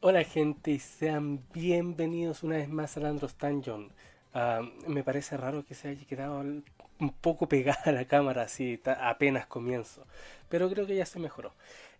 Hola gente y sean bienvenidos una vez más al Andros Dungeon. Me parece raro que se haya quedado un poco pegada a la cámara así apenas comienzo, pero creo que ya se mejoró.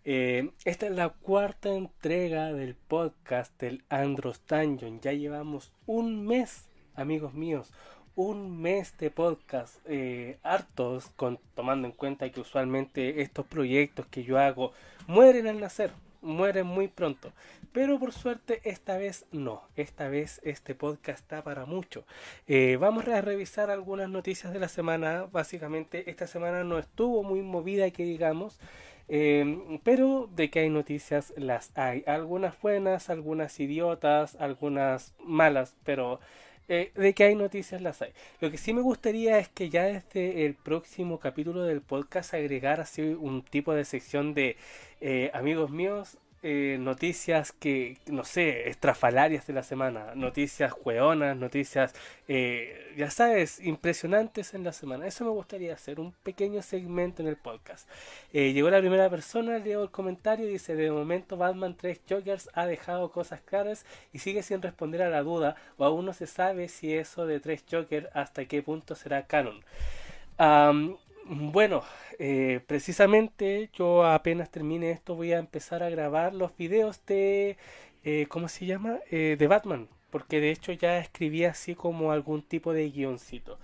Eh, esta es la cuarta entrega del podcast del Andros Dungeon. Ya llevamos un mes, amigos míos, un mes de podcast eh, hartos, con, tomando en cuenta que usualmente estos proyectos que yo hago mueren al nacer mueren muy pronto. Pero por suerte esta vez no. Esta vez este podcast está para mucho. Eh, vamos a revisar algunas noticias de la semana. Básicamente esta semana no estuvo muy movida que digamos. Eh, pero de que hay noticias las hay. Algunas buenas, algunas idiotas, algunas malas. Pero eh, de que hay noticias las hay. Lo que sí me gustaría es que ya desde el próximo capítulo del podcast agregar así un tipo de sección de amigos míos, eh, noticias que, no sé, estrafalarias de la semana, noticias jueonas, noticias, eh, ya sabes, impresionantes en la semana. Eso me gustaría hacer, un pequeño segmento en el podcast. Eh, llegó la primera persona, leo el comentario y dice, de momento Batman 3 Jokers ha dejado cosas claras y sigue sin responder a la duda o aún no se sabe si eso de 3 Jokers hasta qué punto será canon. Bueno, eh, precisamente yo apenas termine esto voy a empezar a grabar los videos de, eh, ¿cómo se llama? Eh, de Batman, porque de hecho ya escribí así como algún tipo de guioncito.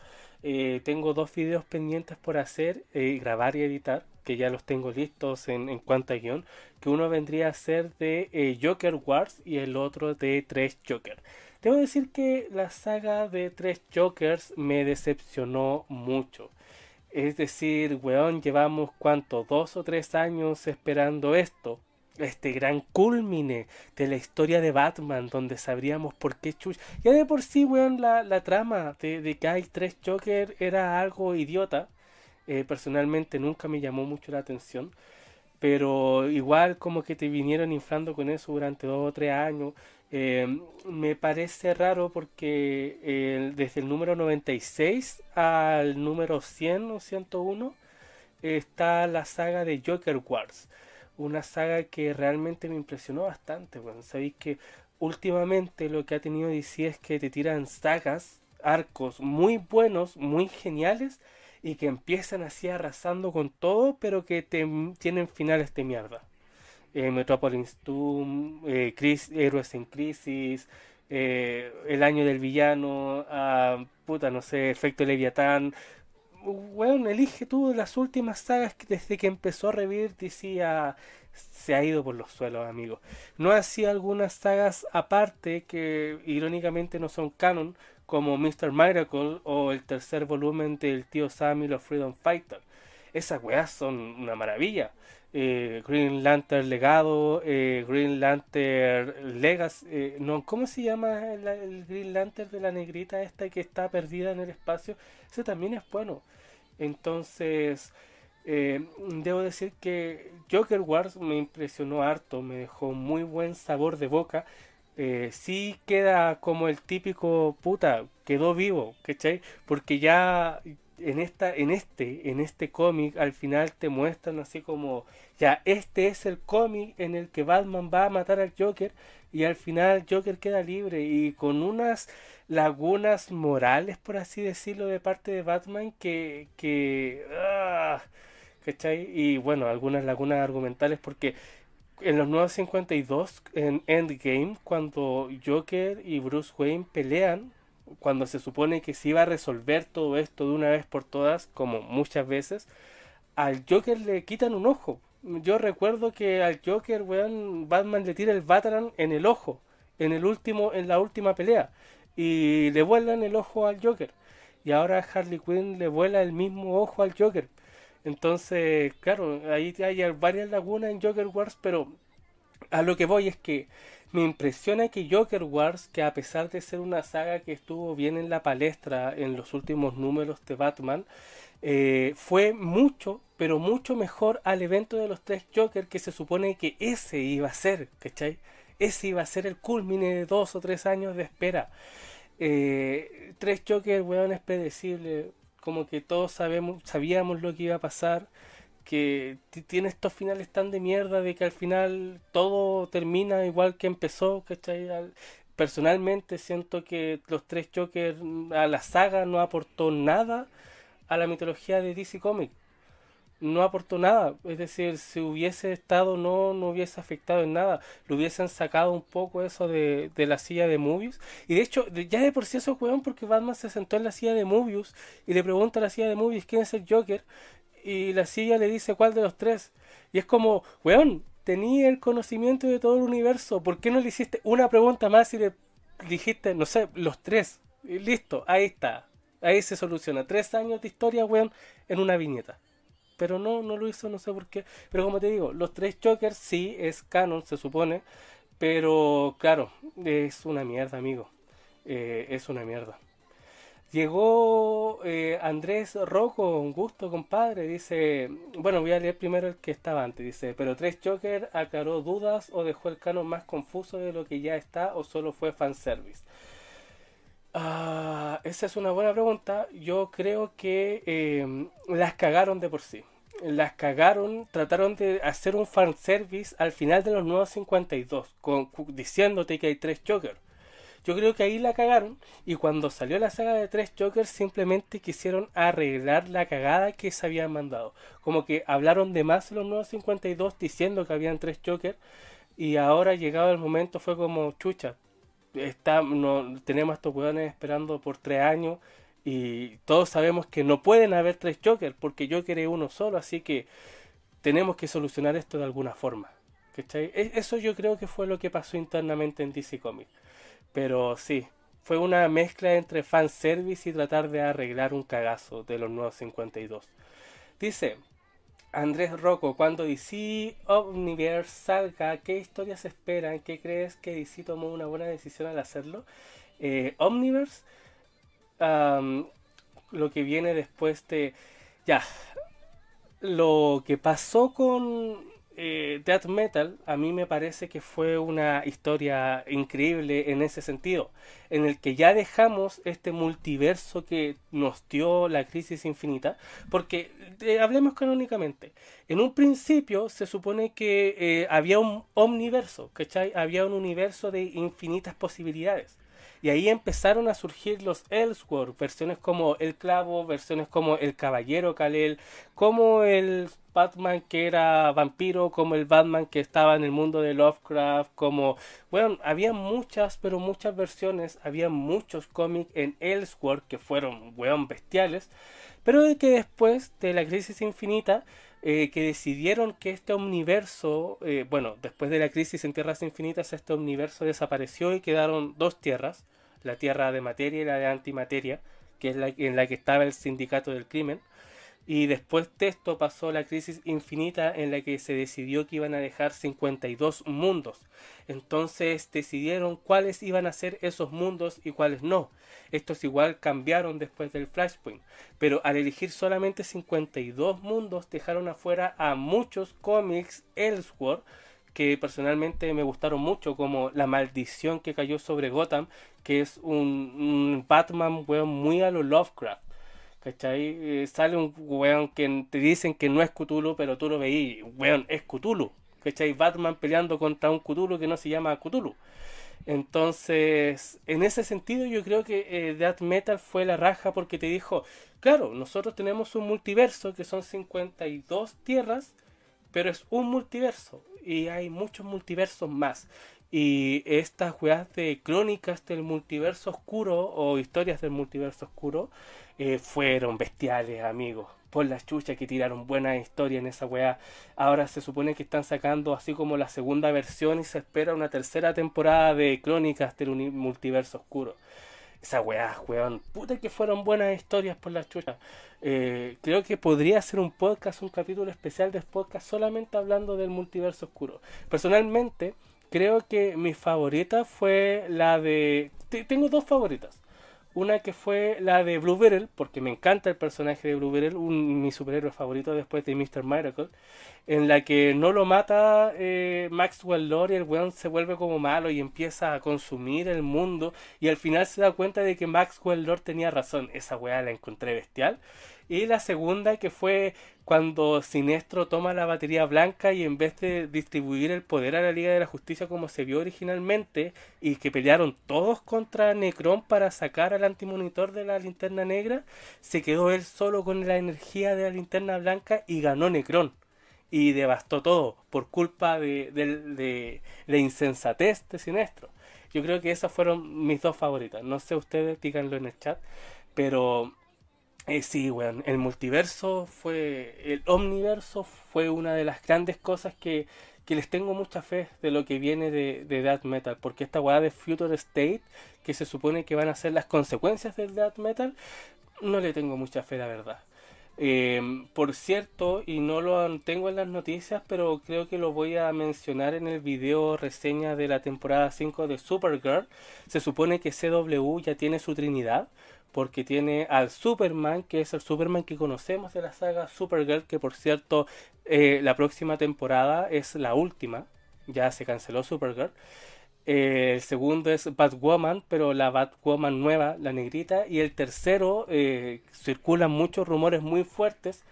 tengo dos videos pendientes por hacer, grabar y editar, que ya los tengo listos en, en cuanto a guion, que uno vendría a ser de Joker Wars y el otro de Tres Joker. Debo decir que la saga de Tres Jokers me decepcionó mucho. Es decir, weón, llevamos cuánto, dos o tres años esperando esto. Este gran culmine de la historia de Batman, donde sabríamos por qué Chuch. Ya de por sí, weón, la, la trama de, de, que hay tres Joker era algo idiota. Eh, personalmente nunca me llamó mucho la atención. Pero igual como que te vinieron inflando con eso durante dos o tres años. Eh, me parece raro porque eh, desde el número 96 al número 100 o 101 está la saga de Joker Wars. Una saga que realmente me impresionó bastante. Bueno, sabéis que últimamente lo que ha tenido DC es que te tiran sagas, arcos muy buenos, muy geniales y que empiezan así arrasando con todo, pero que te, tienen finales de mierda eh, Metropolis Doom, eh, Héroes en Crisis, eh, El Año del Villano, ah, puta, no sé, Efecto Leviatán. Bueno, elige tú las últimas sagas que desde que empezó a revivir DC se ha ido por los suelos, amigo. No hacía algunas sagas aparte que irónicamente no son canon, como Mr. Miracle o el tercer volumen del tío Sam y los Freedom Fighter. Esas weas son una maravilla. Eh, Green Lantern Legado, eh, Green Lantern Legacy, eh, no, ¿cómo se llama el, Green Lantern de la negrita esta que está perdida en el espacio? Ese también es bueno. Entonces, debo decir que Joker Wars me impresionó harto, me dejó muy buen sabor de boca. sí queda como el típico puta, quedó vivo, ¿cachai? Porque ya en esta en este en este cómic al final te muestran así como ya este es el cómic en el que Batman va a matar al Joker y al final Joker queda libre y con unas lagunas morales por así decirlo de parte de Batman que que ah, y bueno algunas lagunas argumentales porque en los nuevos 52 en Endgame cuando Joker y Bruce Wayne pelean cuando se supone que se iba a resolver todo esto de una vez por todas, como muchas veces, al Joker le quitan un ojo. Yo recuerdo que al Joker, weón, Batman le tira el Batarang en el ojo, en el último, en la última pelea, y le vuelan el ojo al Joker. Y ahora Harley Quinn le vuela el mismo ojo al Joker. Entonces, claro, ahí hay varias lagunas en Joker Wars, pero a lo que voy es que me impresiona que Joker Wars, que a pesar de ser una saga que estuvo bien en la palestra en los últimos números de Batman, eh, fue mucho, pero mucho mejor al evento de los tres Joker que se supone que ese iba a ser, ¿cachai? Ese iba a ser el culmine de dos o tres años de espera. Eh, tres Joker, weón, es predecible. Como que todos sabemos, sabíamos lo que iba a pasar que tiene estos finales tan de mierda de que al final todo termina igual que empezó, ¿cachai? personalmente siento que los tres Joker a la saga no aportó nada a la mitología de DC Comics. No aportó nada, es decir, si hubiese estado no, no hubiese afectado en nada. Lo hubiesen sacado un poco eso de, de la silla de Mobius. Y de hecho, ya de por sí eso weón porque Batman se sentó en la silla de Mobius y le pregunta a la silla de Mobius quién es el Joker. Y la silla le dice cuál de los tres. Y es como, weón, tenía el conocimiento de todo el universo. ¿Por qué no le hiciste una pregunta más y le dijiste, no sé, los tres? Y listo, ahí está. Ahí se soluciona. Tres años de historia, weón, en una viñeta. Pero no, no lo hizo, no sé por qué. Pero como te digo, los tres Jokers sí es canon, se supone. Pero claro, es una mierda, amigo. Eh, es una mierda. Llegó eh, Andrés Rocco, un gusto, compadre. Dice, bueno, voy a leer primero el que estaba antes. Dice, pero Tres Joker aclaró dudas o dejó el canon más confuso de lo que ya está o solo fue fanservice. Ah, esa es una buena pregunta. Yo creo que em, las cagaron de por sí. Las cagaron, trataron de hacer un fanservice al final de los nuevos 52, con, diciéndote que hay tres Jokers. Yo creo que ahí la cagaron y cuando salió la saga de tres Jokers simplemente quisieron arreglar la cagada que se habían mandado. Como que hablaron de más los nuevos 52 diciendo que habían tres Jokers y ahora llegado el momento fue como chucha. Está, no, tenemos a estos hueones esperando por tres años y todos sabemos que no pueden haber tres Jokers porque yo quería uno solo, así que tenemos que solucionar esto de alguna forma. E, eso yo creo que fue lo que pasó internamente en DC Comics. Pero sí, fue una mezcla entre fanservice y tratar de arreglar un cagazo de los nuevos 52. Dice Andrés Rocco, cuando DC Omniverse salga, ¿qué historias esperan? ¿Qué crees que DC tomó una buena decisión al hacerlo? Eh, Omniverse, lo que viene después de... Ya, lo que pasó con eh, Death Metal a mí me parece que fue una historia increíble en ese sentido, en el que ya dejamos este multiverso que nos dio la crisis infinita, porque eh, hablemos canónicamente, en un principio se supone que eh, había un omniverso, ¿cachai? Había un universo de infinitas posibilidades. Y ahí empezaron a surgir los Elseworlds, versiones como el clavo, versiones como el caballero Kalel, como el Batman que era vampiro, como el Batman que estaba en el mundo de Lovecraft, como, bueno, había muchas, pero muchas versiones, había muchos cómics en Elseworld que fueron, weón, bestiales, pero de que después de la crisis infinita, eh, que decidieron que este universo, eh, bueno, después de la crisis en Tierras Infinitas, este universo desapareció y quedaron dos tierras, la tierra de materia y la de antimateria, que es la en la que estaba el sindicato del crimen. Y después de esto pasó la crisis infinita en la que se decidió que iban a dejar 52 mundos. Entonces decidieron cuáles iban a ser esos mundos y cuáles no. Estos igual cambiaron después del Flashpoint. Pero al elegir solamente 52 mundos dejaron afuera a muchos cómics Elseworld que personalmente me gustaron mucho, como La maldición que cayó sobre Gotham, que es un, Batman weón, muy a lo Lovecraft. ¿Cachai? Eh, sale un weón que te dicen que no es Cthulhu, pero tú lo veís, weón, es Cthulhu. ¿Cachai? Batman peleando contra un Cthulhu que no se llama Cthulhu. Entonces, en ese sentido yo creo que eh, Death Metal fue la raja porque te dijo, claro, nosotros tenemos un multiverso que son 52 tierras, pero es un multiverso y hay muchos multiversos más. Y estas weas de crónicas del multiverso oscuro o historias del multiverso oscuro eh, fueron bestiales, amigos. Por las chuchas que tiraron buena historia en esa wea. Ahora se supone que están sacando así como la segunda versión y se espera una tercera temporada de crónicas del multiverso oscuro. Esa weá, weón. Puta que fueron buenas historias por las chuchas. Eh, creo que podría ser un podcast, un capítulo especial de podcast solamente hablando del multiverso oscuro. Personalmente, creo que mi favorita fue la de... tengo dos favoritas. Una que fue la de Blue Beetle, porque me encanta el personaje de Blue Beetle, un, mi superhéroe favorito después de Mr. Miracle, en la que no lo mata eh, Maxwell Lord y el weón se vuelve como malo y empieza a consumir el mundo y al final se da cuenta de que Maxwell Lord tenía razón. Esa weá la encontré bestial. Y la segunda que fue cuando Sinestro toma la batería blanca y en vez de distribuir el poder a la Liga de la Justicia como se vio originalmente y que pelearon todos contra Necron para sacar al antimonitor de la linterna negra, se quedó él solo con la energía de la linterna blanca y ganó Necron y devastó todo por culpa de, de, de, insensatez de Sinestro. Yo creo que esas fueron mis dos favoritas. No sé ustedes, díganlo en el chat. Pero eh, sí, weón, el multiverso fue, el omniverso fue una de las grandes cosas que, que les tengo mucha fe de lo que viene de, de Death Metal. Porque esta weá de Future State, que se supone que van a ser las consecuencias del Death Metal, no le tengo mucha fe, la verdad. Eh, por cierto, y no lo tengo en las noticias, pero creo que lo voy a mencionar en el video reseña de la temporada 5 de Supergirl. Se supone que CW ya tiene su Trinidad, porque tiene al Superman, que es el Superman que conocemos de la saga Supergirl, que por cierto, eh, la próxima temporada es la última, ya se canceló Supergirl. Eh, el segundo es Batwoman, pero la Batwoman nueva, la negrita. Y el tercero, eh, circulan muchos rumores muy fuertes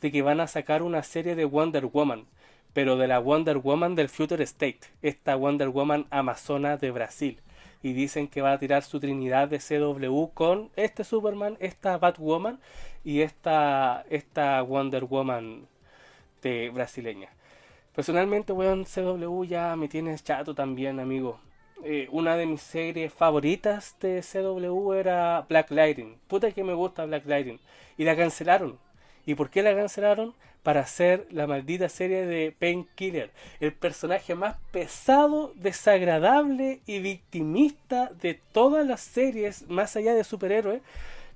de que van a sacar una serie de Wonder Woman, pero de la Wonder Woman del Future State, esta Wonder Woman amazona de Brasil. Y dicen que va a tirar su trinidad de CW con este Superman, esta Batwoman y esta, esta Wonder Woman de brasileña. Personalmente, weón, CW ya me tiene chato también, amigo. Eh, una de mis series favoritas de CW era Black Lightning. Puta que me gusta Black Lightning. Y la cancelaron. ¿Y por qué la cancelaron? Para hacer la maldita serie de Painkiller. El personaje más pesado, desagradable y victimista de todas las series, más allá de superhéroes.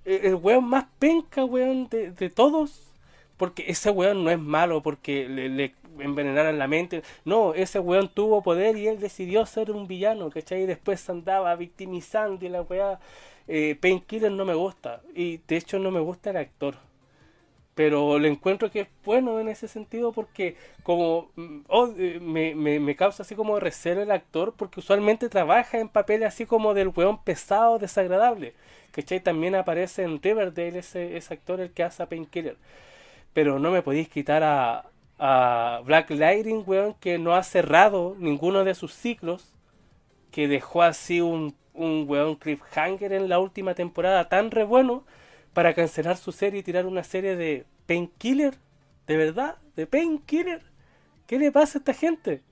Eh, el weón más penca, weón, de, todos porque ese weón no es malo porque le, envenenaran la mente. No, ese weón tuvo poder y él decidió ser un villano, ¿cachai? Y después andaba victimizando y la weá. Eh, Painkiller no me gusta. Y de hecho no me gusta el actor. Pero le encuentro que es bueno en ese sentido porque como mm, oh, eh, me, me, me, causa así como recelo el actor porque usualmente trabaja en papeles así como del weón pesado, desagradable. ¿Cachai? También aparece en Riverdale ese, ese actor el que hace a Painkiller pero no me podéis quitar a, a Black Lightning, weón, que no ha cerrado ninguno de sus ciclos, que dejó así un, un weón cliffhanger en la última temporada tan re bueno para cancelar su serie y tirar una serie de Painkiller, de verdad, de Painkiller. ¿Qué le pasa a esta gente?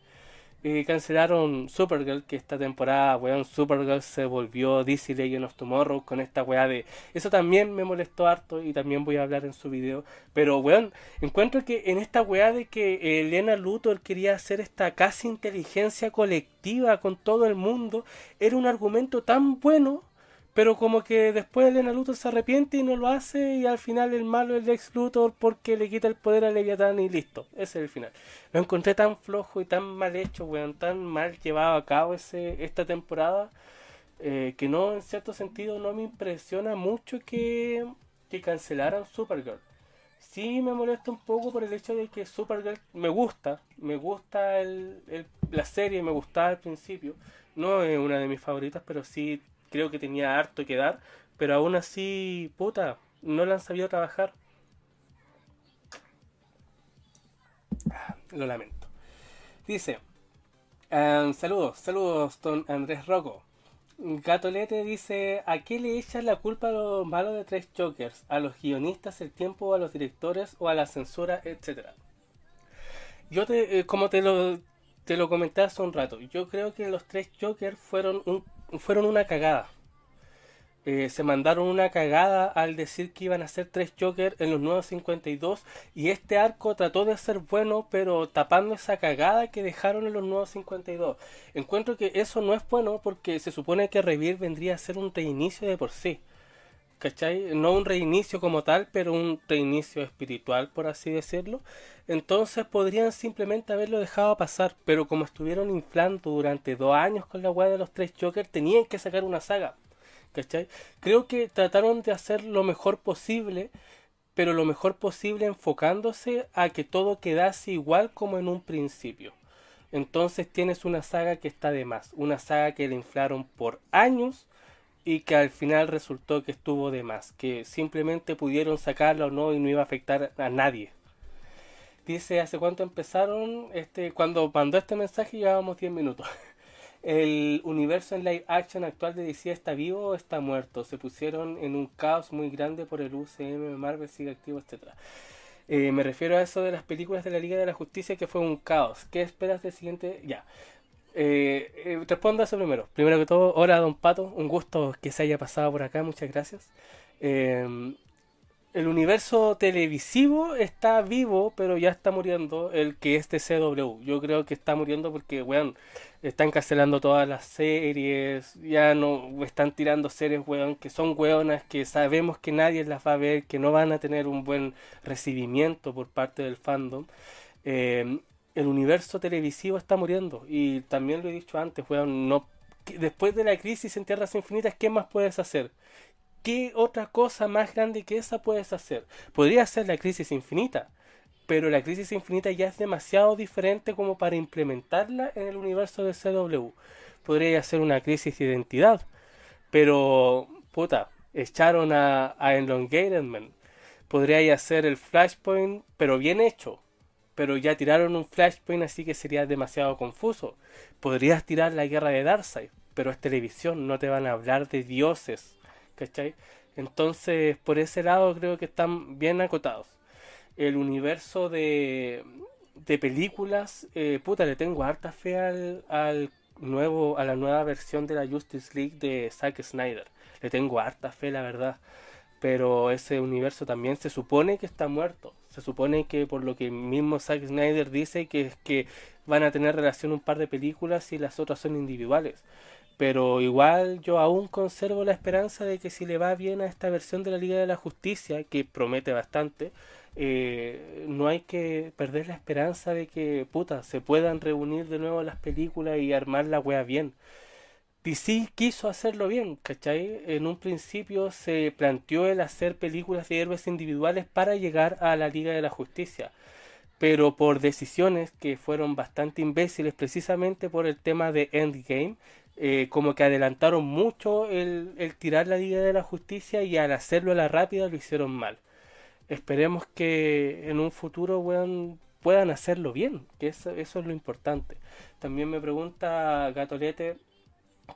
Y cancelaron Supergirl, que esta temporada, weón, Supergirl se volvió DC Legend of Tomorrow con esta weá de... Eso también me molestó harto y también voy a hablar en su video. Pero, weón, encuentro que en esta weá de que Elena Luthor quería hacer esta casi inteligencia colectiva con todo el mundo, era un argumento tan bueno pero como que después Elena Luthor se arrepiente y no lo hace y al final el malo es Lex Luthor porque le quita el poder a Leviatán y listo. Ese es el final. Lo encontré tan flojo y tan mal hecho, weón, tan mal llevado a cabo ese, esta temporada eh, que no, en cierto sentido, no me impresiona mucho que, que cancelaran Supergirl. Sí me molesta un poco por el hecho de que Supergirl me gusta, me gusta el, el, la serie, me gustaba al principio. No es una de mis favoritas, pero sí creo que tenía harto que dar, pero aún así, puta, no la han sabido trabajar. Lo lamento. Dice, um, saludos, saludos, don Andrés Rocco. Gatolete dice, ¿a qué le echan la culpa a los malos de tres Jokers? ¿A los guionistas, el tiempo, a los directores o a la censura, etcétera? Yo te, eh, como te lo, te lo comenté hace un rato, yo creo que los tres Jokers fueron un fueron una cagada. Eh, se mandaron una cagada al decir que iban a ser tres Joker en los nuevos 52 y este arco trató de ser bueno pero tapando esa cagada que dejaron en los nuevos 52 encuentro que eso no es bueno porque se supone que Revir vendría a ser un reinicio de por sí ¿cachai? no un reinicio como tal pero un reinicio espiritual por así decirlo entonces podrían simplemente haberlo dejado pasar, pero como estuvieron inflando durante dos años con la weá de los tres Joker, tenían que sacar una saga. ¿Cachai? Creo que trataron de hacer lo mejor posible, pero lo mejor posible enfocándose a que todo quedase igual como en un principio. Entonces tienes una saga que está de más, una saga que le inflaron por años y que al final resultó que estuvo de más, que simplemente pudieron sacarlo o no y no iba a afectar a nadie. Dice, ¿hace cuánto empezaron? Este, cuando mandó este mensaje llevábamos 10 minutos. El universo en live action actual de DC está vivo o está muerto. Se pusieron en un caos muy grande por el UCM, Marvel sigue activo, etc. Eh, me refiero a eso de las películas de la Liga de la Justicia que fue un caos. ¿Qué esperas del siguiente? Ya. Eh, eh, respondo a eso primero. Primero que todo, hola Don Pato, un gusto que se haya pasado por acá, muchas gracias. Eh, el universo televisivo está vivo, pero ya está muriendo el que es de CW. Yo creo que está muriendo porque, weón, están cancelando todas las series, ya no están tirando series, weón, que son weonas, que sabemos que nadie las va a ver, que no van a tener un buen recibimiento por parte del fandom. Eh, el universo televisivo está muriendo y también lo he dicho antes, weón, no, después de la crisis en Tierras Infinitas, ¿qué más puedes hacer? ¿Qué otra cosa más grande que esa puedes hacer? Podría ser la crisis infinita, pero la crisis infinita ya es demasiado diferente como para implementarla en el universo de CW. Podría ser una crisis de identidad, pero puta, echaron a, a Elongated Man. Podría ser el Flashpoint, pero bien hecho. Pero ya tiraron un Flashpoint, así que sería demasiado confuso. Podrías tirar la guerra de Darkseid, pero es televisión, no te van a hablar de dioses ¿cachai? Entonces, por ese lado creo que están bien acotados. El universo de, de películas, eh, puta, le tengo harta fe al, al nuevo, a la nueva versión de la Justice League de Zack Snyder. Le tengo harta fe, la verdad. Pero ese universo también se supone que está muerto. Se supone que por lo que mismo Zack Snyder dice que es que van a tener relación un par de películas y las otras son individuales. Pero igual yo aún conservo la esperanza de que si le va bien a esta versión de la Liga de la Justicia, que promete bastante, eh, no hay que perder la esperanza de que, puta, se puedan reunir de nuevo las películas y armar la wea bien. DC quiso hacerlo bien, ¿cachai? En un principio se planteó el hacer películas de héroes individuales para llegar a la Liga de la Justicia pero por decisiones que fueron bastante imbéciles precisamente por el tema de Endgame eh, como que adelantaron mucho el, tirar la Liga de la Justicia y al hacerlo a la rápida lo hicieron mal. Esperemos que en un futuro puedan hacerlo bien, que eso, eso es lo importante. También me pregunta Gatolete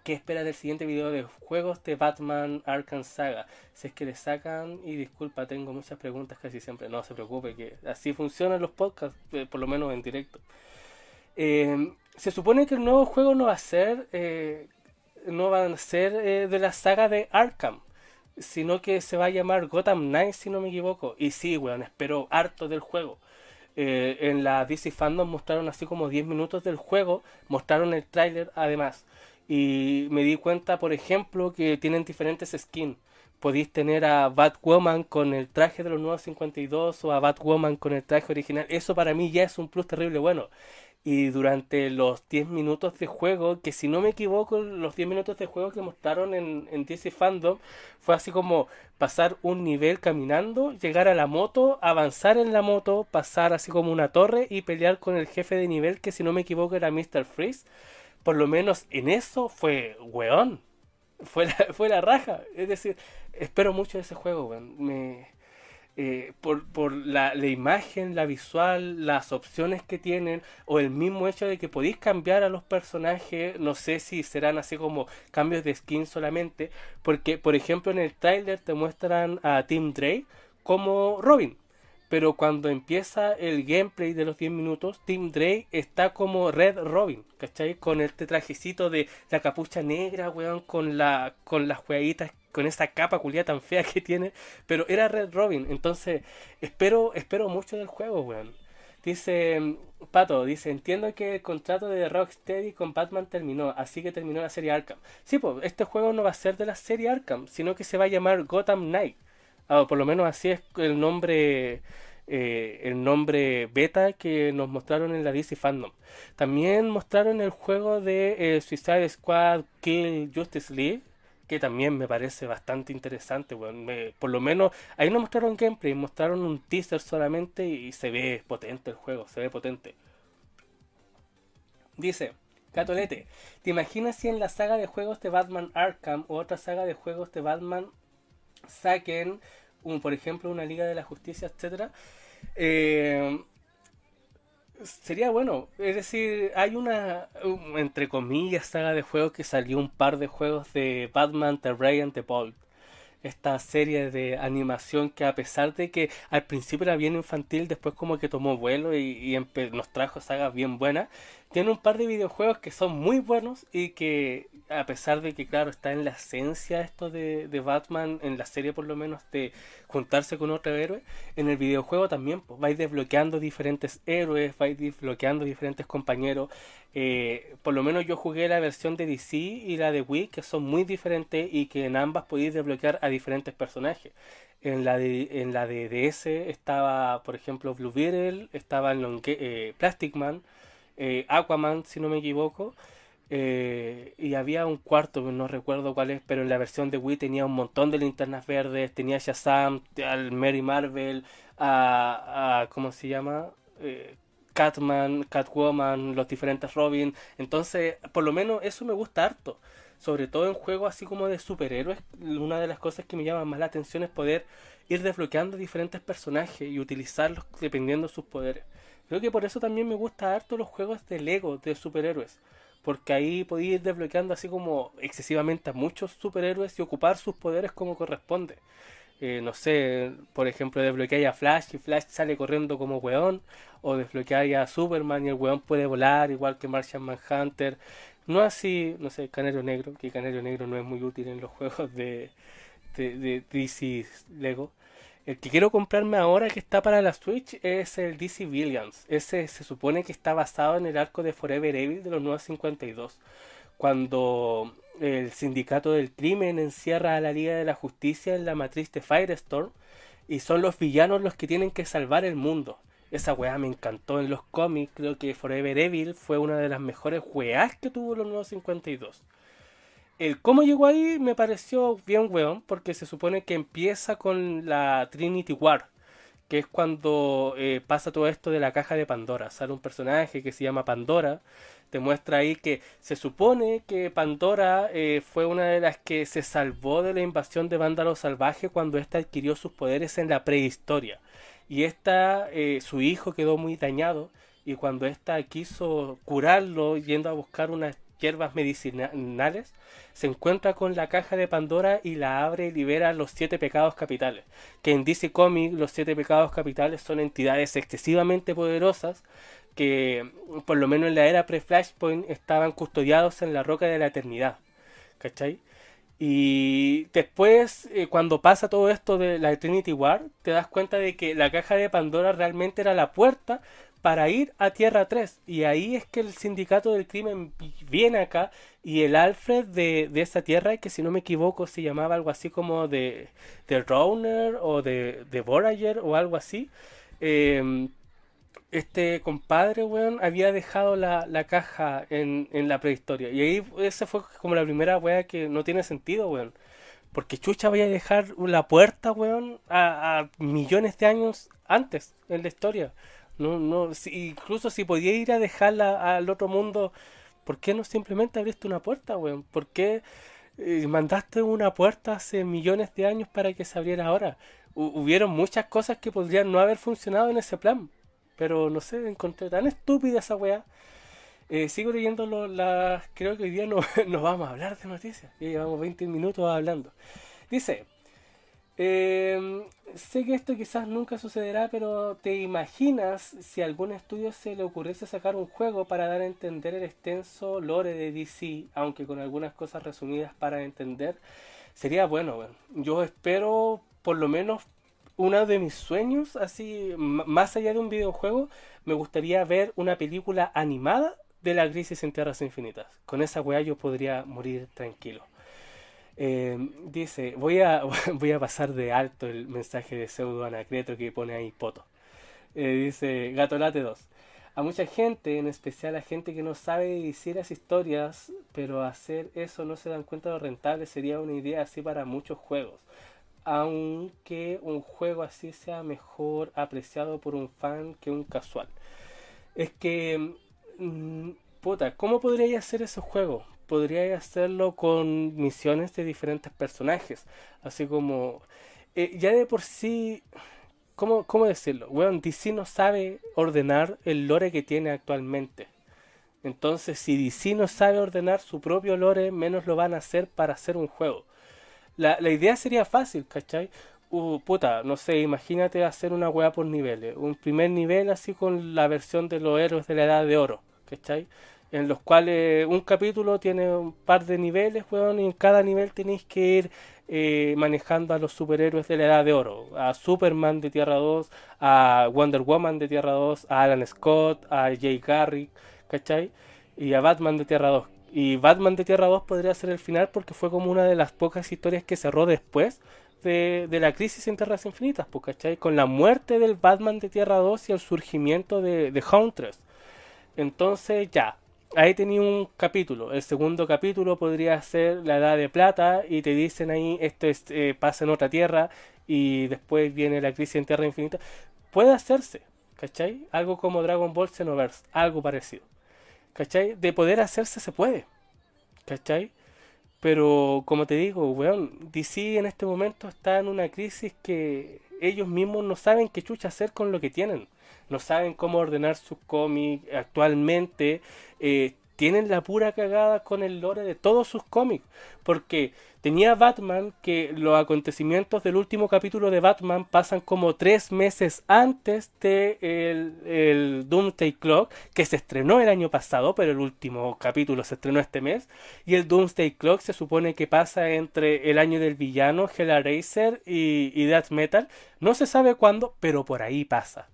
qué espera del siguiente video de juegos de Batman Arkham Saga. Si es que le sacan, y disculpa, tengo muchas preguntas casi siempre, no se preocupe, que así funcionan los podcasts, eh, por lo menos en directo. Eh, se supone que el nuevo juego no va a ser eh, no va a ser eh, de la saga de Arkham sino que se va a llamar Gotham Knights si no me equivoco y sí weón espero harto del juego en la DC Fandom mostraron así como 10 minutos del juego mostraron el tráiler además y me di cuenta por ejemplo que tienen diferentes skins podéis tener a Batwoman con el traje de los nuevos 52 o a Batwoman con el traje original. Eso para mí ya es un plus terrible bueno y durante los 10 minutos de juego, que si no me equivoco, los 10 minutos de juego que mostraron en, en DC Fandom fue así como pasar un nivel caminando, llegar a la moto, avanzar en la moto, pasar así como una torre y pelear con el jefe de nivel que si no me equivoco era Mr. Freeze. Por lo menos en eso fue weón. Fue la, fue la raja. Es decir, espero mucho de ese juego, weón. Me, eh, por, por la, la, imagen, la visual, las opciones que tienen, o el mismo hecho de que podéis cambiar a los personajes, no sé si serán así como cambios de skin solamente, porque por ejemplo en el trailer te muestran a Tim Drake como Robin, pero cuando empieza el gameplay de los 10 minutos, Tim Drake está como Red Robin, ¿cachai? Con este trajecito de la capucha negra, weón, con, la, con las jueguitas con esa capa culia tan fea que tiene, pero era Red Robin, entonces espero, espero mucho del juego, weón. Dice Pato, dice, entiendo que el contrato de Rocksteady con Batman terminó, así que terminó la serie Arkham. Sí, pues este juego no va a ser de la serie Arkham, sino que se va a llamar Gotham Knight. Ah, por lo menos así es el nombre eh, el nombre beta que nos mostraron en la DC Fandom. También mostraron el juego de eh, Suicide Squad Kill Justice League, que también me parece bastante interesante. Bueno, por lo menos ahí no mostraron gameplay, mostraron un teaser solamente y se ve potente el juego, se ve potente. Dice, Catolete, ¿te imaginas si en la saga de juegos de Batman Arkham o otra saga de juegos de Batman saquen, un, por ejemplo, una Liga de la Justicia, etcétera? Eh, sería bueno. Es decir, hay una, entre comillas, saga de juegos que salió un par de juegos de Batman, The Ray the Bolt esta serie de animación que a pesar de que al principio era bien infantil, después como que tomó vuelo y, nos trajo sagas bien buenas, tiene un par de videojuegos que son muy buenos y que a pesar de que claro está en la esencia esto de, de Batman, en la serie por lo menos de juntarse con otro héroe, en el videojuego también pues, vais desbloqueando diferentes héroes, vais desbloqueando diferentes compañeros, eh, por lo menos yo jugué la versión de DC y la de Wii, que son muy diferentes y que en ambas podéis desbloquear a diferentes personajes. En la de, en la de DS estaba, por ejemplo, Blue Beetle, estaba eh, Plastic Man, eh, Aquaman, si no me equivoco. y había un cuarto, no recuerdo cuál es, pero en la versión de Wii tenía un montón de linternas verdes, tenía Shazam, al Mary Marvel, a, ¿cómo se llama? Catman, Catwoman, los diferentes Robin. Entonces, por lo menos eso me gusta harto. Sobre todo en juegos así como de superhéroes, una de las cosas que me llama más la atención es poder ir desbloqueando diferentes personajes y utilizarlos dependiendo de sus poderes. Creo que por eso también me gusta harto los juegos de Lego de superhéroes. Porque ahí podía ir desbloqueando así como excesivamente a muchos superhéroes y ocupar sus poderes como corresponde. Eh, no sé, por ejemplo, desbloquear a Flash y Flash sale corriendo como weón, o desbloquear a Superman y el weón puede volar, igual que Martian Manhunter. No así, no sé, Canario Negro, que Canario Negro no es muy útil en los juegos de, de, DC Lego. El que quiero comprarme ahora que está para la Switch es el DC Villains. Ese se supone que está basado en el arco de Forever Evil de los nuevos 52. Cuando el sindicato del crimen encierra a la Liga de la Justicia en la matriz de Firestorm y son los villanos los que tienen que salvar el mundo. Esa weá me encantó en los cómics, creo que Forever Evil fue una de las mejores weás que tuvo los nuevos 52. El cómo llegó ahí me pareció bien weón, porque se supone que empieza con la Trinity War, que es cuando eh, pasa todo esto de la caja de Pandora. Sale un personaje que se llama Pandora, te muestra ahí que se supone que Pandora eh, fue una de las que se salvó de la invasión de vándalos salvajes cuando ésta adquirió sus poderes en la prehistoria. Y esta, eh, su hijo quedó muy dañado y cuando ésta quiso curarlo yendo a buscar unas hierbas medicinales, se encuentra con la caja de Pandora y la abre y libera los siete pecados capitales. Que en DC Comics los siete pecados capitales son entidades excesivamente poderosas que por lo menos en la era pre-Flashpoint estaban custodiados en la roca de la eternidad. ¿Cachai? Y después, eh, cuando pasa todo esto de la Trinity War, te das cuenta de que la caja de Pandora realmente era la puerta para ir a Tierra 3. Y ahí es que el sindicato del crimen viene acá y el Alfred de, de esa tierra, que si no me equivoco se llamaba algo así como de, de Rowner o de, de Voyager o algo así. Eh, este compadre, weón, había dejado la, la caja en, en, la prehistoria. Y ahí esa fue como la primera weá que no tiene sentido, weón. Porque Chucha vaya a dejar la puerta, weón, a, millones de años antes en la historia. No, no, incluso si podía ir a dejarla al otro mundo, ¿por qué no simplemente abriste una puerta, weón? ¿Por qué eh, mandaste una puerta hace millones de años para que se abriera ahora? hubieron muchas cosas que podrían no haber funcionado en ese plan. Pero no sé, encontré tan estúpida esa weá. Eh, sigo leyendo las... Creo que hoy día no, vamos a hablar de noticias. Ya llevamos 20 minutos hablando. Dice... Em, sé que esto quizás nunca sucederá, pero ¿te imaginas si a algún estudio se le ocurriese sacar un juego para dar a entender el extenso lore de DC, aunque con algunas cosas resumidas para entender? Sería bueno, yo espero por lo menos uno de mis sueños, así, más allá de un videojuego, me gustaría ver una película animada de la crisis en Tierras Infinitas. Con esa weá yo podría morir tranquilo. Eh, dice, voy a, voy a pasar de alto el mensaje de pseudo anacreto que pone ahí Poto. Eh, dice, Gatolate 2. A mucha gente, en especial a gente que no sabe decir las historias, pero hacer eso no se dan cuenta de lo rentable sería una idea así para muchos juegos aunque un juego así sea mejor apreciado por un fan que un casual. Es que, mm, puta, ¿cómo podría hacer ese juego? Podría hacerlo con misiones de diferentes personajes. Así como, eh, ya de por sí, ¿cómo, cómo decirlo? Bueno, DC no sabe ordenar el lore que tiene actualmente. Entonces, si DC no sabe ordenar su propio lore, menos lo van a hacer para hacer un juego. La, la idea sería fácil, ¿cachai? Uh, puta, no sé, imagínate hacer una weá por niveles. Un primer nivel así con la versión de los héroes de la edad de oro, ¿cachai? En los cuales un capítulo tiene un par de niveles, weón, y en cada nivel tenéis que ir eh, manejando a los superhéroes de la edad de oro. A Superman de Tierra 2, a Wonder Woman de Tierra 2, a Alan Scott, a Jay Garrick, ¿cachai? Y a Batman de Tierra 2. Y Batman de Tierra 2 podría ser el final porque fue como una de las pocas historias que cerró después de, la crisis en Tierras Infinitas, pues, ¿cachai? Con la muerte del Batman de Tierra 2 y el surgimiento de, de Huntress. Entonces, ya, ahí tenía un capítulo. El segundo capítulo podría ser la Edad de Plata y te dicen ahí esto es, eh, pasa en otra tierra y después viene la crisis en Tierra Infinita. Puede hacerse, ¿cachai? Algo como Dragon Ball Xenoverse, algo parecido. ¿Cachai? De poder hacerse se puede. ¿Cachai? Pero como te digo, weón, DC en este momento está en una crisis que ellos mismos no saben qué chucha hacer con lo que tienen. No saben cómo ordenar sus cómics actualmente. Eh, tienen la pura cagada con el lore de todos sus cómics. Porque tenía Batman que los acontecimientos del último capítulo de Batman pasan como tres meses antes de el, el Doomsday Clock, que se estrenó el año pasado, pero el último capítulo se estrenó este mes. Y el Doomsday Clock se supone que pasa entre el año del villano, Hellraiser y, y Death Metal. No se sabe cuándo, pero por ahí pasa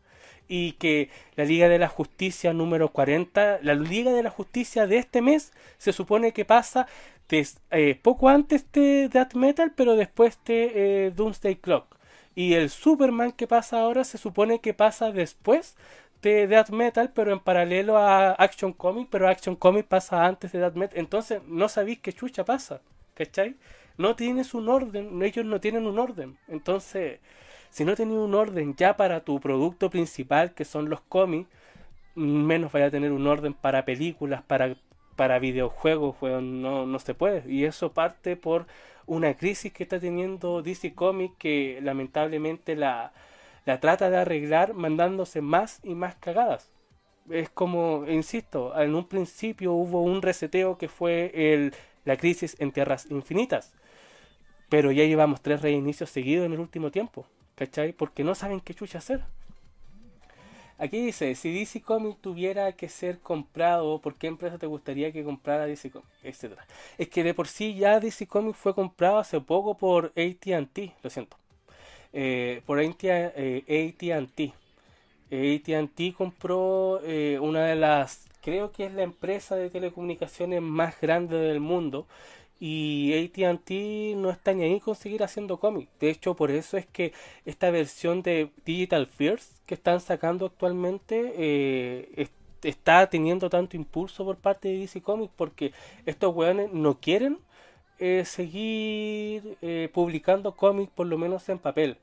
y que la Liga de la Justicia número 40, la Liga de la Justicia de este mes se supone que pasa eh, poco antes de Death Metal, pero después de eh, Doomsday Clock. Y el Superman que pasa ahora se supone que pasa después de Death Metal, pero en paralelo a Action Comic, pero Action Comic pasa antes de Death Metal. Entonces no sabéis qué chucha pasa, ¿cachai? No tienes un orden, ellos no tienen un orden. Entonces si no tenías un orden ya para tu producto principal, que son los cómics, menos vaya a tener un orden para películas, para, para videojuegos, no, no se puede. Y eso parte por una crisis que está teniendo DC Comics que lamentablemente la, la trata de arreglar mandándose más y más cagadas. Es como, insisto, en un principio hubo un reseteo que fue el, la crisis en Tierras Infinitas. Pero ya llevamos tres reinicios seguidos en el último tiempo. ¿Cachai? Porque no saben qué chucha hacer. Aquí dice, si DC Comics tuviera que ser comprado, ¿por qué empresa te gustaría que comprara DC Comics? Etcétera. Es que de por sí ya DC Comics fue comprado hace poco por AT&T, lo siento. Eh, por AT&T. AT&T compró eh, una de las, creo que es la empresa de telecomunicaciones más grande del mundo y ATT no está ni ahí con seguir haciendo cómics. De hecho, por eso es que esta versión de Digital First que están sacando actualmente eh, está teniendo tanto impulso por parte de DC Comics porque estos weones no quieren eh, seguir eh, publicando cómics por lo menos en papel.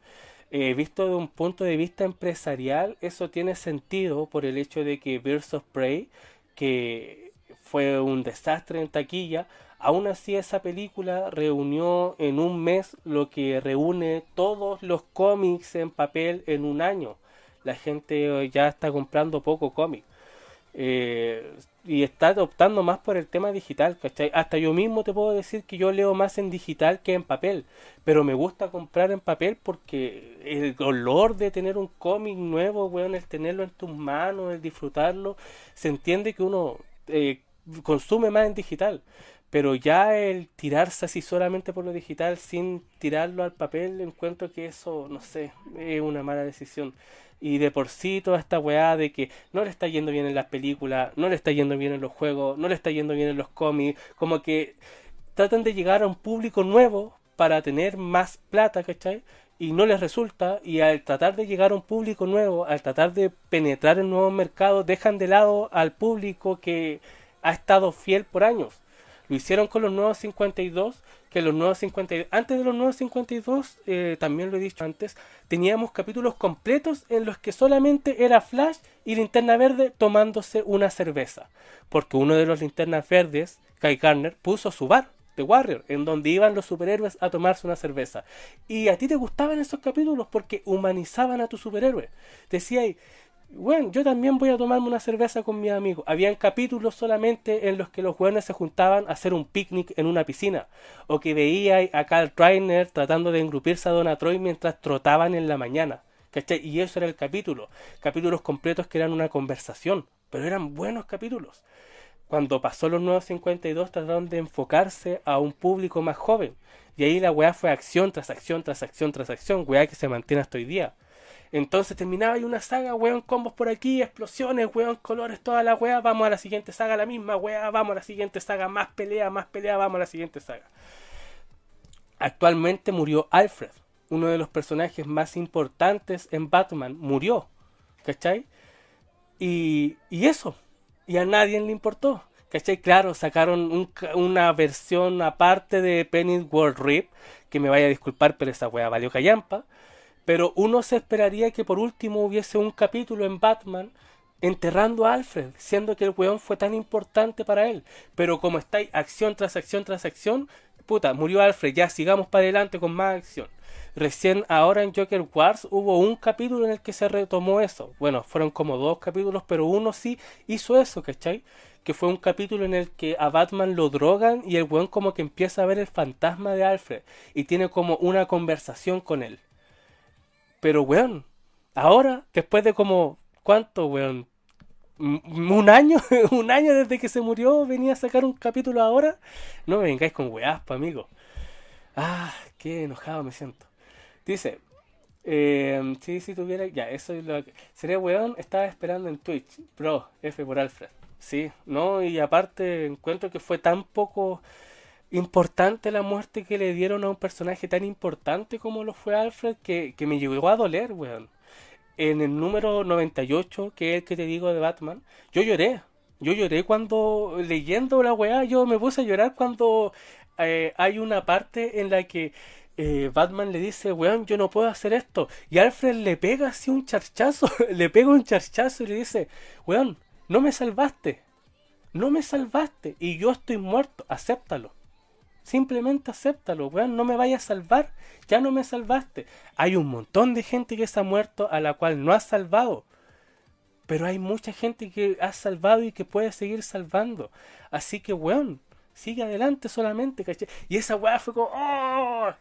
visto de un punto de vista empresarial, eso tiene sentido por el hecho de que Birds of Prey, que fue un desastre en taquilla, Aún así esa película reunió en un mes lo que reúne todos los cómics en papel en un año. La gente ya está comprando poco cómic. Eh, y está optando más por el tema digital. Hasta yo mismo te puedo decir que yo leo más en digital que en papel, pero me gusta comprar en papel porque el olor de tener un cómic nuevo, bueno, el tenerlo en tus manos, el disfrutarlo, se entiende que uno eh, consume más en digital. Pero ya el tirarse así solamente por lo digital sin tirarlo al papel, encuentro que eso, no sé, es una mala decisión. Y de por sí toda esta weá de que no le está yendo bien en las películas, no le está yendo bien en los juegos, no le está yendo bien en los cómics, como que tratan de llegar a un público nuevo para tener más plata, ¿cachai? Y no les resulta, y al tratar de llegar a un público nuevo, al tratar de penetrar en nuevos mercados, dejan de lado al público que ha estado fiel por años Lo hicieron con los nuevos 52, que los nuevos 52, antes de los nuevos 52, eh, también lo he dicho antes, teníamos capítulos completos en los que solamente era Flash y Linterna Verde tomándose una cerveza. Porque uno de los linternas verdes, Kai Garner, puso su bar Warrior, en donde iban los superhéroes a tomarse una cerveza. Y a ti te gustaban esos capítulos porque humanizaban a tu superhéroe. Decía ahí, bueno, yo también voy a tomarme una cerveza con mis amigos. Habían capítulos solamente en los que los jóvenes se juntaban a hacer un picnic en una piscina. O que veía a Carl Reiner tratando de engrupirse a Donna Troy mientras trotaban en la mañana. ¿Cachai? Y eso era el capítulo. Capítulos completos que eran una conversación. Pero eran buenos capítulos. Cuando pasó los nuevos 52 trataron de enfocarse a un público más joven. Y ahí la weá fue acción tras acción tras acción tras acción. Weá que se mantiene hasta hoy día. Entonces terminaba ahí una saga, weón, combos por aquí, explosiones, weón, colores, toda la weá, vamos a la siguiente saga, la misma weá, vamos a la siguiente saga, más pelea, más pelea, vamos a la siguiente saga. Actualmente murió Alfred, uno de los personajes más importantes en Batman, murió, ¿cachai? Y, y eso, y a nadie le importó. ¿Cachai? Claro, sacaron una versión aparte de Penny World Rip, que me vaya a disculpar, pero esa weá valió callampa. Pero uno se esperaría que por último hubiese un capítulo en Batman enterrando a Alfred, siendo que el weón fue tan importante para él. Pero como está acción tras acción tras acción, puta, murió Alfred, ya sigamos para adelante con más acción. Recién ahora en Joker Wars hubo un capítulo en el que se retomó eso. Bueno, fueron como dos capítulos, pero uno sí hizo eso, ¿cachai? Que fue un capítulo en el que a Batman lo drogan y el weón como que empieza a ver el fantasma de Alfred y tiene como una conversación con él. Pero, weón, ahora, después de como, ¿cuánto, weón? Un año, un año desde que se murió, venía a sacar un capítulo ahora. No me vengáis con weás, pa, amigo. Ah, qué enojado me siento. Dice, eh, sí, si tuviera, ya, eso es lo que... Sería weón, estaba esperando en Twitch. Bro, F por Alfred. Sí, no, y aparte encuentro que fue tan poco importante la muerte que le dieron a un personaje tan importante como lo fue Alfred que, que me llegó a doler, weón. En el número 98, que es el que te digo de Batman, yo lloré. Yo lloré cuando, leyendo la weá, yo me puse a llorar cuando eh, hay una parte en la que eh, Batman le dice, weón, yo no puedo hacer esto. Y Alfred le pega así un charchazo, le pega un charchazo y le dice, weón, no me salvaste. No me salvaste y yo estoy muerto, acéptalo. Simplemente acéptalo, weón, no me vayas a salvar, ya no me salvaste. Hay un montón de gente que se ha muerto a la cual no has salvado. Pero hay mucha gente que has salvado y que puede seguir salvando. Así que, weón, sigue adelante solamente, ¿caché? Y esa weá fue como... ¡oh!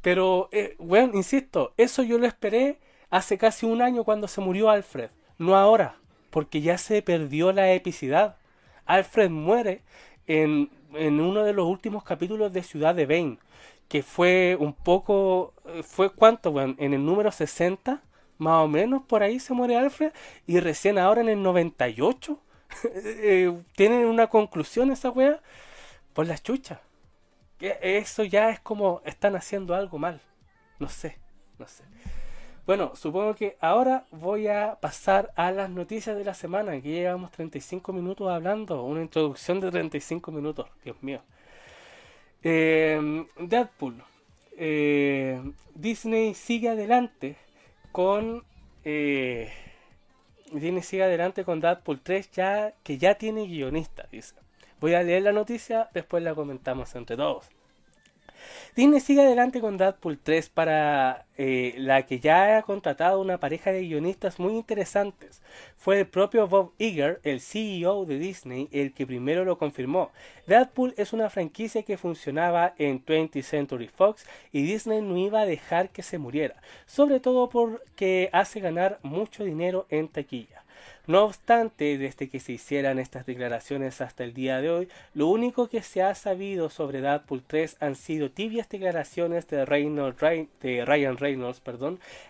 Pero, eh, weón, insisto, eso yo lo esperé hace casi un año cuando se murió Alfred. No ahora, porque ya se perdió la epicidad. Alfred muere en en uno de los últimos capítulos de Ciudad de Bane, que fue un poco, eh, fue cuánto, bueno, en el número 60, más o menos, por ahí se muere Alfred, y recién ahora en el 98, eh, tienen una conclusión esa wea, por las chuchas. Eso ya es como están haciendo algo mal. No sé, no sé. Bueno, supongo que ahora voy a pasar a las noticias de la semana. Aquí llevamos 35 minutos hablando. Una introducción de 35 minutos. Dios mío. Eh, Deadpool. Eh, Disney sigue adelante con... Eh, Disney sigue adelante con Deadpool 3 ya que ya tiene guionista, dice. Voy a leer la noticia, después la comentamos entre todos. Disney sigue adelante con Deadpool 3 para eh, la que ya ha contratado una pareja de guionistas muy interesantes. Fue el propio Bob Iger, el CEO de Disney, el que primero lo confirmó. Deadpool es una franquicia que funcionaba en 20th Century Fox y Disney no iba a dejar que se muriera, sobre todo porque hace ganar mucho dinero en taquilla. No obstante, desde que se hicieran estas declaraciones hasta el día de hoy, lo único que se ha sabido sobre Deadpool 3 han sido tibias declaraciones de, Ryan Reynolds,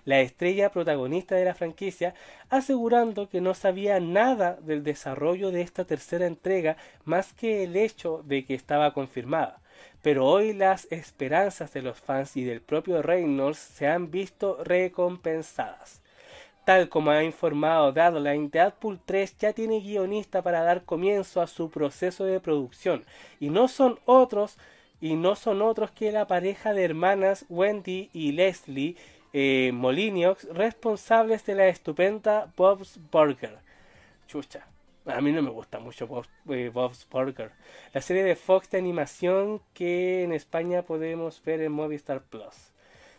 la estrella protagonista de la franquicia, asegurando que no sabía nada del desarrollo de esta tercera entrega más que el hecho de que estaba confirmada. Pero hoy las esperanzas de los fans y del propio Reynolds se han visto recompensadas. Tal como ha informado Deadline, Deadpool 3 ya tiene guionista para dar comienzo a su proceso de producción. Y no son otros, y no son otros que la pareja de hermanas Wendy y Leslie eh, responsables de la estupenda Bob's Burger. Chucha. A mí no me gusta mucho eh, Bob's Burger. La serie de Fox de animación que en España podemos ver en Movistar Plus.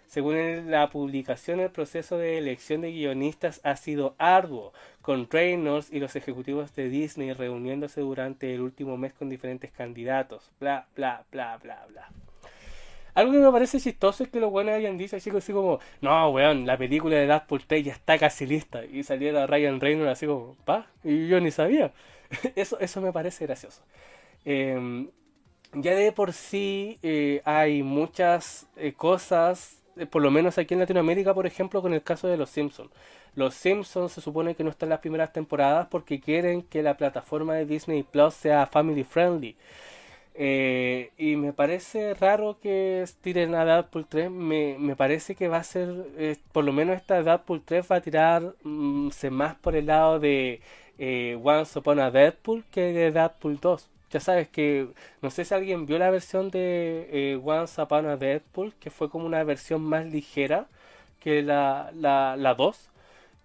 Según la publicación, el proceso de elección de guionistas ha sido arduo, con Reynolds y los ejecutivos de Disney reuniéndose durante el último mes con diferentes candidatos. Bla, bla, bla, bla, bla. Algo que me parece chistoso es que los buenos hayan dicho así, así como, no, weón, la película de Deadpool 3 ya está casi lista. Y saliera Ryan Reynolds así como, pa, y yo ni sabía. eso, eso me parece gracioso. Em, ya de por sí eh, hay muchas eh, cosas por lo menos aquí en Latinoamérica, por ejemplo, con el caso de Los Simpsons. Los Simpsons se supone que no están en las primeras temporadas porque quieren que la plataforma de Disney Plus sea family friendly. Eh, y me parece raro que tiren a Deadpool 3. Me, me parece que va a ser, eh, por lo menos esta Deadpool 3 va a tirar mm, más por el lado de Once Upon a Deadpool que de Deadpool 2 ya sabes que no sé si alguien vio la versión de eh, Once Upon Deadpool, que fue como una versión más ligera que la, la, la 2.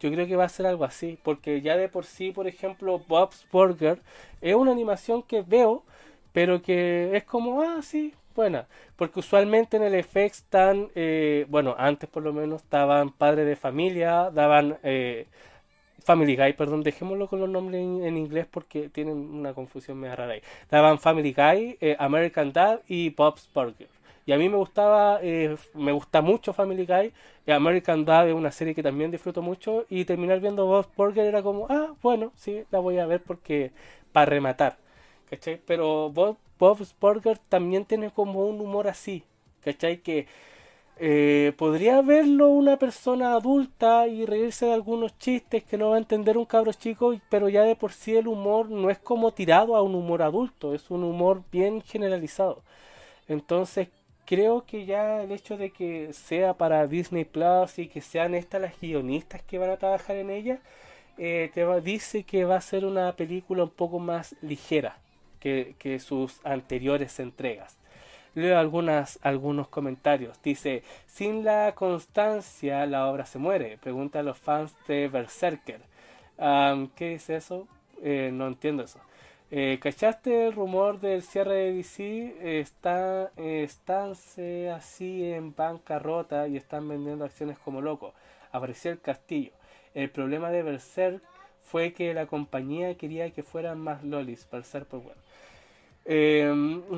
Yo creo que va a ser algo así, porque ya de por sí, por ejemplo, Bob's Burger es una animación que veo, pero que es como, ah, sí, buena. Porque usualmente en el FX están, eh, bueno, antes por lo menos estaban padres de familia, daban eh, Family Guy, perdón, dejémoslo con los nombres en, inglés porque tienen una confusión medio rara ahí. Daban Family Guy, eh, American Dad y Bob's Burger. Y a mí me gustaba, eh, me gusta mucho Family Guy. Eh, American Dad es una serie que también disfruto mucho. Y terminar viendo Bob's Burger era como, ah, bueno, sí, la voy a ver porque para rematar. ¿Cachai? Pero Bob's Burger también tiene como un humor así. ¿Cachai? Que eh, podría verlo una persona adulta y reírse de algunos chistes que no va a entender un cabro chico, pero ya de por sí el humor no es como tirado a un humor adulto, es un humor bien generalizado. Entonces creo que ya el hecho de que sea para Disney Plus y que sean estas las guionistas que van a trabajar en ella, eh, te dice que va a ser una película un poco más ligera que sus anteriores entregas. Leo algunas, algunos comentarios. Dice, sin la constancia la obra se muere. Pregunta a los fans de Berserker. ¿Qué dice eso? Eh, no entiendo eso. Eh, ¿Cachaste el rumor del cierre de DC? Está, están así en bancarrota y están vendiendo acciones como locos. Apareció el castillo. El problema de Berserk fue que la compañía quería que fueran más lolis. Berserk, pues bueno. Eh,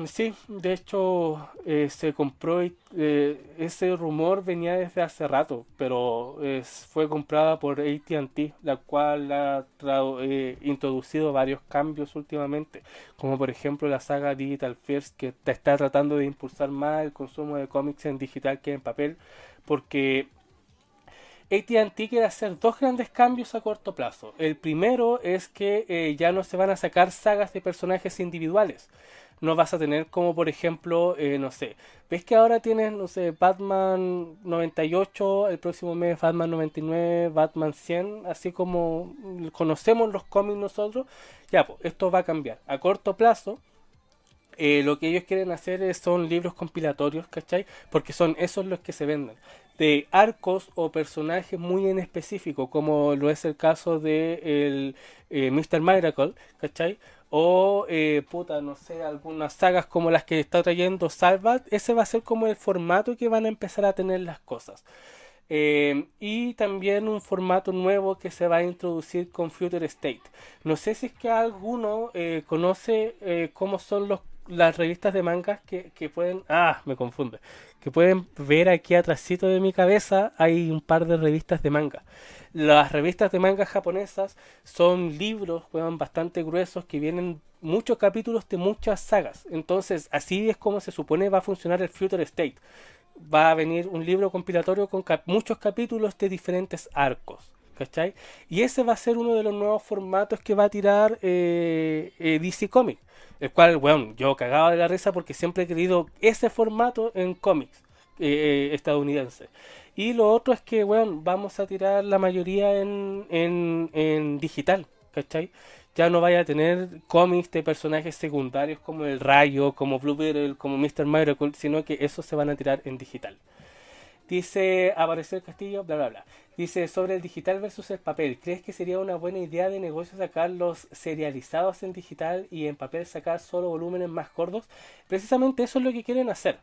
sí, de hecho eh, se compró eh, ese rumor venía desde hace rato, pero fue comprada por AT&T, la cual ha eh, introducido varios cambios últimamente, como por ejemplo la saga Digital First que está tratando de impulsar más el consumo de cómics en digital que en papel, porque ATT quiere hacer dos grandes cambios a corto plazo. El primero es que eh, ya no se van a sacar sagas de personajes individuales. No vas a tener como por ejemplo, eh, no sé, ves que ahora tienes, no sé, Batman 98, el próximo mes Batman 99, Batman 100, así como conocemos los cómics nosotros, ya, pues esto va a cambiar. A corto plazo, eh, lo que ellos quieren hacer son libros compilatorios, ¿cachai? Porque son esos los que se venden de arcos o personajes muy en específico, como lo es el caso de el eh, Mr. Miracle, ¿cachai? O, eh, puta, no sé, algunas sagas como las que está trayendo Salvat, ese va a ser como el formato que van a empezar a tener las cosas. Eh, y también un formato nuevo que se va a introducir con Future State. No sé si es que alguno conoce cómo son los las revistas de mangas que, que pueden... Ah, me confunde. Que pueden ver aquí atrásito de mi cabeza hay un par de revistas de manga. Las revistas de manga japonesas son libros, bastante gruesos que vienen muchos capítulos de muchas sagas. Entonces, así es como se supone va a funcionar el Future State. Va a venir un libro compilatorio con muchos capítulos de diferentes arcos. ¿Cachai? Y ese va a ser uno de los nuevos formatos que va a tirar eh, eh, DC Comics. El cual, bueno, yo cagaba de la risa porque siempre he querido ese formato en cómics eh, estadounidense. Y lo otro es que, bueno, vamos a tirar la mayoría en digital, ¿cachai? Ya no vaya a tener cómics de personajes secundarios como el Rayo, como Blue Beetle, como Mr. Miracle, sino que esos se van a tirar en digital. Dice Aparecer Castillo, bla bla bla. Dice sobre el digital versus el papel. ¿Crees que sería una buena idea de negocio sacar los serializados en digital y en papel sacar solo volúmenes más gordos? Precisamente eso es lo que quieren hacer.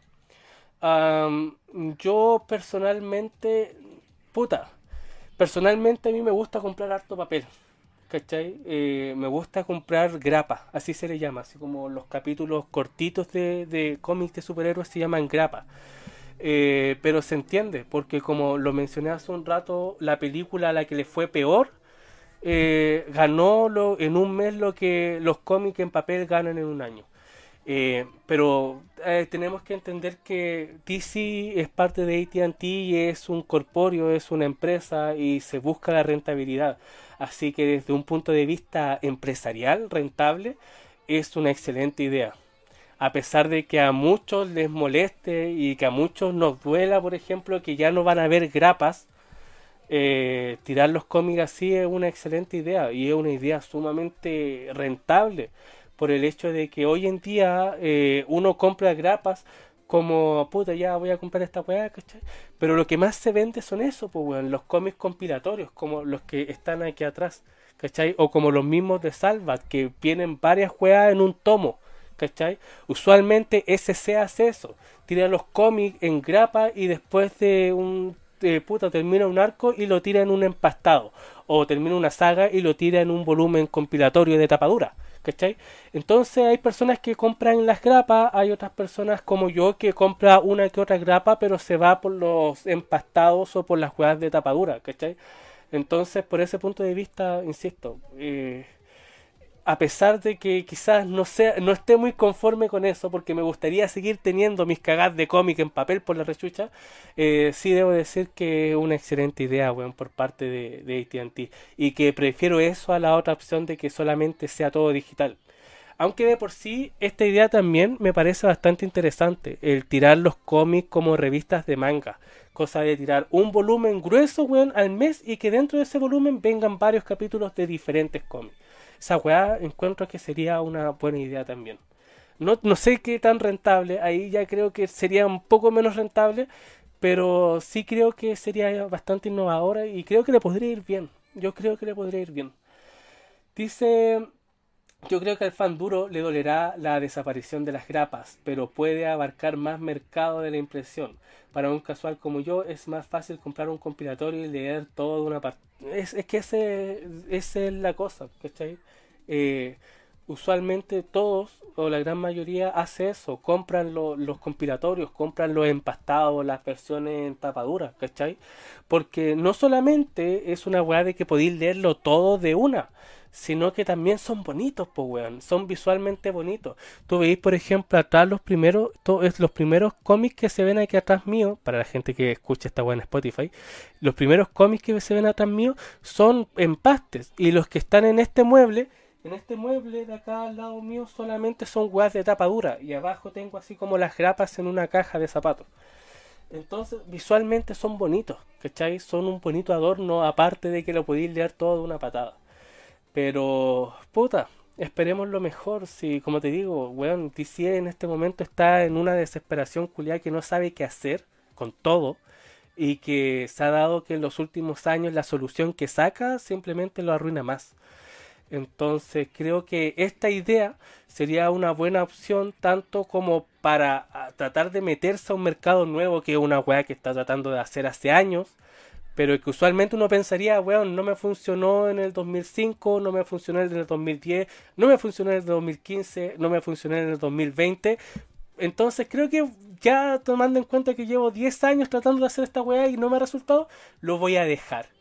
yo personalmente, puta, personalmente a mí me gusta comprar harto papel. ¿Cachai? Eh, me gusta comprar grapa, así se le llama, así como los capítulos cortitos de, de cómics de superhéroes se llaman grapa. Eh, pero se entiende, porque como lo mencioné hace un rato, la película a la que le fue peor eh, ganó lo, en un mes lo que los cómics en papel ganan en un año. Eh, pero tenemos que entender que DC es parte de ATT y es un corpóreo, es una empresa y se busca la rentabilidad. Así que desde un punto de vista empresarial, rentable, es una excelente idea a pesar de que a muchos les moleste y que a muchos nos duela, por ejemplo, que ya no van a haber grapas, eh, tirar los cómics así es una excelente idea y es una idea sumamente rentable por el hecho de que hoy en día eh, uno compra grapas como, puta, ya voy a comprar esta weá, ¿cachai? Pero lo que más se vende son eso, pues, los cómics compilatorios, como los que están aquí atrás, ¿cachai? O como los mismos de Salvat, que vienen varias weas en un tomo. ¿Cachai? Usualmente SC hace eso, tira los cómics en grapa y después de un puta termina un arco y lo tira en un empastado, o termina una saga y lo tira en un volumen compilatorio de tapadura. ¿Cachai? Entonces hay personas que compran las grapas, hay otras personas como yo que compra una que otra grapa, pero se va por los empastados o por las juegas de tapadura, ¿cachai? Entonces, por ese punto de vista, insisto, eh, a pesar de que quizás no sea, no esté muy conforme con eso, porque me gustaría seguir teniendo mis cagadas de cómic en papel por la rechucha, eh, sí debo decir que es una excelente idea, weón, por parte de, de ATT. Y que prefiero eso a la otra opción de que solamente sea todo digital. Aunque de por sí, esta idea también me parece bastante interesante, el tirar los cómics como revistas de manga. Cosa de tirar un volumen grueso, weón, al mes y que dentro de ese volumen vengan varios capítulos de diferentes cómics esa encuentro que sería una buena idea también. No, no sé qué tan rentable, ahí ya creo que sería un poco menos rentable, pero sí creo que sería bastante innovadora y creo que le podría ir bien. Yo creo que le podría ir bien. Dice, yo creo que al fan duro le dolerá la desaparición de las grapas, pero puede abarcar más mercado de la impresión. Para un casual como yo es más fácil comprar un compilatorio y leer todo de una parte. Es, que ese, esa es la cosa, ¿cachai? Eh, usualmente todos o la gran mayoría hace eso, compran los compilatorios, compran los empastados, las versiones en tapadura, ¿cachai? Porque no solamente es una weá de que podéis leerlo todo de una, sino que también son bonitos, pues weón, son visualmente bonitos. Tú veis, por ejemplo, atrás los primeros, los primeros cómics que se ven aquí atrás mío, para la gente que escucha esta weá en Spotify, los primeros cómics que se ven atrás mío son empastes, y los que están en este mueble, en este mueble de acá al lado mío solamente son weas de tapa dura, y abajo tengo así como las grapas en una caja de zapatos. Entonces, visualmente son bonitos, ¿cachai? Son un bonito adorno, aparte de que lo podéis leer todo de una patada. Pero, puta, esperemos lo mejor. Si, como te digo, weón, DC en este momento está en una desesperación culiada que no sabe qué hacer con todo. Y que se ha dado que en los últimos años la solución que saca simplemente lo arruina más. Entonces creo que esta idea sería una buena opción tanto como para ah, tratar de meterse a un mercado nuevo que es una weá que está tratando de hacer hace años pero que usualmente uno pensaría, weón, no me funcionó en el 2005, no me funcionó en el 2010, no me funcionó en el 2015, no me funcionó en el 2020. Entonces creo que ya tomando en cuenta que llevo 10 años tratando de hacer esta weá y no me ha resultado, lo voy a dejar.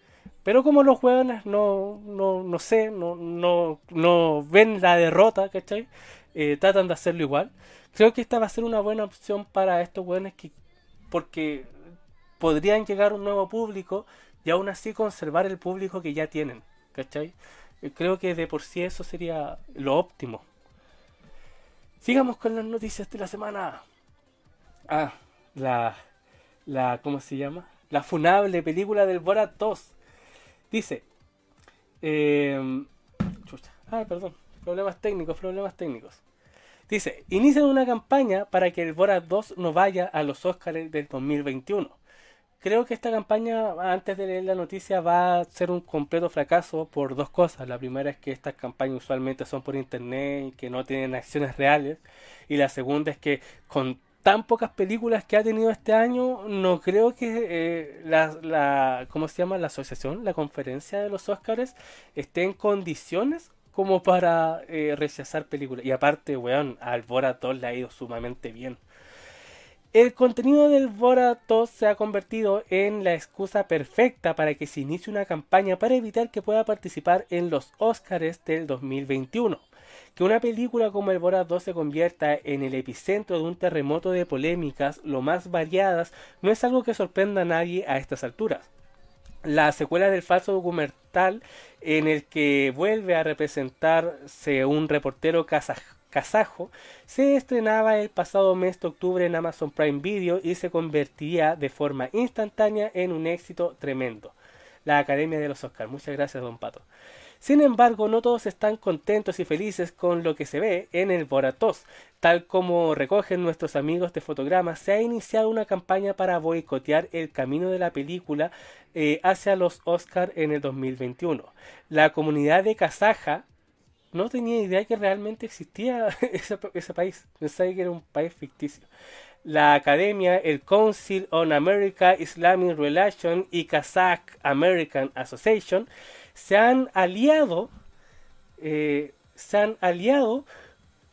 Pero como los weones no, no, no sé, no, no, no ven la derrota, ¿cachai? Eh, tratan de hacerlo igual. Creo que esta va a ser una buena opción para estos weones que, porque podrían llegar un nuevo público y aún así conservar el público que ya tienen. ¿Cachai? Eh, creo que de por sí eso sería lo óptimo. Sigamos con las noticias de la semana. Ah, la, la, ¿cómo se llama? la funable película del Borat 2. Dice, eh, chucha, ah, perdón, problemas técnicos, problemas técnicos. Dice, inician una campaña para que el Borat 2 no vaya a los Oscars del 2021. Creo que esta campaña, antes de leer la noticia, va a ser un completo fracaso por dos cosas. La primera es que estas campañas usualmente son por internet y que no tienen acciones reales. Y la segunda es que con tan pocas películas que ha tenido este año, no creo que eh, la, ¿cómo se llama? La asociación, la conferencia de los Oscars esté en condiciones como para eh, rechazar películas. Y aparte, weón, al Borat le ha ido sumamente bien. El contenido del Borat 2 se ha convertido en la excusa perfecta para que se inicie una campaña para evitar que pueda participar en los Oscars del 2021. Que una película como el Borat 2 se convierta en el epicentro de un terremoto de polémicas lo más variadas no es algo que sorprenda a nadie a estas alturas. La secuela del falso documental en el que vuelve a representarse un reportero kazaj kazajo, se estrenaba el pasado mes de octubre en Amazon Prime Video y se convertiría de forma instantánea en un éxito tremendo. La Academia de los Oscars. Muchas gracias, don Pato. Sin embargo, no todos están contentos y felices con lo que se ve en el Boratos. Tal como recogen nuestros amigos de fotogramas, se ha iniciado una campaña para boicotear el camino de la película eh, hacia los Oscars en el 2021. La comunidad de Kazaja no tenía idea que realmente existía ese, país. Pensaba que era un país ficticio. La academia, el Council on America Islamic Relations y Kazakh American Association se han aliado, eh, se han aliado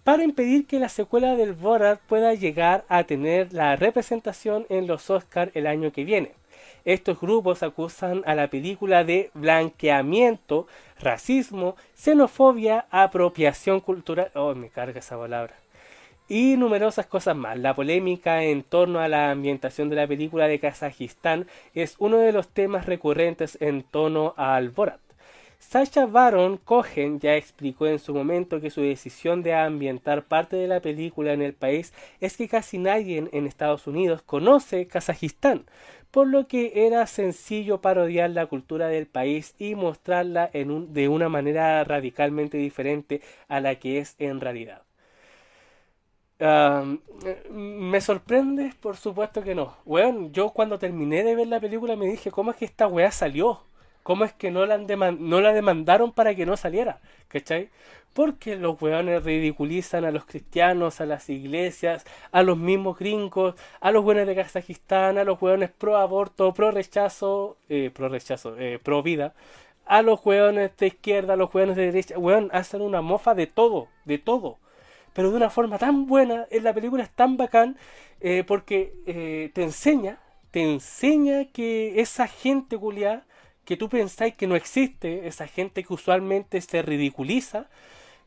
para impedir que la secuela del Borat pueda llegar a tener la representación en los Oscars el año que viene. Estos grupos acusan a la película de blanqueamiento, racismo, xenofobia, apropiación cultural. Oh, me carga esa palabra. Y numerosas cosas más. La polémica en torno a la ambientación de la película de Kazajistán es uno de los temas recurrentes en torno al Borat. Sacha Baron Cohen ya explicó en su momento que su decisión de ambientar parte de la película en el país es que casi nadie en Estados Unidos conoce Kazajistán, por lo que era sencillo parodiar la cultura del país y mostrarla de una manera radicalmente diferente a la que es en realidad. ¿Me sorprende? Por supuesto que no. Bueno, yo cuando terminé de ver la película me dije, ¿cómo es que esta weá salió? ¿Cómo es que no la, no la demandaron para que no saliera? ¿Cachai? Porque los weones ridiculizan a los cristianos, a las iglesias, a los mismos gringos, a los weones de Kazajistán, a los weones pro aborto, pro rechazo, eh, pro rechazo, eh, pro vida, a los weones de izquierda, a los weones de derecha, weón, hacen una mofa de todo, de todo. Pero de una forma tan buena, en la película es tan bacán, eh, porque te enseña, te enseña que esa gente culiada que tú pensáis que no existe, esa gente que usualmente se ridiculiza,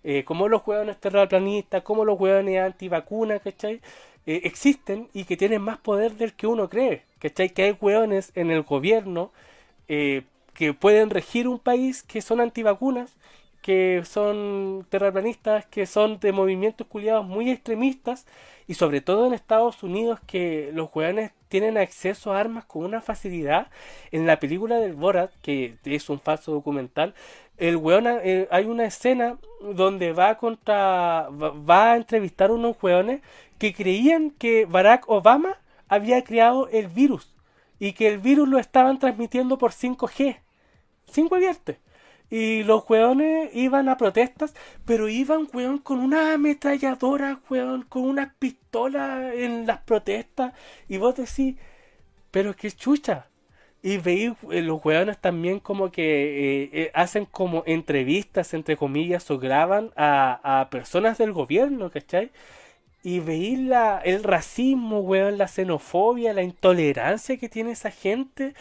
eh, como los hueones terraplanistas, como los hueones antivacunas, ¿cachai? Eh, existen y que tienen más poder del que uno cree, ¿cachai? Que hay hueones en el gobierno eh, que pueden regir un país que son antivacunas, que son terraplanistas, que son de movimientos culiados muy extremistas y sobre todo en Estados Unidos que los hueones tienen acceso a armas con una facilidad. En la película del Borat, que es un falso documental, el weón, eh, hay una escena donde va contra, va, a entrevistar a unos weones que creían que Barack Obama había creado el virus y que el virus lo estaban transmitiendo por 5G. 5 abierto. Y los weones iban a protestas, pero iban, weón, con una ametralladora, weón, con una pistola en las protestas. Y vos decís, pero qué chucha. Y veis eh, los weones también como que eh, eh, hacen como entrevistas, entre comillas, o graban a, a personas del gobierno, ¿cachai? Y veis la, el racismo, weón, la xenofobia, la intolerancia que tiene esa gente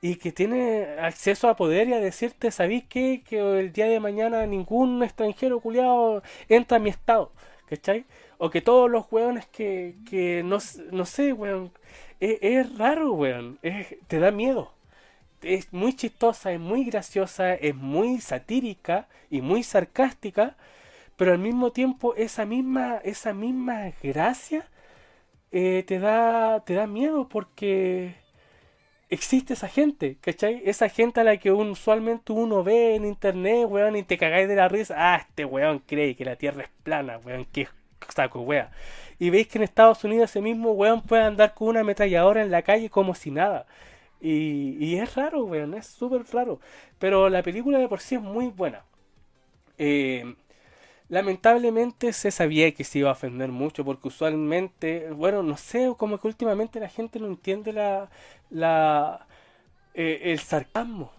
y que tiene acceso a poder y a decirte, ¿sabéis qué? Que el día de mañana ningún extranjero culiado entra a mi estado, ¿cachai? O que todos los weones que, que no, no sé, weón, es, raro, weón, te da miedo. Es muy chistosa, es muy graciosa, es muy satírica y muy sarcástica, pero al mismo tiempo esa misma, esa misma gracia eh, te, da, te da miedo porque existe esa gente, ¿cachai? Esa gente a la que usualmente uno ve en internet, weón, y te cagáis de la risa. Ah, este weón cree que la tierra es plana, weón, que saco, weón. Y veis que en Estados Unidos ese mismo weón puede andar con una ametralladora en la calle como si nada. Y, y es raro, weón, es súper raro. Pero la película de por sí es muy buena. Eh, lamentablemente se sabía que se iba a ofender mucho porque usualmente, bueno, no sé, como que últimamente la gente no entiende la, la eh, el sarcasmo.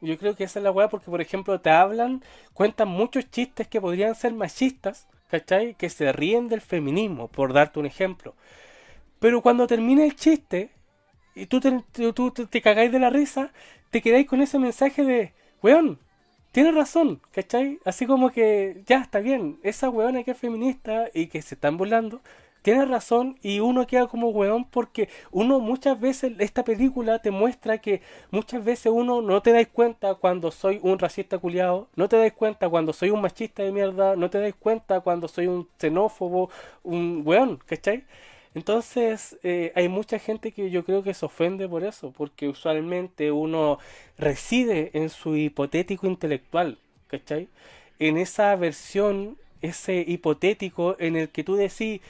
Yo creo que esa es la weá porque, por ejemplo, te hablan, cuentan muchos chistes que podrían ser machistas, ¿cachai? Que se ríen del feminismo, por darte un ejemplo. Pero cuando termina el chiste y tú te, tú, te cagáis de la risa, te quedáis con ese mensaje de, weón, tiene razón, ¿cachai? Así como que ya está bien, esa weona que es feminista y que se están burlando, tiene razón y uno queda como weón porque uno muchas veces, esta película te muestra que muchas veces uno no te dais cuenta cuando soy un racista culiado, no te dais cuenta cuando soy un machista de mierda, no te dais cuenta cuando soy un xenófobo, un weón, ¿cachai? Entonces eh, hay mucha gente que yo creo que se ofende por eso, porque usualmente uno reside en su hipotético intelectual, ¿cachai? En esa versión, ese hipotético en el que tú decís,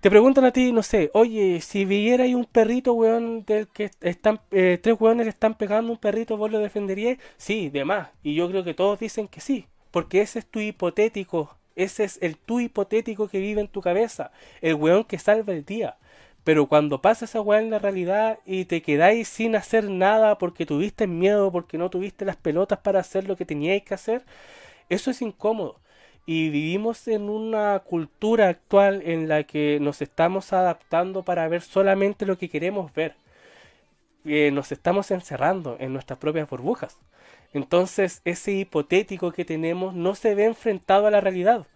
te preguntan a ti, no sé, oye, si viera ahí un perrito, weón, del que están, eh, tres weones le están pegando un perrito, ¿vos lo defenderías? Sí, de más. Y yo creo que todos dicen que sí, porque ese es tu hipotético ese es el tú hipotético que vive en tu cabeza, el weón que salva el día. Pero cuando pasa esa weá en la realidad y te quedáis sin hacer nada porque tuviste miedo, porque no tuviste las pelotas para hacer lo que teníais que hacer, eso es incómodo. Y vivimos en una cultura actual en la que nos estamos adaptando para ver solamente lo que queremos ver. Eh, nos estamos encerrando en nuestras propias burbujas. Entonces ese hipotético que tenemos no se ve enfrentado a la realidad.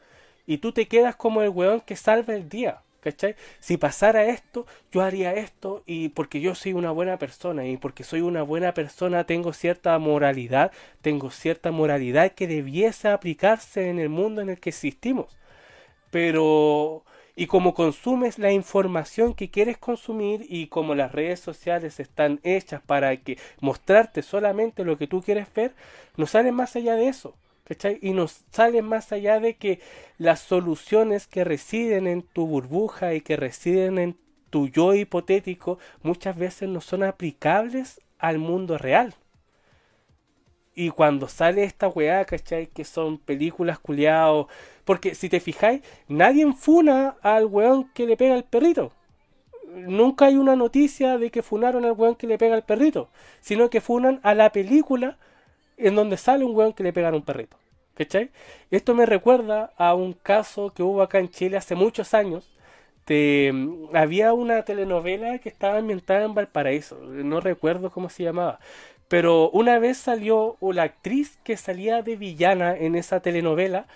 Y tú te quedas como el weón que salva el día. ¿Cachai? Si pasara esto, yo haría esto y porque yo soy una buena persona y porque soy una buena persona tengo cierta moralidad, tengo cierta moralidad que debiese aplicarse en el mundo en el que existimos. Pero y como consumes la información que quieres consumir y como las redes sociales están hechas para que mostrarte solamente lo que tú quieres ver, no salen más allá de eso. Y nos salen más allá de que las soluciones que residen en tu burbuja y que residen en tu yo hipotético muchas veces no son aplicables al mundo real. Y cuando sale esta weá, ¿cachai? Que son películas culiados. Porque si te fijáis, nadie enfuna al weón que le pega al perrito. Nunca hay una noticia de que funaron al weón que le pega al perrito. Sino que funan a la película en donde sale un weón que le pega a un perrito. ¿Cachai? Esto me recuerda a un caso que hubo acá en Chile hace muchos años. Mm, había una telenovela que estaba ambientada en Valparaíso. No recuerdo cómo se llamaba pero una vez salió la actriz que salía de villana en esa telenovela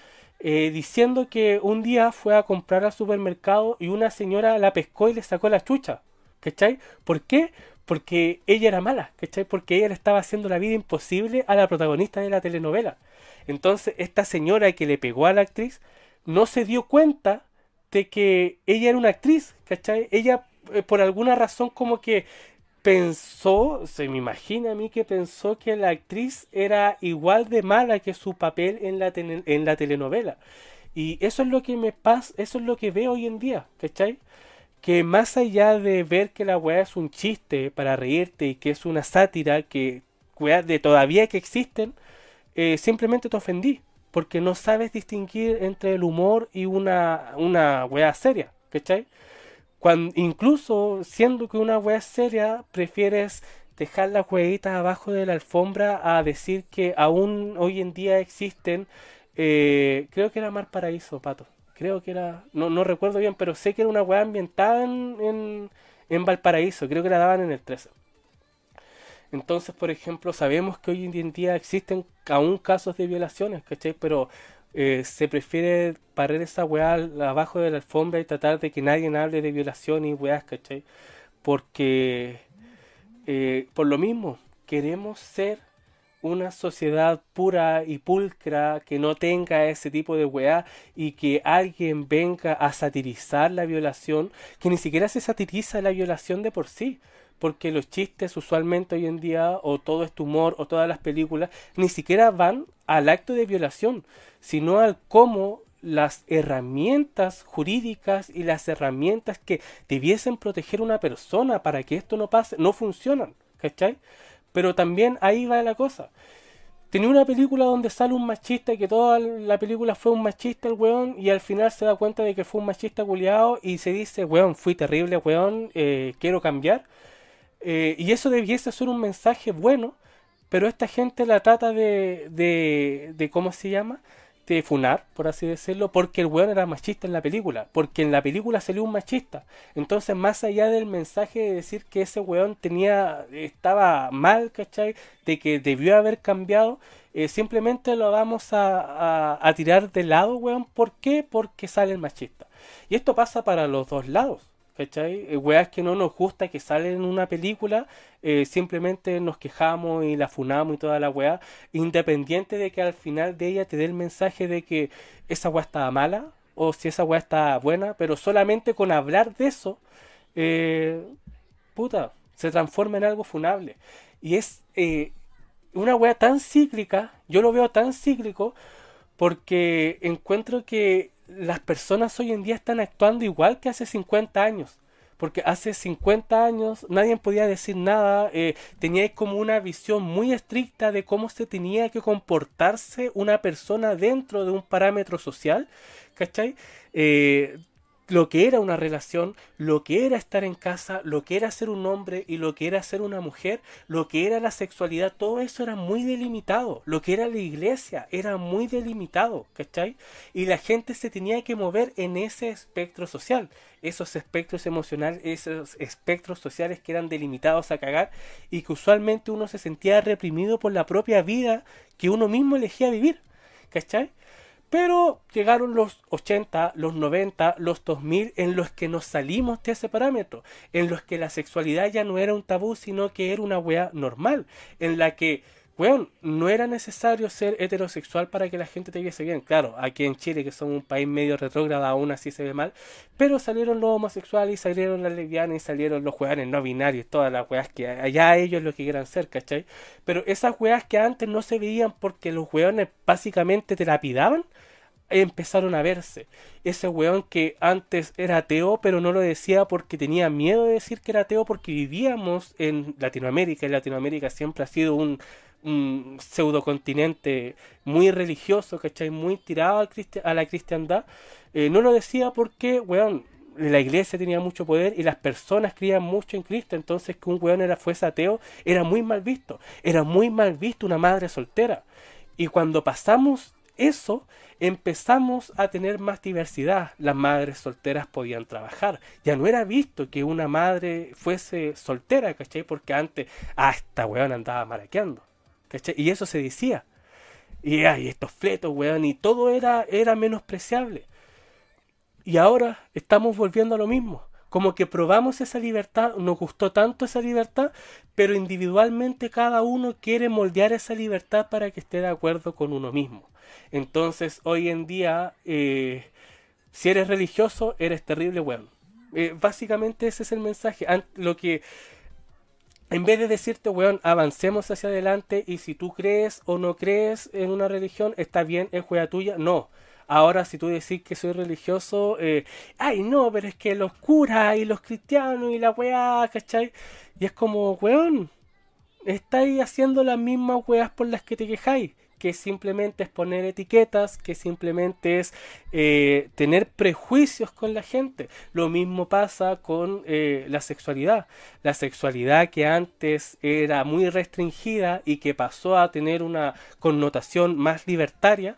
eh, diciendo que un día fue a comprar al supermercado y una señora la pescó y le sacó la chucha. ¿Cachai? ¿Por qué? Porque ella era mala, ¿cachai? Porque ella le estaba haciendo la vida imposible a la protagonista de la telenovela. Entonces, esta señora que le pegó a la actriz no se dio cuenta de que ella era una actriz, ¿cachai? Ella, eh, por alguna razón, como que pensó, se me imagina a mí que pensó que la actriz era igual de mala que su papel en la, en la telenovela. Y eso es lo que me pasa, eso es lo que veo hoy en día, ¿cachai? Que más allá de ver que la weá es un chiste para reírte y que es una sátira que weá de todavía que existen, eh, simplemente te ofendí. Porque no sabes distinguir entre el humor y una, una weá seria, ¿cachai? Incluso siendo que una wea seria, prefieres dejar las huevitas abajo de la alfombra a decir que aún hoy en día existen. Eh, creo que era Mar Paraíso, pato. Creo que era. No, no recuerdo bien, pero sé que era una wea ambientada en, en, Valparaíso. Creo que la daban en el 13. Entonces, por ejemplo, sabemos que hoy en día existen aún casos de violaciones, ¿cachai? Pero eh, se prefiere parar esa weá abajo de la alfombra y tratar de que nadie hable de violación y weás, ¿cachai? Porque eh, por lo mismo, queremos ser una sociedad pura y pulcra que no tenga ese tipo de weá y que alguien venga a satirizar la violación, que ni siquiera se satiriza la violación de por sí, porque los chistes usualmente hoy en día, o todo este humor, o todas las películas, ni siquiera van al acto de violación, sino al cómo las herramientas jurídicas y las herramientas que debiesen proteger a una persona para que esto no pase, no funcionan, ¿cachai? Pero también ahí va la cosa. Tenía una película donde sale un machista y que toda la película fue un machista el weón y al final se da cuenta de que fue un machista culiado y se dice, weón, fui terrible, weón, eh, quiero cambiar. Eh, y eso debiese ser un mensaje bueno, pero esta gente la trata de, de, de ¿cómo se llama? de funar, por así decirlo, porque el weón era machista en la película, porque en la película salió un machista. Entonces, más allá del mensaje de decir que ese weón tenía, estaba mal, ¿cachai? De que debió haber cambiado, eh, simplemente lo vamos a, a, a, tirar de lado, weón. ¿Por qué? Porque sale el machista. Y esto pasa para los dos lados. ¿Cachai? Eh, weas que no nos gusta que salen en una película, eh, simplemente nos quejamos y la funamos y toda la wea, independiente de que al final de ella te dé el mensaje de que esa wea estaba mala o si esa wea está buena, pero solamente con hablar de eso, eh, puta, se transforma en algo funable. Y es eh, una wea tan cíclica, yo lo veo tan cíclico, porque encuentro que las personas hoy en día están actuando igual que hace 50 años. Porque hace 50 años nadie podía decir nada, eh, teníais como una visión muy estricta de cómo se tenía que comportarse una persona dentro de un parámetro social, ¿cachai? Eh, lo que era una relación, lo que era estar en casa, lo que era ser un hombre y lo que era ser una mujer, lo que era la sexualidad, todo eso era muy delimitado. Lo que era la iglesia era muy delimitado, ¿cachai? Y la gente se tenía que mover en ese espectro social, esos espectros emocionales, esos espectros sociales que eran delimitados a cagar y que usualmente uno se sentía reprimido por la propia vida que uno mismo elegía vivir, ¿cachai? Pero llegaron los 80, los 90, los 2000 en los que nos salimos de ese parámetro, en los que la sexualidad ya no era un tabú, sino que era una weá normal, en la que, weón, no era necesario ser heterosexual para que la gente te viese bien. Claro, aquí en Chile, que somos un país medio retrógrado, aún así se ve mal, pero salieron los homosexuales, salieron las lesbianas, salieron los weones no binarios, todas las weas que allá ellos lo que quieran ser, ¿cachai? Pero esas weas que antes no se veían porque los weones básicamente te lapidaban, empezaron a verse. Ese weón que antes era ateo, pero no lo decía porque tenía miedo de decir que era ateo porque vivíamos en Latinoamérica. Y Latinoamérica siempre ha sido un, un pseudocontinente muy religioso, ¿cachai? Muy tirado a la cristiandad. Eh, no lo decía porque, weón, la iglesia tenía mucho poder y las personas creían mucho en Cristo. Entonces que un weón era, fuese ateo era muy mal visto. Era muy mal visto una madre soltera. Y cuando pasamos eso, empezamos a tener más diversidad. Las madres solteras podían trabajar. Ya no era visto que una madre fuese soltera, ¿cachai? Porque antes, ah, esta weón andaba maraqueando, Y eso se decía. Y, ay, estos fletos, weón, y todo era, era menospreciable. Y ahora estamos volviendo a lo mismo. Como que probamos esa libertad, nos gustó tanto esa libertad, pero individualmente cada uno quiere moldear esa libertad para que esté de acuerdo con uno mismo. Entonces, hoy en día, eh, si eres religioso, eres terrible, weón. Eh, básicamente ese es el mensaje. Lo que, en vez de decirte, weón, avancemos hacia adelante y si tú crees o no crees en una religión, está bien, es juega tuya. No. Ahora, si tú decís que soy religioso, eh, ay, no, pero es que los curas y los cristianos y la weá, ¿cachai? Y es como, weón, estáis haciendo las mismas weas por las que te quejáis que simplemente es poner etiquetas, que simplemente es eh, tener prejuicios con la gente. Lo mismo pasa con eh, la sexualidad. La sexualidad que antes era muy restringida y que pasó a tener una connotación más libertaria,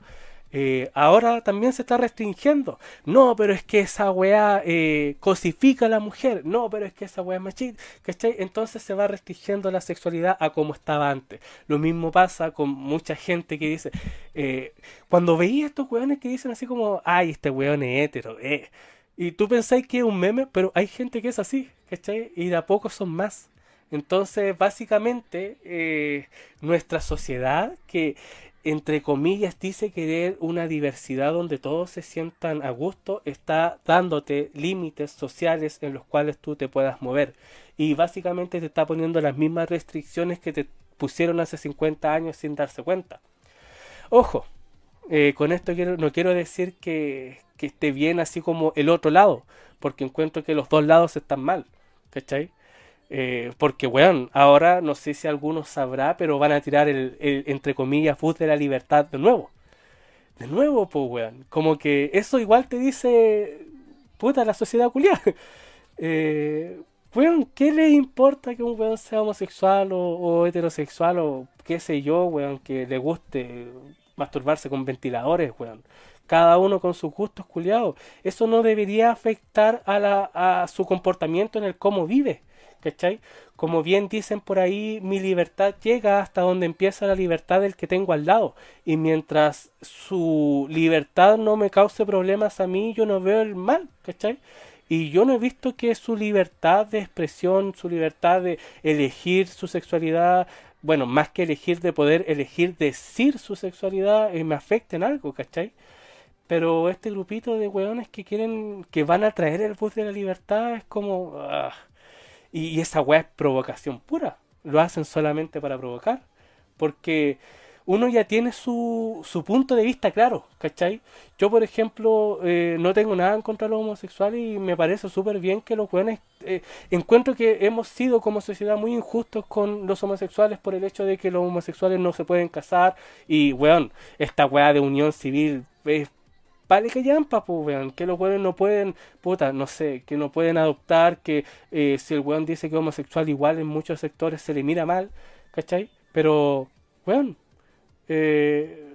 eh, ahora también se está restringiendo. No, pero es que esa weá eh, cosifica a la mujer. No, pero es que esa weá es machista. ¿Cachai? Entonces se va restringiendo la sexualidad a como estaba antes. Lo mismo pasa con mucha gente que dice. Eh, cuando veía estos weones que dicen así como, ay, este weón es hetero. Eh. Y tú pensáis que es un meme, pero hay gente que es así. ¿Cachai? Y de a poco son más. Entonces, básicamente, nuestra sociedad que entre comillas, dice querer una diversidad donde todos se sientan a gusto, está dándote límites sociales en los cuales tú te puedas mover. Y básicamente te está poniendo las mismas restricciones que te pusieron hace 50 años sin darse cuenta. Ojo, eh, con esto quiero, no quiero decir que, que esté bien así como el otro lado, porque encuentro que los dos lados están mal, ¿cachai? Eh, porque, weón, ahora no sé si alguno sabrá, pero van a tirar el, entre comillas, bus de la libertad de nuevo. De nuevo, pues, weón. Como que eso igual te dice, puta, la sociedad culiada. eh, weón, ¿qué le importa que un weón sea homosexual o, o, heterosexual o qué sé yo, weón, que le guste masturbarse con ventiladores, weón? Cada uno con sus gustos culiados. Eso no debería afectar a, la, a su comportamiento en el cómo vive. ¿Cachai? Como bien dicen por ahí, mi libertad llega hasta donde empieza la libertad del que tengo al lado. Y mientras su libertad no me cause problemas a mí, yo no veo el mal, ¿cachai? Y yo no he visto que su libertad de expresión, su libertad de elegir su sexualidad, bueno, más que elegir de poder elegir decir su sexualidad, eh, me afecte en algo, ¿cachai? Pero este grupito de weones que quieren, que van a traer el bus de la libertad es como... Ah, y, esa weá es provocación pura. Lo hacen solamente para provocar. Porque uno ya tiene su, su punto de vista claro, ¿cachai? Yo, por ejemplo, eh, no tengo nada en contra de los homosexuales y me parece súper bien que los weones... Eh, encuentro que hemos sido como sociedad muy injustos con los homosexuales por el hecho de que los homosexuales no se pueden casar y, weón, esta weá de unión civil es vale que llampa, pues, weón, que los weones no pueden, puta, no sé, que no pueden adoptar, que eh, si el weón dice que es homosexual, igual en muchos sectores se le mira mal, ¿cachai? Pero, weón, eh,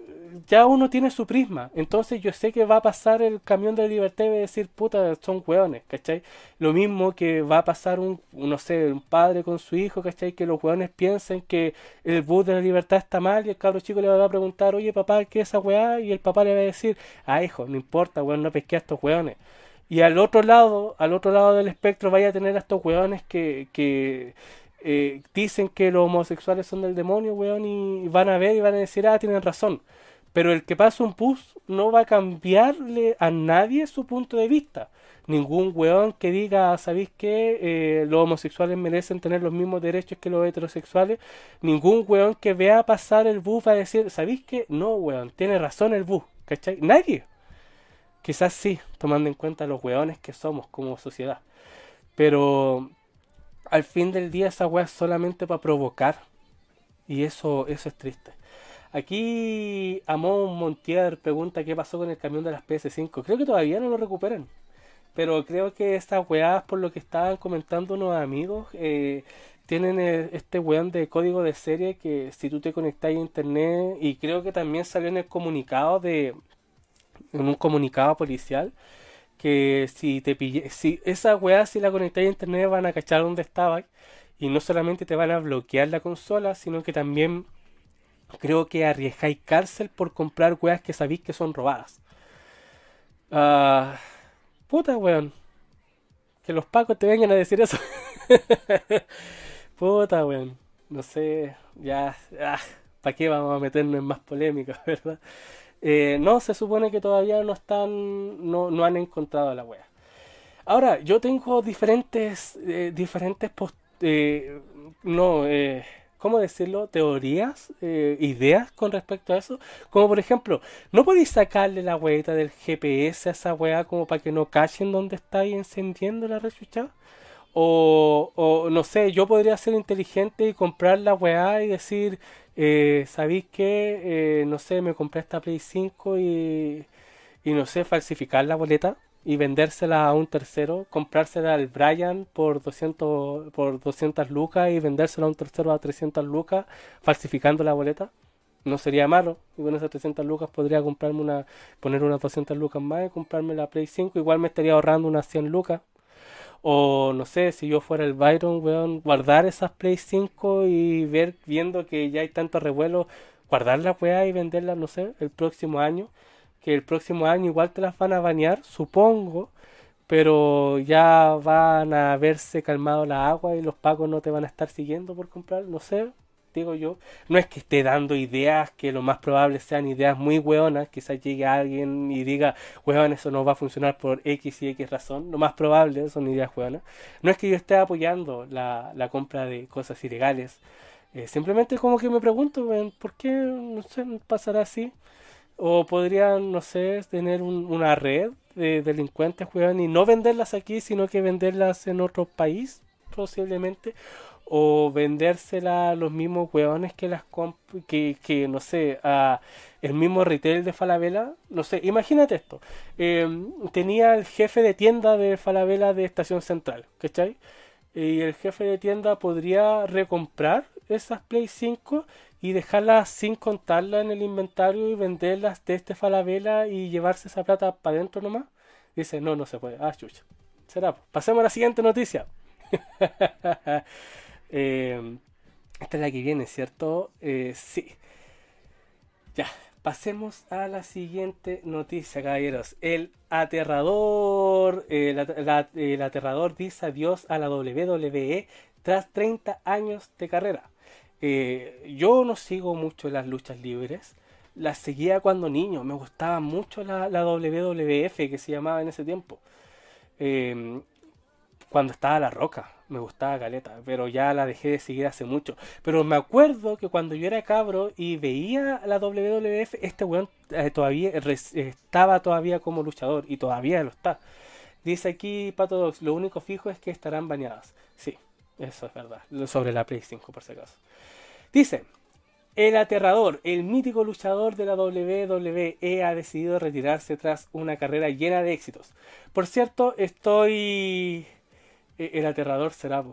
ya uno tiene su prisma. Entonces yo sé que va a pasar el camión de la libertad y va a decir, puta, son hueones, ¿cachai? Lo mismo que va a pasar un, no sé, un padre con su hijo, ¿cachai? Que los hueones piensen que el bus de la libertad está mal y el cabro chico le va a preguntar, oye papá, ¿qué es esa weá? Y el papá le va a decir, ah hijo, no importa, weón, no pesqué a estos hueones. Y al otro lado, al otro lado del espectro vaya a tener a estos hueones que, que eh, dicen que los homosexuales son del demonio, weón, y van a ver y van a decir, ah, tienen razón. Pero el que pasa un bus no va a cambiarle a nadie su punto de vista. Ningún weón que diga, ¿sabéis qué? Eh, los homosexuales merecen tener los mismos derechos que los heterosexuales. Ningún weón que vea pasar el bus va a decir, ¿sabéis qué? No, weón, tiene razón el bus. ¿Cachai? Nadie. Quizás sí, tomando en cuenta los weones que somos como sociedad. Pero al fin del día esa weá es solamente para provocar. Y eso, eso es triste. Aquí Amon Montier pregunta qué pasó con el camión de las PS5. Creo que todavía no lo recuperan. Pero creo que estas weadas, por lo que estaban comentando unos amigos, eh, tienen eh, este weón de código de serie que si tú te conectas a internet, y creo que también salió en el comunicado de. en un comunicado policial, que si te pille, si esa weá si la conectas a internet van a cachar dónde estaba y no solamente te van a bloquear la consola, sino que también creo que arriesgáis cárcel por comprar weas que sabéis que son robadas. Ah, puta, weón. Que los pacos te vengan a decir eso. puta, weón. No sé, ya. Ah, ¿Para qué vamos a meternos en más polémicas, verdad? Eh, no, se supone que todavía no están. No, no han encontrado la wea. Ahora, yo tengo diferentes. Eh, diferentes post, eh, no, eh ¿cómo decirlo? Teorías, eh, ideas con respecto a eso. Como por ejemplo, ¿no podéis sacarle la hueita del GPS a esa weá como para que no cachen donde estáis encendiendo la rechucha? O, o no sé, yo podría ser inteligente y comprar la weá y decir, eh, ¿sabéis qué? Eh, no sé, me compré esta Play 5 y, y no sé, falsificar la boleta y vendérsela a un tercero, comprársela al Brian por 200, por 200 lucas y vendérsela a un tercero a 300 lucas, falsificando la boleta. No sería malo. Y con esas 300 lucas podría comprarme una, poner unas 200 lucas más y comprarme la Play 5. Igual me estaría ahorrando unas 100 lucas. O no sé, si yo fuera el Byron, weón, guardar esas Play 5 y ver, viendo que ya hay tanto revuelo, guardar la weá y venderla, no sé, el próximo año que el próximo año igual te las van a bañar, supongo, pero ya van a haberse calmado la agua y los pagos no te van a estar siguiendo por comprar, no sé, digo yo. No es que esté dando ideas que lo más probable sean ideas muy hueonas, quizás llegue alguien y diga, hueón, eso no va a funcionar por X y X razón. Lo más probable son ideas hueonas. No es que yo esté apoyando la, la compra de cosas ilegales. Eh, simplemente como que me pregunto, ¿por qué, no sé, pasará así? O podrían, no sé, tener una red de delincuentes, weón, y no venderlas aquí, sino que venderlas en otro país, posiblemente. O vendérselas a los mismos weones que las que, que, no sé, a el mismo retail de Falabella. No sé, imagínate esto. Em, tenía el jefe de tienda de Falabella de Estación Central, ¿cachai? Y el jefe de tienda podría recomprar esas Play 5 y dejarlas sin contarlas en el inventario y venderlas de este Falabella y llevarse esa plata para adentro nomás? Dice, no, no se puede. Ah, chucha. Será. Pasemos a la siguiente noticia. Eh, esta es la que viene, ¿cierto? Eh, sí. Ya, pasemos a la siguiente noticia, caballeros. El aterrador, el, el aterrador dice adiós a la WWE tras 30 años de carrera. Eh, yo no sigo mucho las luchas libres. Las seguía cuando niño. Me gustaba mucho la, WWF que se llamaba en ese tiempo. Em, cuando estaba La Roca. Me gustaba Caleta. Pero ya la dejé de seguir hace mucho. Pero me acuerdo que cuando yo era cabro y veía la WWF, este weón eh, todavía estaba todavía como luchador. Y todavía lo está. Dice aquí Pato lo único fijo es que estarán bañadas. Sí, eso es verdad. Sobre la Play 5 por si acaso. Dice, el aterrador, el mítico luchador de la WWE ha decidido retirarse tras una carrera llena de éxitos. Por cierto, estoy... E, el aterrador será...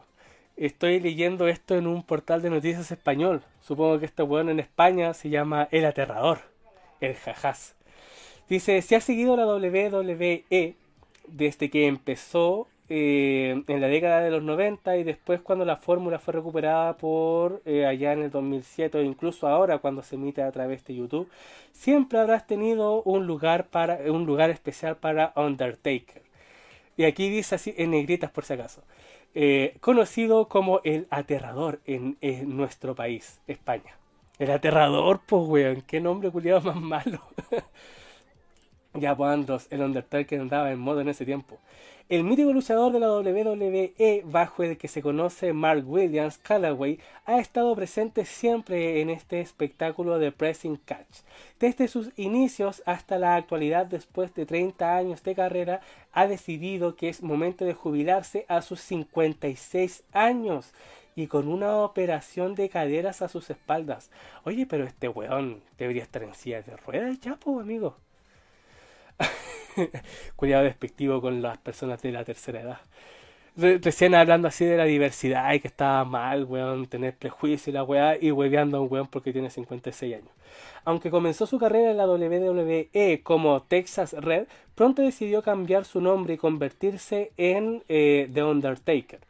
Estoy leyendo esto en un portal de noticias español. Supongo que este bueno en España se llama El Aterrador. El jajás. Dice, si ha seguido la WWE desde que empezó eh, en la década de los 90 y después cuando la fórmula fue recuperada por eh, allá en el 2007 o incluso ahora cuando se emite a través de YouTube, siempre habrás tenido un lugar para un lugar especial para Undertaker. Y aquí dice así en negritas por si acaso. Eh, conocido como el aterrador en, nuestro país, España. El aterrador, pues weón, qué nombre culiado más malo. ya pues el Undertaker andaba en modo en ese tiempo. El mítico luchador de la WWE, bajo el que se conoce Mark Williams Callaway, ha estado presente siempre en este espectáculo de Pressing Catch. Desde sus inicios hasta la actualidad, después de 30 años de carrera, ha decidido que es momento de jubilarse a sus 56 años y con una operación de caderas a sus espaldas. Oye, pero este weón debería estar en silla de ruedas ya, amigo. cuidado despectivo con las personas de la tercera edad. recién hablando así de la diversidad y que estaba mal, weón, tener prejuicio y la weá, y hueveando a un weón porque tiene 56 años. Aunque comenzó su carrera en la WWE como Texas Red, pronto decidió cambiar su nombre y convertirse en eh, The Undertaker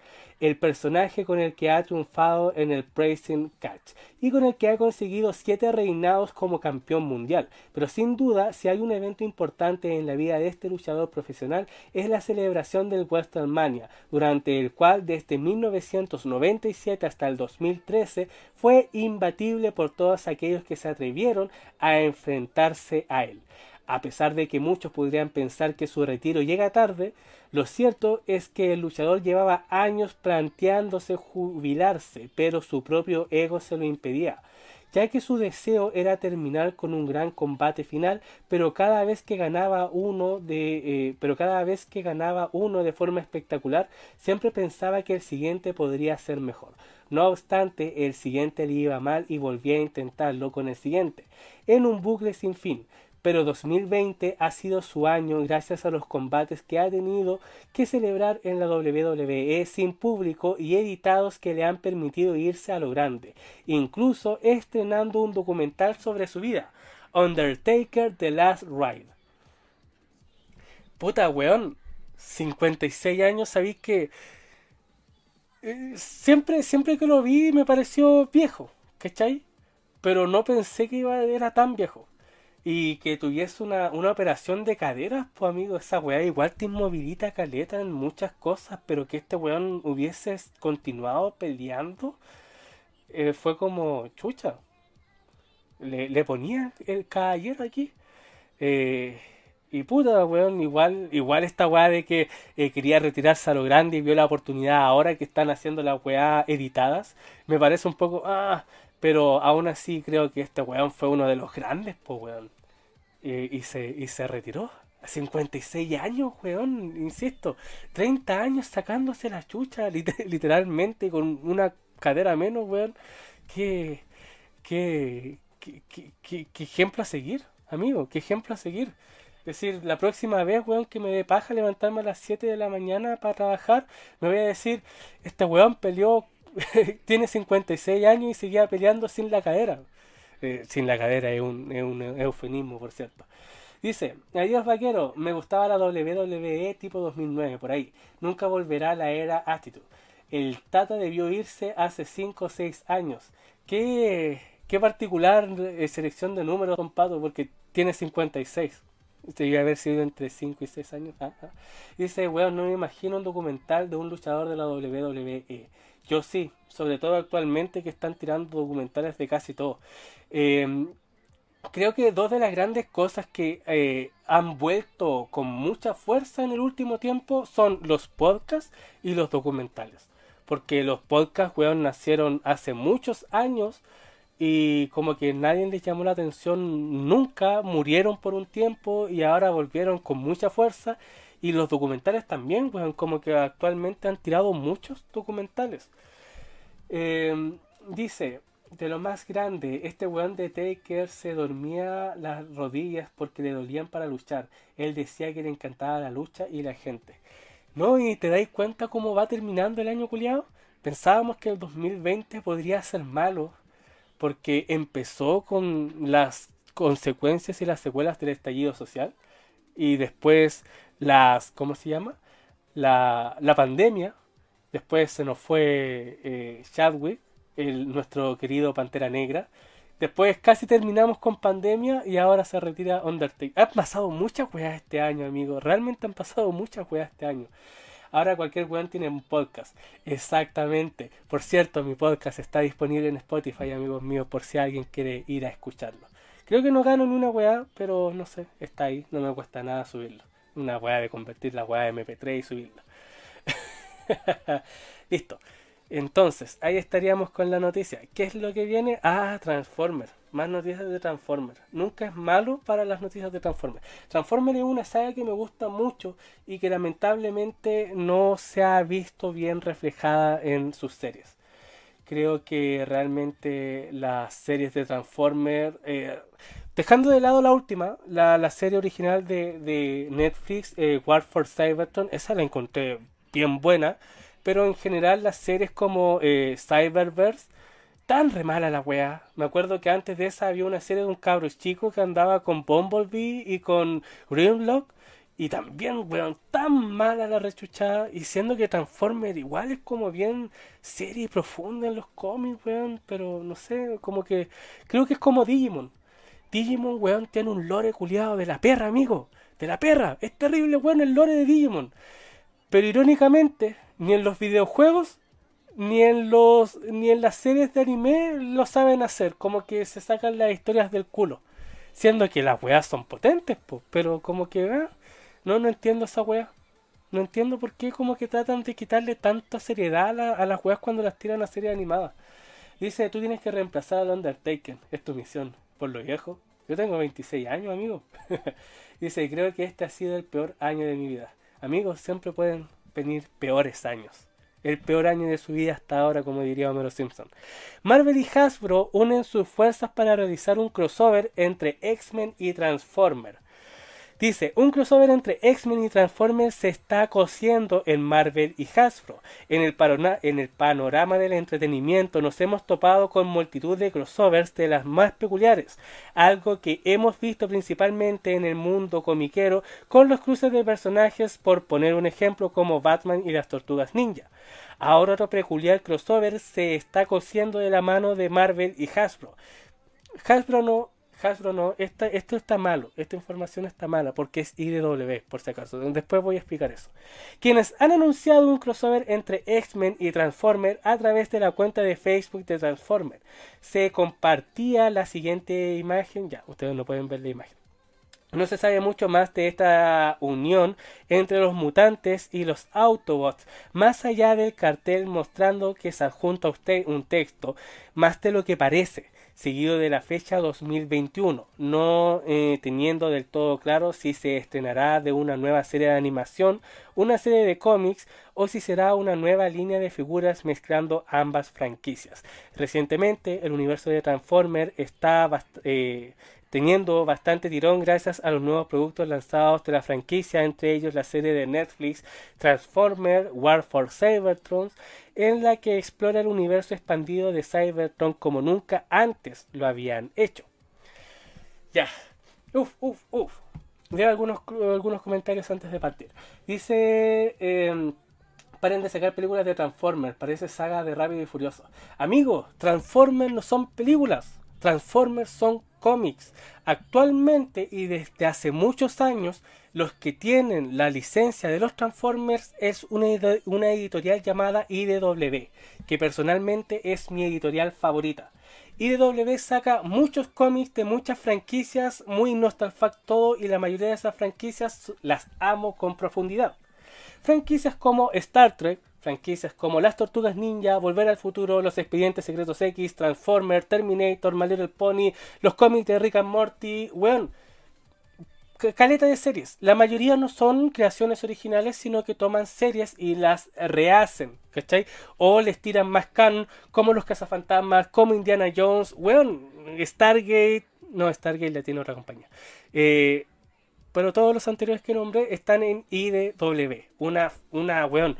el personaje con el que ha triunfado en el Praising Catch y con el que ha conseguido siete reinados como campeón mundial. Pero sin duda, si hay un evento importante en la vida de este luchador profesional es la celebración del WrestleMania, durante el cual desde 1997 hasta el 2013 fue imbatible por todos aquellos que se atrevieron a enfrentarse a él. A pesar de que muchos podrían pensar que su retiro llega tarde, lo cierto es que el luchador llevaba años planteándose jubilarse, pero su propio ego se lo impedía, ya que su deseo era terminar con un gran combate final, pero cada vez que ganaba uno de, eh, pero cada vez que ganaba uno de forma espectacular, siempre pensaba que el siguiente podría ser mejor. No obstante, el siguiente le iba mal y volvía a intentarlo con el siguiente, en un bucle sin fin pero 2020 ha sido su año gracias a los combates que ha tenido que celebrar en la WWE sin público y editados que le han permitido irse a lo grande, incluso estrenando un documental sobre su vida, Undertaker The Last Ride. Puta weón, 56 años, sabéis que eh, siempre, siempre que lo vi me pareció viejo, ¿cachai? Pero no pensé que iba, era tan viejo y que tuviese una, una operación de caderas, pues amigo, esa weá igual te inmovilita caleta en muchas cosas, pero que este weón hubiese continuado peleando, eh, fue como chucha. Le, le ponía el caballero aquí. Eh, y puta, weón, igual, igual esta weá de que eh, quería retirarse a lo grande y vio la oportunidad ahora que están haciendo las weá editadas, me parece un poco, ah, pero aún así creo que este weón fue uno de los grandes, pues weón. y, se, y se retiró. A 56 años, weón, insisto. 30 años sacándose la chucha, literalmente, con una cadera menos, weón. Qué, qué, qué, qué, qué ejemplo a seguir, amigo, qué ejemplo a seguir. Es decir, la próxima vez, weón, que me dé paja levantarme a las 7 de la mañana para trabajar, me voy a decir, este weón peleó, tiene 56 años y seguía peleando sin la cadera. Eh, sin la cadera es un, es un eufemismo, por cierto. Dice, adiós vaquero, me gustaba la WWE tipo 2009, por ahí. Nunca volverá la era Attitude. El Tata debió irse hace 5 o 6 años. Qué, qué particular eh, selección de números, don Pato, porque tiene 56. Debería haber sido entre 5 y 6 años. Ah, ah. Dice, weón, no me imagino un documental de un luchador de la WWE. Yo sí, sobre todo actualmente que están tirando documentales de casi todo. Eh, creo que dos de las grandes cosas que eh, han vuelto con mucha fuerza en el último tiempo son los podcasts y los documentales. Porque los podcasts, weón, nacieron hace muchos años y como que nadie les llamó la atención nunca, murieron por un tiempo y ahora volvieron con mucha fuerza. Y los documentales también, weón, como que actualmente han tirado muchos documentales. Eh, dice, de lo más grande, este weón de Taker se dormía las rodillas porque le dolían para luchar. Él decía que le encantaba la lucha y la gente. ¿No? ¿Y te dais cuenta cómo va terminando el año culiado? Pensábamos que el 2020 podría ser malo porque empezó con las consecuencias y las secuelas del estallido social y después las, ¿cómo se llama? La, la pandemia, después se nos fue eh, Chadwick nuestro querido Pantera Negra. Después casi terminamos con pandemia y ahora se retira Undertaker. Han pasado muchas weas este año, amigo. Realmente han pasado muchas weas este año. Ahora cualquier weón tiene un podcast. Exactamente. Por cierto, mi podcast está disponible en Spotify, amigos míos, por si alguien quiere ir a escucharlo. Creo que no gano ni una weá, pero no sé, está ahí. No me cuesta nada subirlo. Una weá de convertir la weá de MP3 y subirlo. Listo. Entonces, ahí estaríamos con la noticia. ¿Qué es lo que viene? Ah, Transformer. Más noticias de Transformer. Nunca es malo para las noticias de Transformer. Transformer es una saga que me gusta mucho y que lamentablemente no se ha visto bien reflejada en sus series. Creo que realmente las series de Transformer, eh, dejando de lado la última, la, serie original de, Netflix, eh, War for Cybertron, esa la encontré bien buena pero en general las series como eh, Cyberverse, tan re mala la weá. Me acuerdo que antes de esa había una serie de un cabro chico que andaba con Bumblebee y con Grimlock. Y también, weón, tan mala la rechuchada. Y siendo que Transformer igual es como bien serie profunda en los cómics, weón. Pero no sé, como que. Creo que es como Digimon. Digimon, weón, tiene un lore culiado de la perra, amigo. De la perra. Es terrible, weón, el lore de Digimon. Pero irónicamente, ni en los videojuegos ni en los ni en las series de anime lo saben hacer, como que se sacan las historias del culo, siendo que las weas son potentes, pero como que ah, no no entiendo esa wea. No entiendo por qué como que tratan de quitarle tanta seriedad a, las weas cuando las tiran a serie animada. Dice, tú tienes que reemplazar al Undertaker, es tu misión, por lo viejo. Yo tengo 26 años, amigo. Dice, creo que este ha sido el peor año de mi vida. Amigos, siempre pueden venir peores años. El peor año de su vida hasta ahora, como diría Homero Simpson. Marvel y Hasbro unen sus fuerzas para realizar un crossover entre X-Men y Transformers. Dice, un crossover entre X-Men y Transformers se está cosiendo en Marvel y Hasbro. En el, en el, panorama del entretenimiento nos hemos topado con multitud de crossovers de las más peculiares, algo que hemos visto principalmente en el mundo comiquero con los cruces de personajes por poner un ejemplo como Batman y las Tortugas Ninja. Ahora otro peculiar crossover se está cosiendo de la mano de Marvel y Hasbro. Hasbro no Hasbro esto está malo, esta información está mala porque es IDW, por si acaso. Después voy a explicar eso. Quienes han anunciado un crossover entre X-Men y Transformer a través de la cuenta de Facebook de Transformer. Se compartía la siguiente imagen, ya, ustedes no pueden ver la imagen. No se sabe mucho más de esta unión entre los mutantes y los Autobots, más allá del cartel mostrando que se adjunta a usted un texto, más de lo que parece, seguido de la fecha 2021, no eh, teniendo del todo claro si se estrenará de una nueva serie de animación, una serie de cómics o si será una nueva línea de figuras mezclando ambas franquicias. Recientemente el universo de Transformer está eh, teniendo bastante tirón gracias a los nuevos productos lanzados de la franquicia, entre ellos la serie de Netflix Transformer War for Cybertron, en la que explora el universo expandido de Cybertron como nunca antes lo habían hecho. Ya, uf, uf, uf. Leo algunos, algunos comentarios antes de partir. Dice... Em, paren de sacar películas de Transformers, parece saga de Rápido y Furioso. Amigos, Transformers no son películas, Transformers son cómics. Actualmente y desde hace muchos años, los que tienen la licencia de los Transformers es una, editorial llamada IDW, que personalmente es mi editorial favorita. IDW saca muchos cómics de muchas franquicias, muy nostalfact y la mayoría de esas franquicias las amo con profundidad. Franquicias como Star Trek, franquicias como Las Tortugas Ninja, Volver al Futuro, Los Expedientes Secretos X, Transformer, Terminator, My Little Pony, los cómics de Rick and Morty, weón. Caleta de series. La mayoría no son creaciones originales, sino que toman series y las rehacen, ¿cachai? O les tiran más canon, como los cazafantasmas, como Indiana Jones, weón, Stargate. No, Stargate la tiene otra compañía. Eh, pero todos los anteriores que nombré están en IDW. Una, una, weón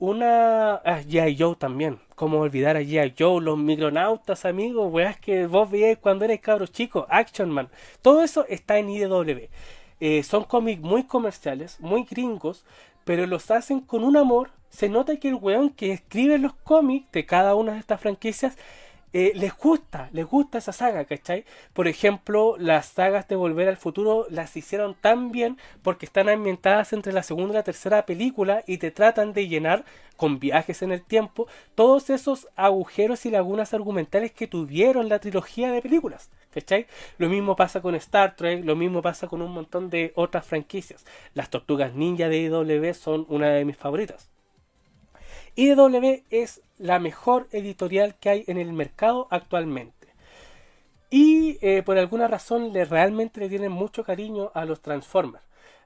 una. Ah, G.I. Joe también. ¿Cómo olvidar a G.I. Joe? Los micronautas, amigos. Weas que vos veíais cuando eres cabro chico. Action Man. Todo eso está en IDW. Eh, son cómics muy comerciales, muy gringos, pero los hacen con un amor. Se nota que el weón que escribe los cómics de cada una de estas franquicias eh, les gusta, les gusta esa saga, ¿cachai? Por ejemplo, las sagas de Volver al Futuro las hicieron tan bien porque están ambientadas entre la segunda y la tercera película y te tratan de llenar con viajes en el tiempo todos esos agujeros y lagunas argumentales que tuvieron la trilogía de películas, ¿cachai? Lo mismo pasa con Star Trek, lo mismo pasa con un montón de otras franquicias. Las Tortugas Ninja de IW son una de mis favoritas. IDW es la mejor editorial que hay en el mercado actualmente. Y eh, por alguna razón le, realmente le tienen mucho cariño a los Transformers.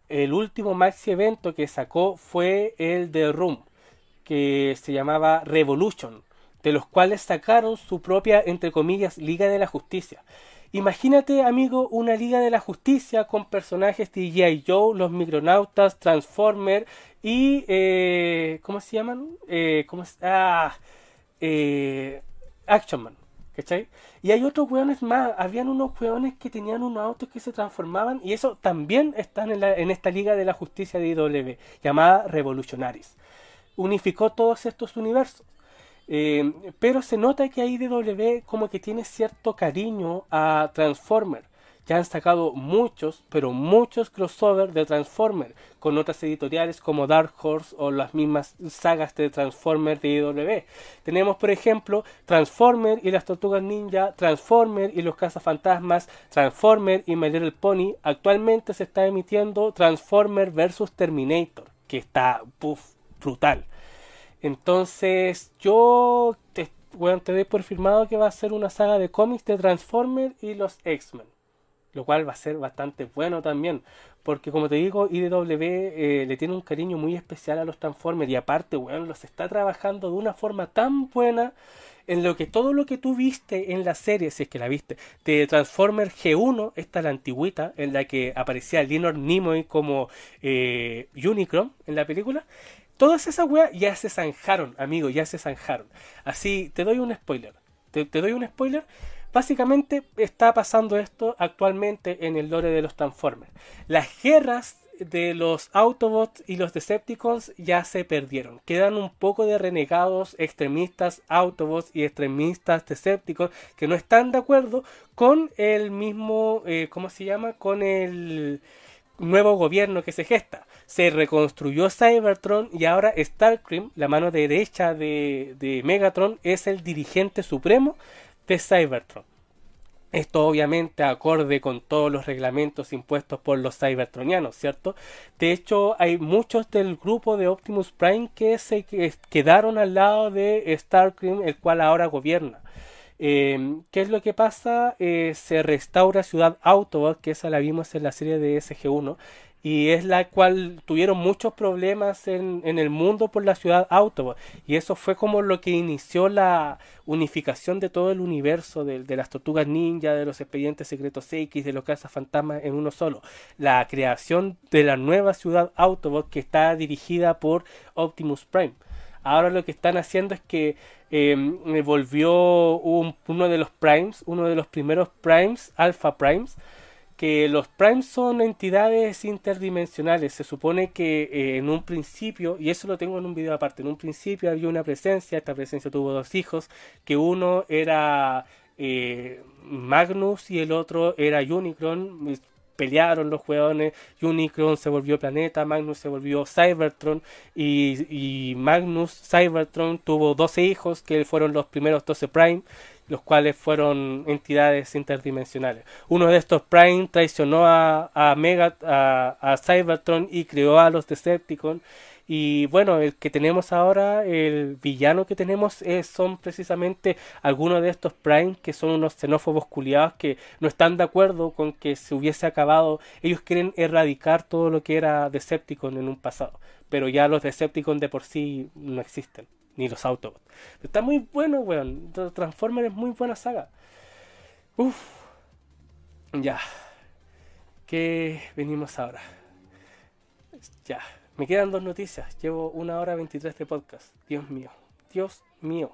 El último maxi evento que sacó fue el de Room, que se llamaba Revolution, de los cuales sacaron su propia, entre comillas, Liga de la Justicia. Imagínate, amigo, una Liga de la Justicia con personajes de G.I. Joe, los Micronautas, Transformers y. Eh, ¿Cómo se llaman? Eh, ¿cómo se, ah, eh, Action Man. ¿Cachai? Y hay otros hueones más. Habían unos hueones que tenían unos autos que se transformaban. Y eso también están en, esta Liga de la Justicia de IW, llamada Revolutionaries. Unificó todos estos universos. Eh, pero se nota que IDW como que tiene cierto cariño a Transformer. Ya han sacado muchos, pero muchos crossover de Transformer con otras editoriales como Dark Horse o las mismas sagas de Transformer de IW. Tenemos, por ejemplo, Transformer y las Tortugas Ninja, Transformer y los Cazafantasmas, Transformer y My Little Pony. Actualmente se está emitiendo Transformer vs Terminator, que está brutal. Entonces, yo te, te doy por firmado que va a ser una saga de cómics de Transformer y los X-Men lo cual va a ser bastante bueno también, porque como te digo, IDW eh, le tiene un cariño muy especial a los Transformers y aparte, weón, los está trabajando de una forma tan buena en lo que todo lo que tú viste en la serie, si es que la viste, de Transformer G1, esta la antigüita, en la que aparecía Leonard Nimoy como eh, Unicron en la película, todas esas weas ya se zanjaron, amigo, ya se zanjaron. Así, te doy un spoiler. te doy un spoiler Básicamente está pasando esto actualmente en el lore de los Transformers. Las guerras de los Autobots y los Decepticons ya se perdieron. Quedan un poco de renegados, extremistas Autobots y extremistas Decepticons que no están de acuerdo con el mismo, eh, ¿cómo se llama? Con el nuevo gobierno que se gesta. Se reconstruyó Cybertron y ahora Starcream, la mano derecha de, Megatron, es el dirigente supremo de Cybertron. Esto obviamente acorde con todos los reglamentos impuestos por los cybertronianos, ¿cierto? De hecho, hay muchos del grupo de Optimus Prime que se quedaron al lado de Starcream, el cual ahora gobierna. Eh, ¿Qué es lo que pasa? Eh, se restaura Ciudad Autobot, que esa la vimos en la serie de SG1, y es la cual tuvieron muchos problemas en, en, el mundo por la ciudad Autobot y eso fue como lo que inició la unificación de todo el universo de, de las tortugas ninja, de los expedientes secretos X, de los fantasmas en uno solo, la creación de la nueva ciudad Autobot que está dirigida por Optimus Prime. Ahora lo que están haciendo es que eh, volvió un, uno de los primes, uno de los primeros primes, Alpha Primes, que los primes son entidades interdimensionales. Se supone que eh, en un principio, y eso lo tengo en un video aparte, en un principio había una presencia, esta presencia tuvo dos hijos, que uno era eh, Magnus y el otro era Unicron. Pelearon los jugadores, Unicron se volvió planeta, Magnus se volvió Cybertron y, Magnus Cybertron tuvo 12 hijos que fueron los primeros 12 Prime los cuales fueron entidades interdimensionales. Uno de estos Prime traicionó a, a Mega, a, Cybertron y creó a los Decepticons. Y bueno, el que tenemos ahora, el villano que tenemos, es, son precisamente algunos de estos Prime que son unos xenófobos culiados que no están de acuerdo con que se hubiese acabado. Ellos quieren erradicar todo lo que era Decepticon en un pasado. Pero ya los Decepticons de por sí no existen ni los Autobots. Está muy bueno, weón. Transformers es muy buena saga. Uf. Ya. ¿Qué venimos ahora? Ya. Me quedan dos noticias. Llevo una hora 23 de podcast. Dios mío. Dios mío.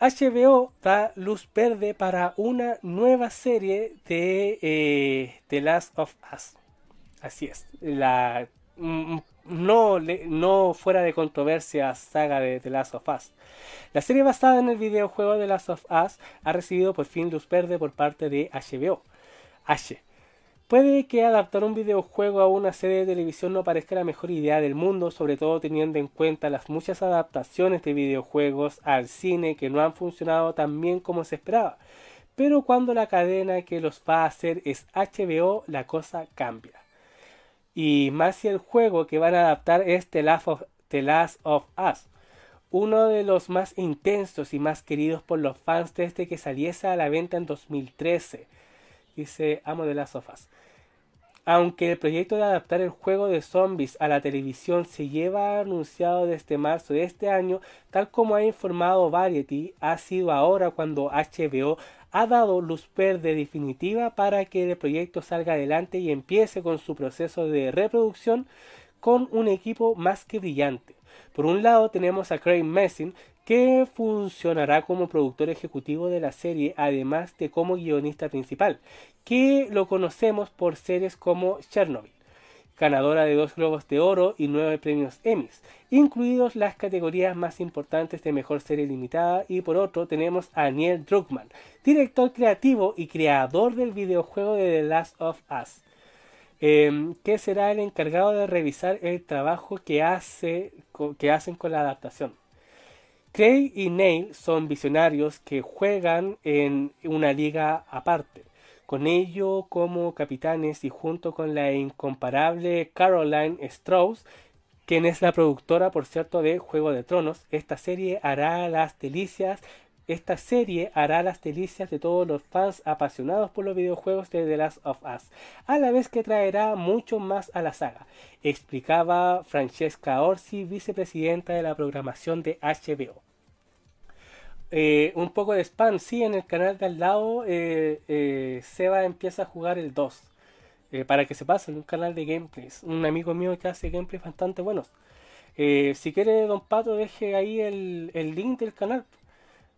HBO da luz verde para una nueva serie de eh, The Last of Us. Así es. La no, fuera de controversia saga de The Last of Us. La serie basada en el videojuego The Last of Us ha recibido por fin luz verde por parte de HBO. H. Puede que adaptar un videojuego a una serie de televisión no parezca la mejor idea del mundo, sobre todo teniendo en cuenta las muchas adaptaciones de videojuegos al cine que no han funcionado tan bien como se esperaba. Pero cuando la cadena que los va a hacer es HBO, la cosa cambia. Y más si el juego que van a adaptar es The Last of, Us, uno de los más intensos y más queridos por los fans desde que saliese a la venta en 2013. Dice Amo The Last of Us. Aunque el proyecto de adaptar el juego de zombies a la televisión se lleva anunciado desde marzo de este año, tal como ha informado Variety, ha sido ahora cuando HBO ha dado luz verde definitiva para que el proyecto salga adelante y empiece con su proceso de reproducción con un equipo más que brillante. Por un lado tenemos a Craig Messin, que funcionará como productor ejecutivo de la serie, además de como guionista principal, que lo conocemos por series como Chernobyl ganadora de dos Globos de Oro y nueve premios Emmys, incluidos las categorías más importantes de Mejor Serie Limitada, y por otro tenemos a Neil Druckmann, director creativo y creador del videojuego de The Last of Us, em, que será el encargado de revisar el trabajo que, hace, que hacen con la adaptación. Craig y Neil son visionarios que juegan en una liga aparte con ello como capitanes y junto con la incomparable Caroline Strauss, quien es la productora, por cierto, de Juego de Tronos, esta serie hará las delicias esta serie hará las delicias de todos los fans apasionados por los videojuegos de The Last of Us, a la vez que traerá mucho más a la saga, explicaba Francesca Orsi, vicepresidenta de la programación de HBO. Eh, un poco de spam, sí, en el canal de al lado eh, eh, Seba empieza a jugar el 2. para que se pase, en un canal de gameplays. Un amigo mío que hace gameplays bastante buenos. si quiere, don Pato, deje ahí el, link del canal.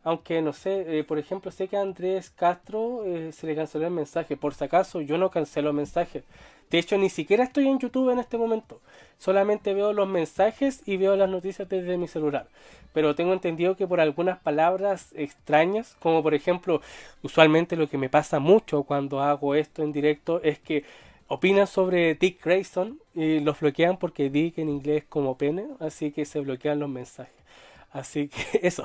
Aunque no sé, eh, por ejemplo, sé que a Andrés Castro eh, se le canceló el mensaje. Por si acaso, yo no cancelo mensajes. De hecho, ni siquiera estoy en YouTube en este momento. Solamente veo los mensajes y veo las noticias desde mi celular. Pero tengo entendido que por algunas palabras extrañas, como por ejemplo, usualmente lo que me pasa mucho cuando hago esto en directo es que opinan sobre Dick Grayson y los bloquean porque Dick en inglés como pene, así que se bloquean los mensajes. Así que eso.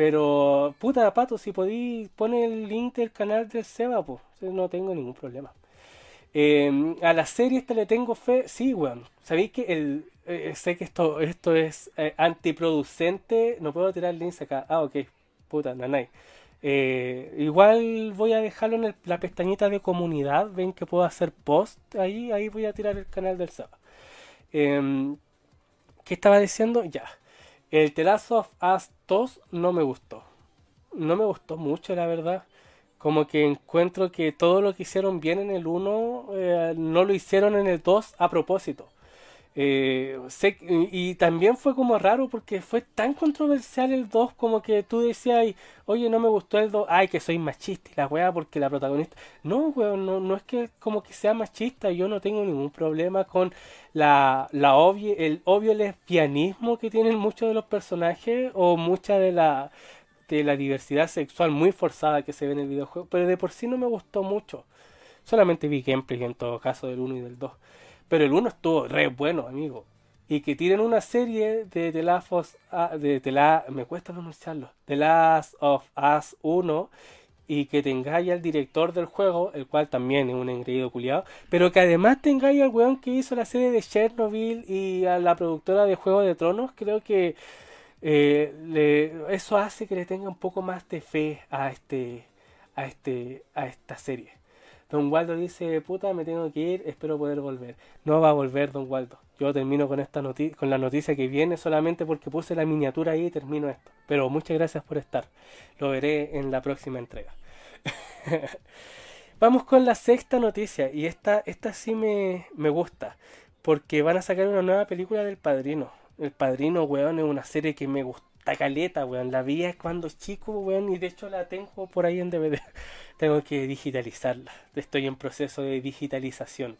Pero, puta, pato, si podí, pone el link del canal del Seba, pues, no tengo ningún problema. Em, a la serie esta le tengo fe, sí, weón. Sabéis que el, eh, sé que esto, esto es eh, antiproducente, no puedo tirar links acá. Ah, ok, puta, nanay. Eh, igual voy a dejarlo en la pestañita de comunidad, ven que puedo hacer post ahí, ahí voy a tirar el canal del Seba. Em, ¿Qué estaba diciendo? Ya. El The Last of Us 2 no me gustó. No me gustó mucho, la verdad. Como que encuentro que todo lo que hicieron bien en el 1 eh, no lo hicieron en el 2 a propósito. Eh, y también fue como raro porque fue tan controversial el 2 como que tú decías, oye, no me gustó el 2, ay, que soy machista y la weá porque la protagonista... No, weón, no, no es que como que sea machista, yo no tengo ningún problema con la, la el obvio lesbianismo que tienen muchos de los personajes o mucha de la, de la diversidad sexual muy forzada que se ve en el videojuego, pero de por sí no me gustó mucho. Solamente vi gameplay en todo caso del 1 y del 2. Pero el 1 estuvo re bueno, amigo. Y que tienen una serie de The Last of de, la, me cuesta pronunciarlo, The Last of Us 1 y que tengáis al director del juego, el cual también es un engreído culiado, pero que además tengáis al weón que hizo la serie de Chernobyl y a la productora de Juego de Tronos, creo que eh, le, eso hace que le tenga un poco más de fe a este a este a esta serie. Don Waldo dice, puta, me tengo que ir, espero poder volver. No va a volver, Don Waldo. Yo termino con esta noticia, con la noticia que viene solamente porque puse la miniatura ahí y termino esto. Pero muchas gracias por estar. Lo veré en la próxima entrega. Vamos con la sexta noticia. Y esta, esta sí me, me gusta. Porque van a sacar una nueva película del Padrino. El Padrino, weón, es una serie que me gusta caleta, weón. La vi cuando chico, weón, y de hecho la tengo por ahí en DVD. tengo que digitalizarla. Estoy en proceso de digitalización.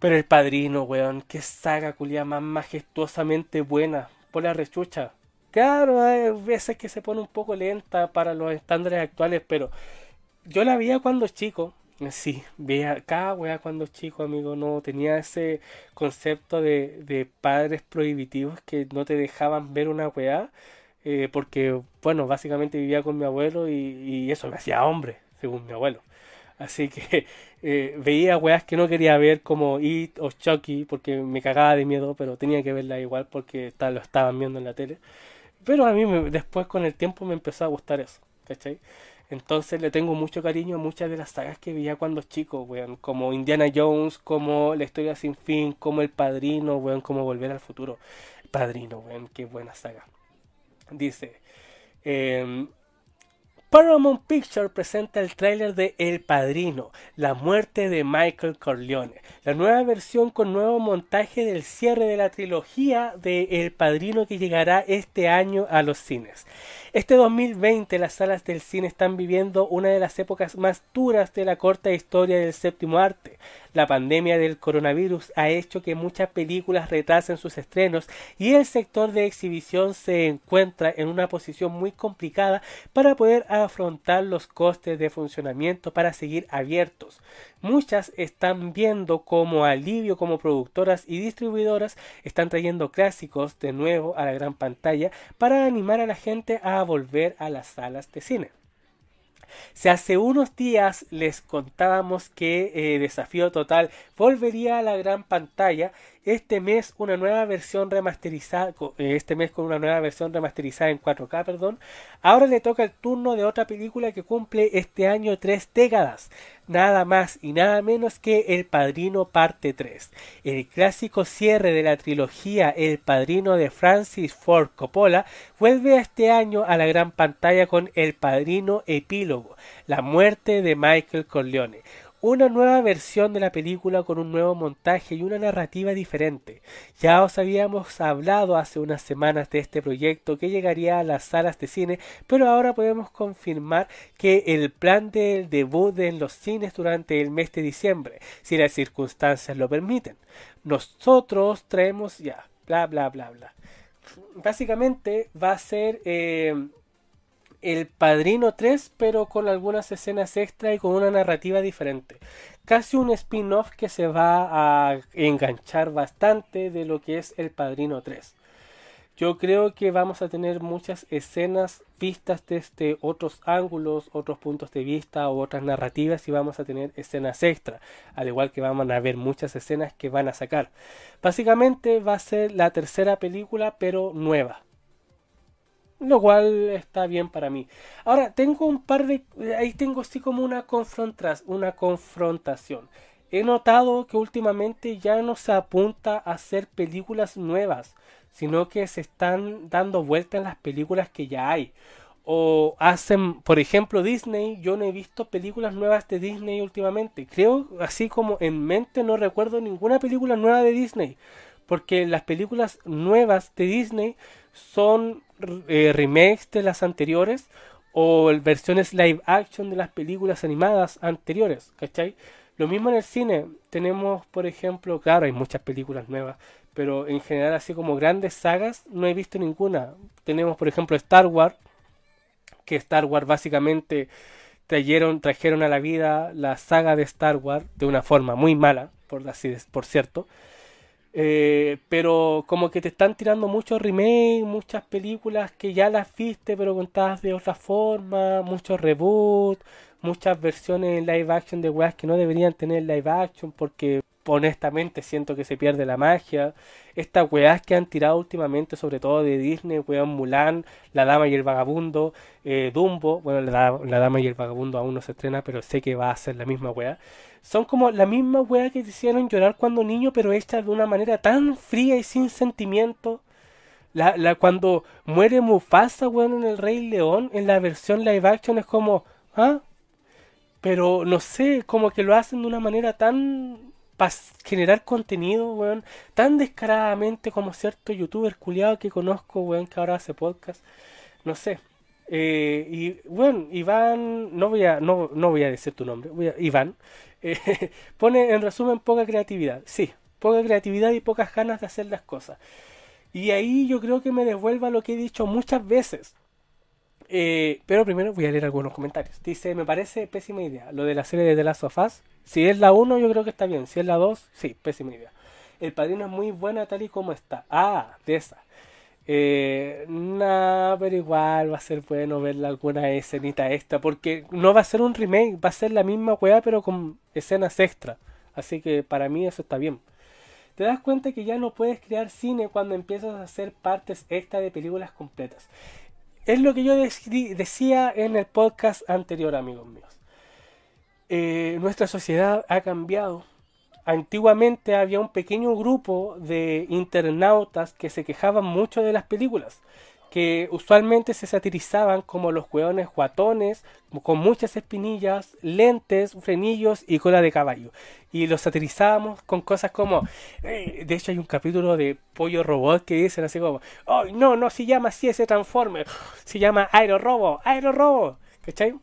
Pero el padrino, weón, qué saga culia más majestuosamente buena. Por la rechucha. Claro, hay veces que se pone un poco lenta para los estándares actuales, pero yo la veía cuando chico. Sí, veía cada weá cuando chico, amigo. No tenía ese concepto de, de padres prohibitivos que no te dejaban ver una weá. Eh, porque, bueno, básicamente vivía con mi abuelo y, y eso me hacía hombre según mi abuelo. Así que eh, veía weas que no quería ver como It o Chucky porque me cagaba de miedo, pero tenía que verla igual porque lo estaban viendo en la tele. Pero a mí después con el tiempo me empezó a gustar eso, ¿cachai? Entonces le tengo mucho cariño a muchas de las sagas que veía cuando chico, weón, como Indiana Jones, como La historia sin fin, como El Padrino, weón, como Volver al futuro. Padrino, weón, qué buena saga. Dice, eh, Paramount Pictures presenta el tráiler de El Padrino, la muerte de Michael Corleone, la nueva versión con nuevo montaje del cierre de la trilogía de El Padrino que llegará este año a los cines. Este 2020 las salas del cine están viviendo una de las épocas más duras de la corta historia del séptimo arte. La pandemia del coronavirus ha hecho que muchas películas retrasen sus estrenos y el sector de exhibición se encuentra en una posición muy complicada para poder afrontar los costes de funcionamiento para seguir abiertos. Muchas están viendo como alivio como productoras y distribuidoras están trayendo clásicos de nuevo a la gran pantalla para animar a la gente a volver a las salas de cine. Si hace unos días les contábamos que eh, Desafío Total volvería a la gran pantalla, este mes una nueva versión remasterizada, eh, este mes con una nueva versión remasterizada en 4K, perdón. Ahora le toca el turno de otra película que cumple este año tres décadas, nada más y nada menos que El Padrino Parte 3, el clásico cierre de la trilogía El Padrino de Francis Ford Coppola, vuelve este año a la gran pantalla con El Padrino Epílogo, la muerte de Michael Corleone una nueva versión de la película con un nuevo montaje y una narrativa diferente. Ya os habíamos hablado hace unas semanas de este proyecto que llegaría a las salas de cine, pero ahora podemos confirmar que el plan del debut en los cines durante el mes de diciembre, si las circunstancias lo permiten. Nosotros traemos ya, bla bla bla bla. Básicamente va a ser eh, el Padrino 3, pero con algunas escenas extra y con una narrativa diferente. Casi un spin-off que se va a enganchar bastante de lo que es El Padrino 3. Yo creo que vamos a tener muchas escenas vistas desde otros ángulos, otros puntos de vista o otras narrativas y vamos a tener escenas extra, al igual que vamos a ver muchas escenas que van a sacar. Básicamente va a ser la tercera película pero nueva lo cual está bien para mí. Ahora, tengo un par de... Ahí tengo así como una, una confrontación. He notado que últimamente ya no se apunta a hacer películas nuevas, sino que se están dando vuelta en las películas que ya hay. O hacen, por ejemplo, Disney, yo no he visto películas nuevas de Disney últimamente. Creo, así como en mente, no recuerdo ninguna película nueva de Disney. Porque las películas nuevas de Disney son eh, remakes de las anteriores o versiones live action de las películas animadas anteriores, ¿cachai? Lo mismo en el cine, tenemos por ejemplo, claro, hay muchas películas nuevas, pero en general así como grandes sagas no he visto ninguna. Tenemos por ejemplo Star Wars, que Star Wars básicamente trajeron, trajeron a la vida la saga de Star Wars de una forma muy mala, por así por cierto, eh, pero como que te están tirando muchos remakes, muchas películas que ya las viste pero contadas de otra forma, muchos reboots, muchas versiones en live action de weas que no deberían tener live action porque honestamente siento que se pierde la magia. Estas weas que han tirado últimamente, sobre todo de Disney, weón Mulan, La Dama y el Vagabundo, eh, Dumbo, bueno, la, Dama y el Vagabundo aún no se estrena, pero sé que va a ser la misma wea. Son como la misma wea que te hicieron llorar cuando niño, pero hecha de una manera tan fría y sin sentimiento. La, la, cuando muere Mufasa, weón, en El Rey León, en la versión live action es como, ¿ah? Pero no sé, como que lo hacen de una manera tan para generar contenido, weón, tan descaradamente como cierto youtuber culiado que conozco, weón, que ahora hace podcast. No sé. Eh, y bueno, Iván, no voy a, no, no voy a decir tu nombre, voy a, Iván, eh, pone en resumen poca creatividad. Sí, poca creatividad y pocas ganas de hacer las cosas. Y ahí yo creo que me devuelva lo que he dicho muchas veces. Eh, pero primero voy a leer algunos comentarios. Dice, me parece pésima idea lo de la serie de The Last of Us. Si es la 1 yo creo que está bien. Si es la 2, sí, pésima idea. El padrino es muy buena tal y como está. Ah, de esa. Eh, no, pero igual va a ser bueno verla alguna escenita extra. Porque no va a ser un remake, va a ser la misma weá pero con escenas extra. Así que para mí eso está bien. Te das cuenta que ya no puedes crear cine cuando empiezas a hacer partes extra de películas completas. Es lo que yo decía en el podcast anterior, amigos míos. Eh, nuestra sociedad ha cambiado. Antiguamente había un pequeño grupo de internautas que se quejaban mucho de las películas que usualmente se satirizaban como los hueones guatones, con muchas espinillas, lentes, frenillos y cola de caballo. Y los satirizábamos con cosas como, de hecho hay un capítulo de Pollo Robot que dicen así como, oh no, no se llama así ese Transformer, se llama Aero Robo, Aero Robo, ¿cachai?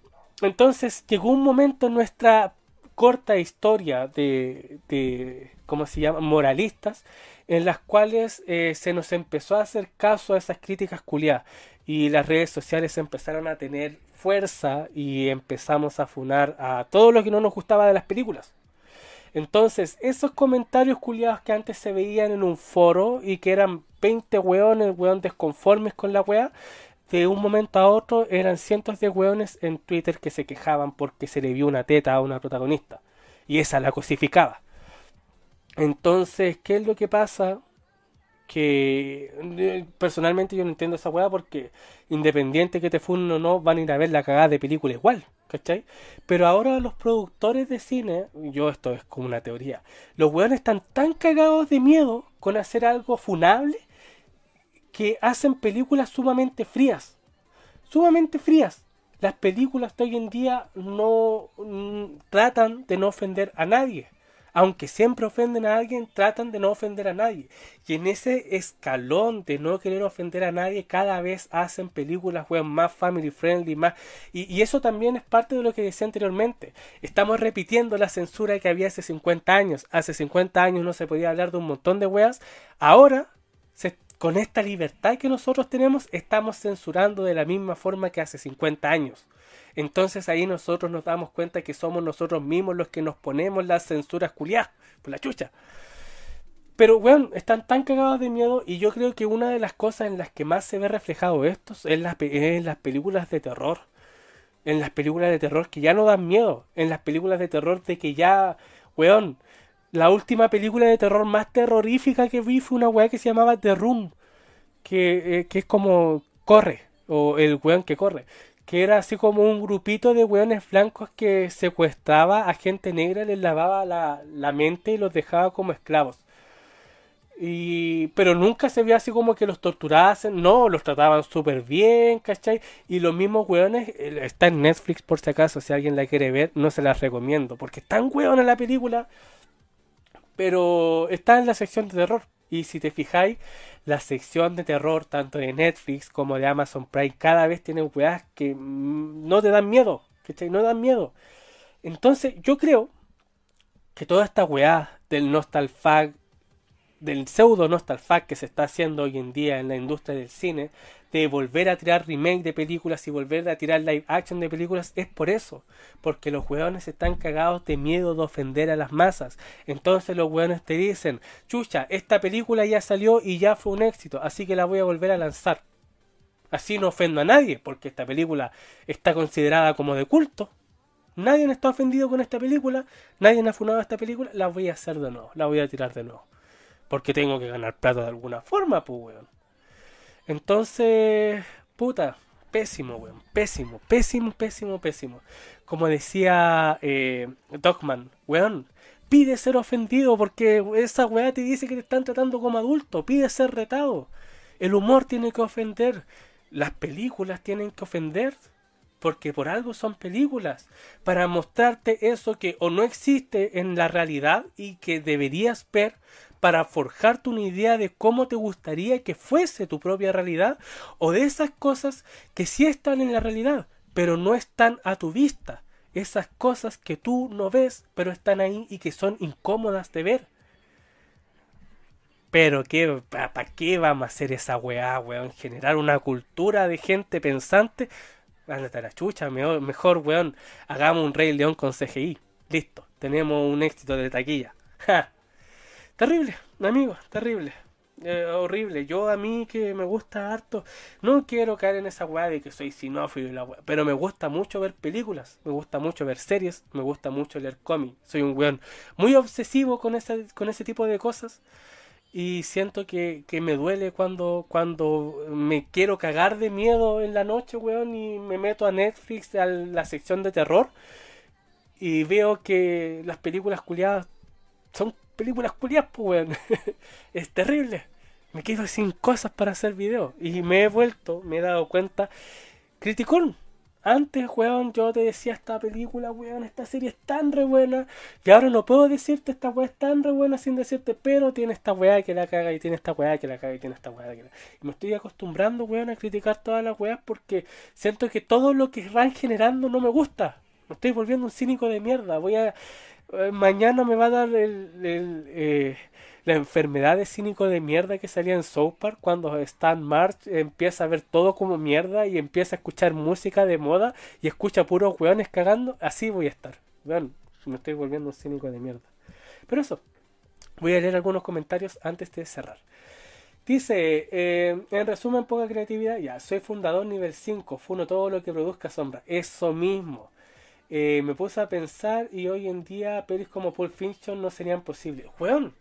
Entonces llegó un momento en nuestra corta historia de, ¿cómo se llama? Moralistas, en las cuales eh, se nos empezó a hacer caso a esas críticas culiadas y las redes sociales empezaron a tener fuerza y empezamos a funar a todo lo que no nos gustaba de las películas. Entonces, esos comentarios culiados que antes se veían en un foro y que eran 20 weones, weón desconformes con la wea, de un momento a otro eran cientos de weones en Twitter que se quejaban porque se le vio una teta a una protagonista. Y esa la cosificaba. Entonces, ¿qué es lo que pasa? Que eh, personalmente yo no entiendo esa weá porque independiente que te funen o no, van a ir a ver la cagada de película igual, ¿cachai? Pero ahora los productores de cine, yo esto es como una teoría, los weones están tan cagados de miedo con hacer algo funable que hacen películas sumamente frías. Sumamente frías. las películas de hoy en día no mm, tratan de no ofender a nadie aunque siempre ofenden a alguien, tratan de no ofender a nadie. Y en ese escalón de no querer ofender a nadie, cada vez hacen películas más family friendly, más... Y, eso también es parte de lo que decía anteriormente. Estamos repitiendo la censura que había hace 50 años. Hace 50 años no se podía hablar de un montón de weas. Ahora, con esta libertad que nosotros tenemos, estamos censurando de la misma forma que hace 50 años. Entonces ahí nosotros nos damos cuenta que somos nosotros mismos los que nos ponemos las censuras culiadas, por la chucha. Pero, weón, están tan cagados de miedo y yo creo que una de las cosas en las que más se ve reflejado esto es, las, en las películas de terror. En las películas de terror que ya no dan miedo. En las películas de terror de que ya, weón, la última película de terror más terrorífica que vi fue una weá que se llamaba The Room. Que, eh, que es como corre, o el weón que corre que era así como un grupito de hueones blancos que secuestraba a gente negra, les lavaba la, la mente y los dejaba como esclavos. Y, pero nunca se vio así como que los torturasen, no, los trataban súper bien, ¿cachai? Y los mismos hueones, está en Netflix por si acaso, si alguien la quiere ver, no se las recomiendo, porque está tan hueona la película, pero está en la sección de terror. Y si te fijáis, la sección de terror, tanto de Netflix como de Amazon Prime, cada vez tienen weas que mm, no te dan miedo, ¿cachai? No dan miedo. Entonces, yo creo que toda esta weá del nostalfag, del pseudo nostalfag que se está haciendo hoy en día en la industria del cine, de volver a tirar remake de películas y volver a tirar live action de películas es por eso, porque los weones están cagados de miedo de ofender a las masas. Entonces los weones te dicen, chucha, esta película ya salió y ya fue un éxito, así que la voy a volver a lanzar. Así no ofendo a nadie, porque esta película está considerada como de culto. Nadie está ofendido con esta película, nadie ha funado esta película, la voy a hacer de nuevo, la voy a tirar de nuevo. Porque tengo que ganar plata de alguna forma, pues weón. Entonces, puta, pésimo, weón. Pésimo, pésimo, pésimo, pésimo. Como decía eh, Dogman, weón, pide ser ofendido porque esa weá te dice que te están tratando como adulto. Pide ser retado. El humor tiene que ofender. Las películas tienen que ofender. Porque por algo son películas. Para mostrarte eso que o no existe en la realidad y que deberías ver para forjarte una idea de cómo te gustaría que fuese tu propia realidad o de esas cosas que sí están en la realidad, pero no están a tu vista. Esas cosas que tú no ves, pero están ahí y que son incómodas de ver. Pero qué, ¿para qué vamos a hacer esa weá, weón? Generar una cultura de gente pensante. Ándate a la chucha, mejor, mejor, weón. Hagamos un Rey León con CGI. Listo, tenemos un éxito de taquilla. ¡Ja! Terrible, amigo, terrible. Eh, horrible. Yo a mí que me gusta harto, no quiero caer en esa weá de que soy sinófilo y la weá, pero me gusta mucho ver películas, me gusta mucho ver series, me gusta mucho leer cómics. Soy un weón muy obsesivo con ese, con ese tipo de cosas y siento que, que me duele cuando, cuando me quiero cagar de miedo en la noche, weón, y me meto a Netflix, a la sección de terror y veo que las películas culiadas son películas culiadas, pues, weón. es terrible. Me quedo sin cosas para hacer videos. Y me he vuelto, me he dado cuenta. Criticón. Antes, weón, yo te decía esta película, weón, esta serie es tan re buena. Y ahora no puedo decirte esta weá es tan re buena sin decirte, pero tiene esta weá que la caga y tiene esta weá que la caga y tiene esta weá que la Y me estoy acostumbrando, weón, a criticar todas las weas porque siento que todo lo que van generando no me gusta. Me estoy volviendo un cínico de mierda. Voy a mañana me va a dar el, eh, la enfermedad de cínico de mierda que salía en South cuando Stan March empieza a ver todo como mierda y empieza a escuchar música de moda y escucha puros weones cagando. Así voy a estar. Vean, me estoy volviendo un cínico de mierda. Pero eso, voy a leer algunos comentarios antes de cerrar. Dice, eh, en resumen, poca creatividad. Ya, soy fundador nivel 5, funo todo lo que produzca sombra. Eso mismo. Eh, me puse a pensar y hoy en día pelis como Pulp Fiction no serían posibles. Weón,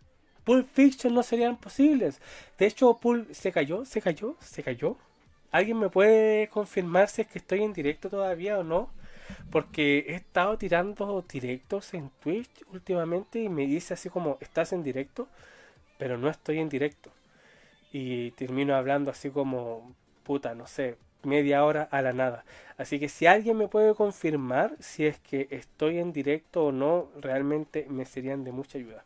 Pulp Fiction no serían posibles. De hecho, Pulp se cayó, se cayó, se cayó. ¿Alguien me puede confirmar si es que estoy en directo todavía o no? Porque he estado tirando directos en Twitch últimamente y me dice así como, estás en directo, pero no estoy en directo. Y termino hablando así como, puta, no sé, media hora a la nada. Así que si alguien me puede confirmar si es que estoy en directo o no, realmente me serían de mucha ayuda.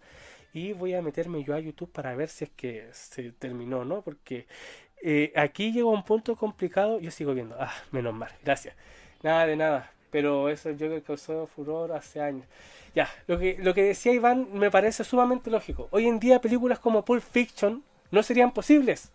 Y voy a meterme yo a YouTube para ver si es que se terminó, ¿no? Porque eh, aquí llegó un punto complicado. Yo sigo viendo. Ah, menos mal. Gracias. Nada de nada. Pero eso yo que causó furor hace años. Ya, lo que, lo que decía Iván me parece sumamente lógico. Hoy en día películas como Pulp Fiction no serían posibles.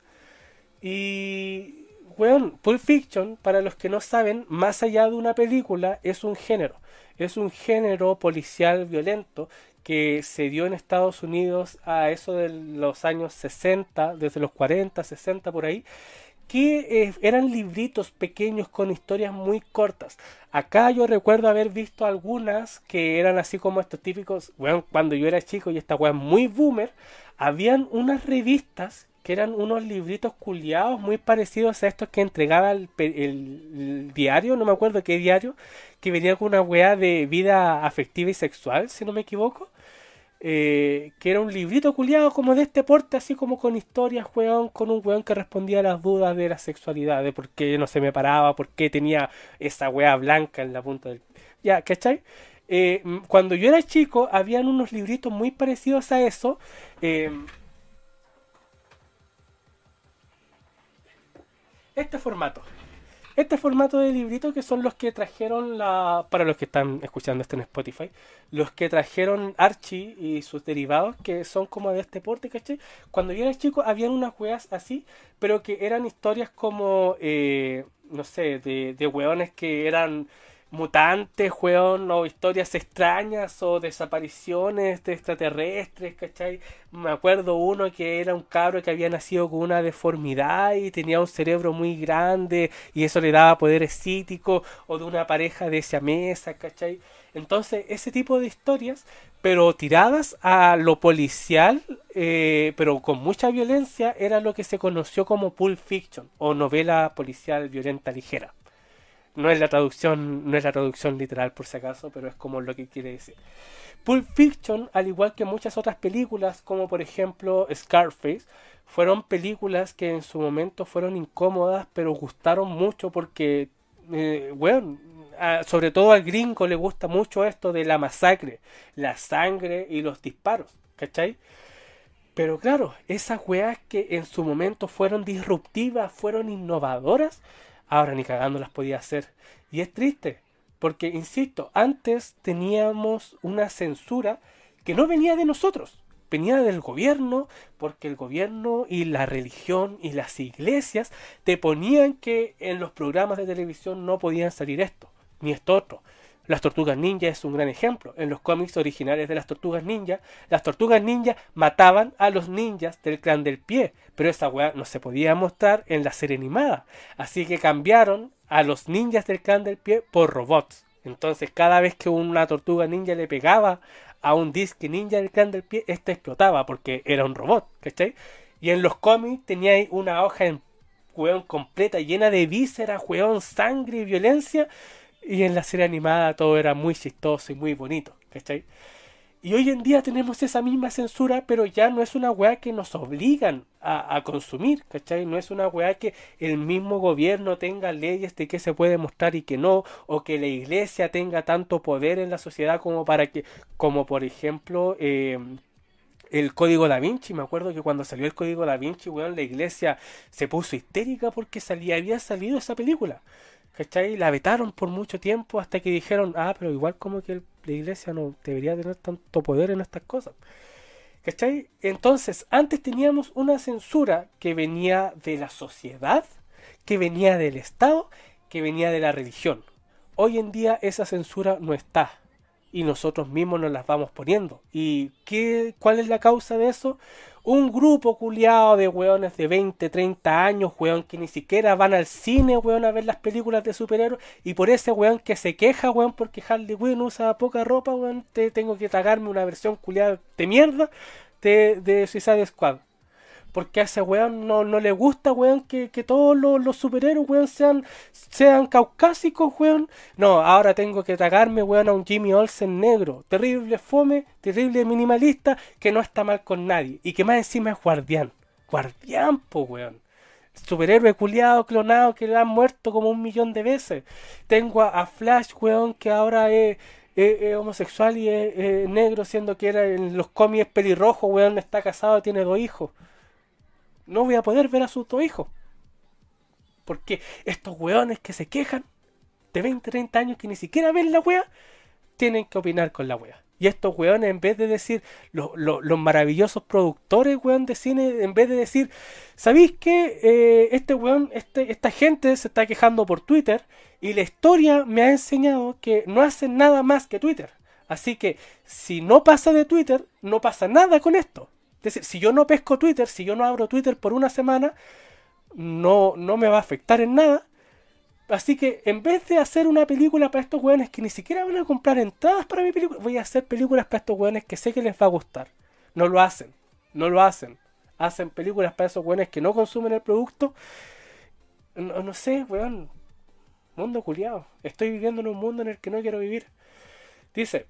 Y, Pulp Fiction, para los que no saben, más allá de una película, es un género. Es un género policial violento que se dio en Estados Unidos a eso de los años 60, desde los 40, 60 por ahí, que eh, eran libritos pequeños con historias muy cortas. Acá yo recuerdo haber visto algunas que eran así como estos típicos, bueno, cuando yo era chico y esta weá muy boomer, habían unas revistas que eran unos libritos culiados muy parecidos a estos que entregaba el, el, diario, no me acuerdo qué diario, que venía con una weá de vida afectiva y sexual, si no me equivoco. Eh, que era un librito culiado como de este porte, así como con historias, weón, con un weón que respondía a las dudas de la sexualidad, de por qué no se me paraba, por qué tenía esa weá blanca en la punta del... Ya, ¿cachai? Eh, cuando yo era chico, habían unos libritos muy parecidos a eso. Eh, este formato. Este formato de librito que son los que trajeron la. Para los que están escuchando esto en Spotify, los que trajeron Archie y sus derivados, que son como de este porte, ¿cachai? Cuando yo era chico, habían unas weas así, pero que eran historias como. Eh, no sé, de, de weones que eran mutantes, weón, o historias extrañas o desapariciones de extraterrestres, ¿cachai? Me acuerdo uno que era un cabro que había nacido con una deformidad y tenía un cerebro muy grande y eso le daba poderes psíquicos, o de una pareja de esa mesa, ¿cachai? Entonces, ese tipo de historias, pero tiradas a lo policial, eh, pero con mucha violencia, era lo que se conoció como Pulp Fiction o novela policial violenta ligera no es la traducción, no es la traducción literal por si acaso, pero es como lo que quiere decir. Pulp Fiction, al igual que muchas otras películas, como por ejemplo Scarface, fueron películas que en su momento fueron incómodas, pero gustaron mucho porque, bueno, eh, sobre todo al gringo le gusta mucho esto de la masacre, la sangre y los disparos, ¿cachai? Pero claro, esas weas que en su momento fueron disruptivas, fueron innovadoras, ahora ni cagando las podía hacer. Y es triste, porque, insisto, antes teníamos una censura que no venía de nosotros, venía del gobierno, porque el gobierno y la religión y las iglesias te ponían que en los programas de televisión no podían salir esto, ni esto otro. Las tortugas ninja es un gran ejemplo. En los cómics originales de las tortugas ninja, las tortugas ninja mataban a los ninjas del clan del pie, pero esa weá no se podía mostrar en la serie animada. Así que cambiaron a los ninjas del clan del pie por robots. Entonces cada vez que una tortuga ninja le pegaba a un disque ninja del clan del pie, este explotaba porque era un robot, ¿cachai? Y en los cómics teníais una hoja en weón completa llena de vísceras, weón, sangre y violencia y en la serie animada todo era muy chistoso y muy bonito, ¿cachai? Y hoy en día tenemos esa misma censura, pero ya no es una weá que nos obligan a, consumir, ¿cachai? No es una weá que el mismo gobierno tenga leyes de qué se puede mostrar y que no, o que la iglesia tenga tanto poder en la sociedad como para que, como por ejemplo, eh, el código da Vinci. Me acuerdo que cuando salió el código da Vinci, weón, la iglesia se puso histérica porque salía, había salido esa película. ¿Cachai? La vetaron por mucho tiempo hasta que dijeron, ah, pero igual como que la iglesia no debería tener tanto poder en estas cosas. ¿Cachai? Entonces, antes teníamos una censura que venía de la sociedad, que venía del Estado, que venía de la religión. Hoy en día esa censura no está y nosotros mismos nos las vamos poniendo. ¿Y qué, cuál es la causa de eso? Un grupo culiado de weones de 20, 30 años, weón, que ni siquiera van al cine, weón, a ver las películas de superhéroes, y por ese weón que se queja, weón, porque Harley Quinn usa poca ropa, weón, te tengo que tragarme una versión culiada de mierda de, de Suicide Squad. Porque a ese weón no, no le gusta, weón, que, que todos los, los, superhéroes, weón, sean, sean caucásicos, weón. No, ahora tengo que tragarme, weón, a un Jimmy Olsen negro. Terrible fome, terrible minimalista, que no está mal con nadie. Y que más encima es guardián. Guardián, po, weón. superhéroe culiado, clonado, que le han muerto como un millón de veces. Tengo a, Flash, weón, que ahora es, homosexual y es, negro, siendo que era en los cómics pelirrojo, weón, está casado, tiene dos hijos. No voy a poder ver a sus dos hijos. Porque estos weones que se quejan de 20, 30 años que ni siquiera ven la wea, tienen que opinar con la wea. Y estos weones, en vez de decir los maravillosos productores, weón, de cine, en vez de decir, ¿sabéis que eh, este weón, este, esta gente se está quejando por Twitter? Y la historia me ha enseñado que no hacen nada más que Twitter. Así que si no pasa de Twitter, no pasa nada con esto. Es decir, si yo no pesco Twitter, si yo no abro Twitter por una semana, no, no me va a afectar en nada. Así que en vez de hacer una película para estos weones que ni siquiera van a comprar entradas para mi película, voy a hacer películas para estos weones que sé que les va a gustar. No lo hacen, no lo hacen. Hacen películas para esos weones que no consumen el producto. No, no sé, weón. Mundo culiado. Estoy viviendo en un mundo en el que no quiero vivir. Dice,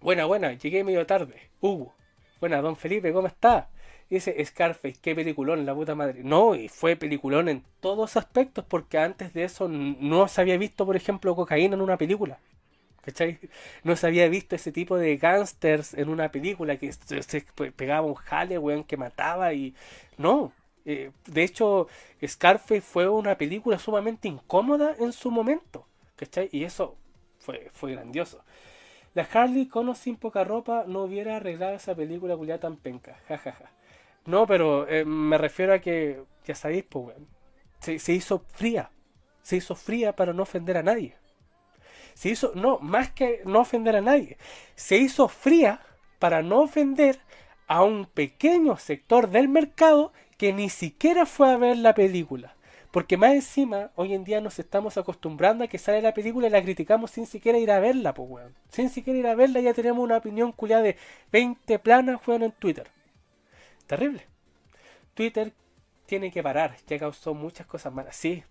buena, buena, llegué medio tarde. Hugo. Buena, don Felipe, ¿cómo está? dice Scarface, qué peliculón, la puta madre. No, y fue peliculón en todos aspectos, porque antes de eso no se había visto, por ejemplo, cocaína en una película. ¿Cachai? No se había visto ese tipo de gángsters en una película que se, pegaba un jale, weón, que mataba y. No. Eh, de hecho, Scarface fue una película sumamente incómoda en su momento. ¿Cachai? Y eso fue, fue grandioso. La Harley con o sin poca ropa no hubiera arreglado esa película culiada tan penca. jajaja ja, ja. No, pero eh, me refiero a que, ya sabéis, pues, se, se, hizo fría. Se hizo fría para no ofender a nadie. Se hizo, no, más que no ofender a nadie. Se hizo fría para no ofender a un pequeño sector del mercado que ni siquiera fue a ver la película. Porque más encima, hoy en día nos estamos acostumbrando a que sale la película y la criticamos sin siquiera ir a verla, pues, weón. Sin siquiera ir a verla ya tenemos una opinión culiada de 20 planas, weón, en Twitter. Terrible. Twitter tiene que parar, ya causó muchas cosas malas. Sí.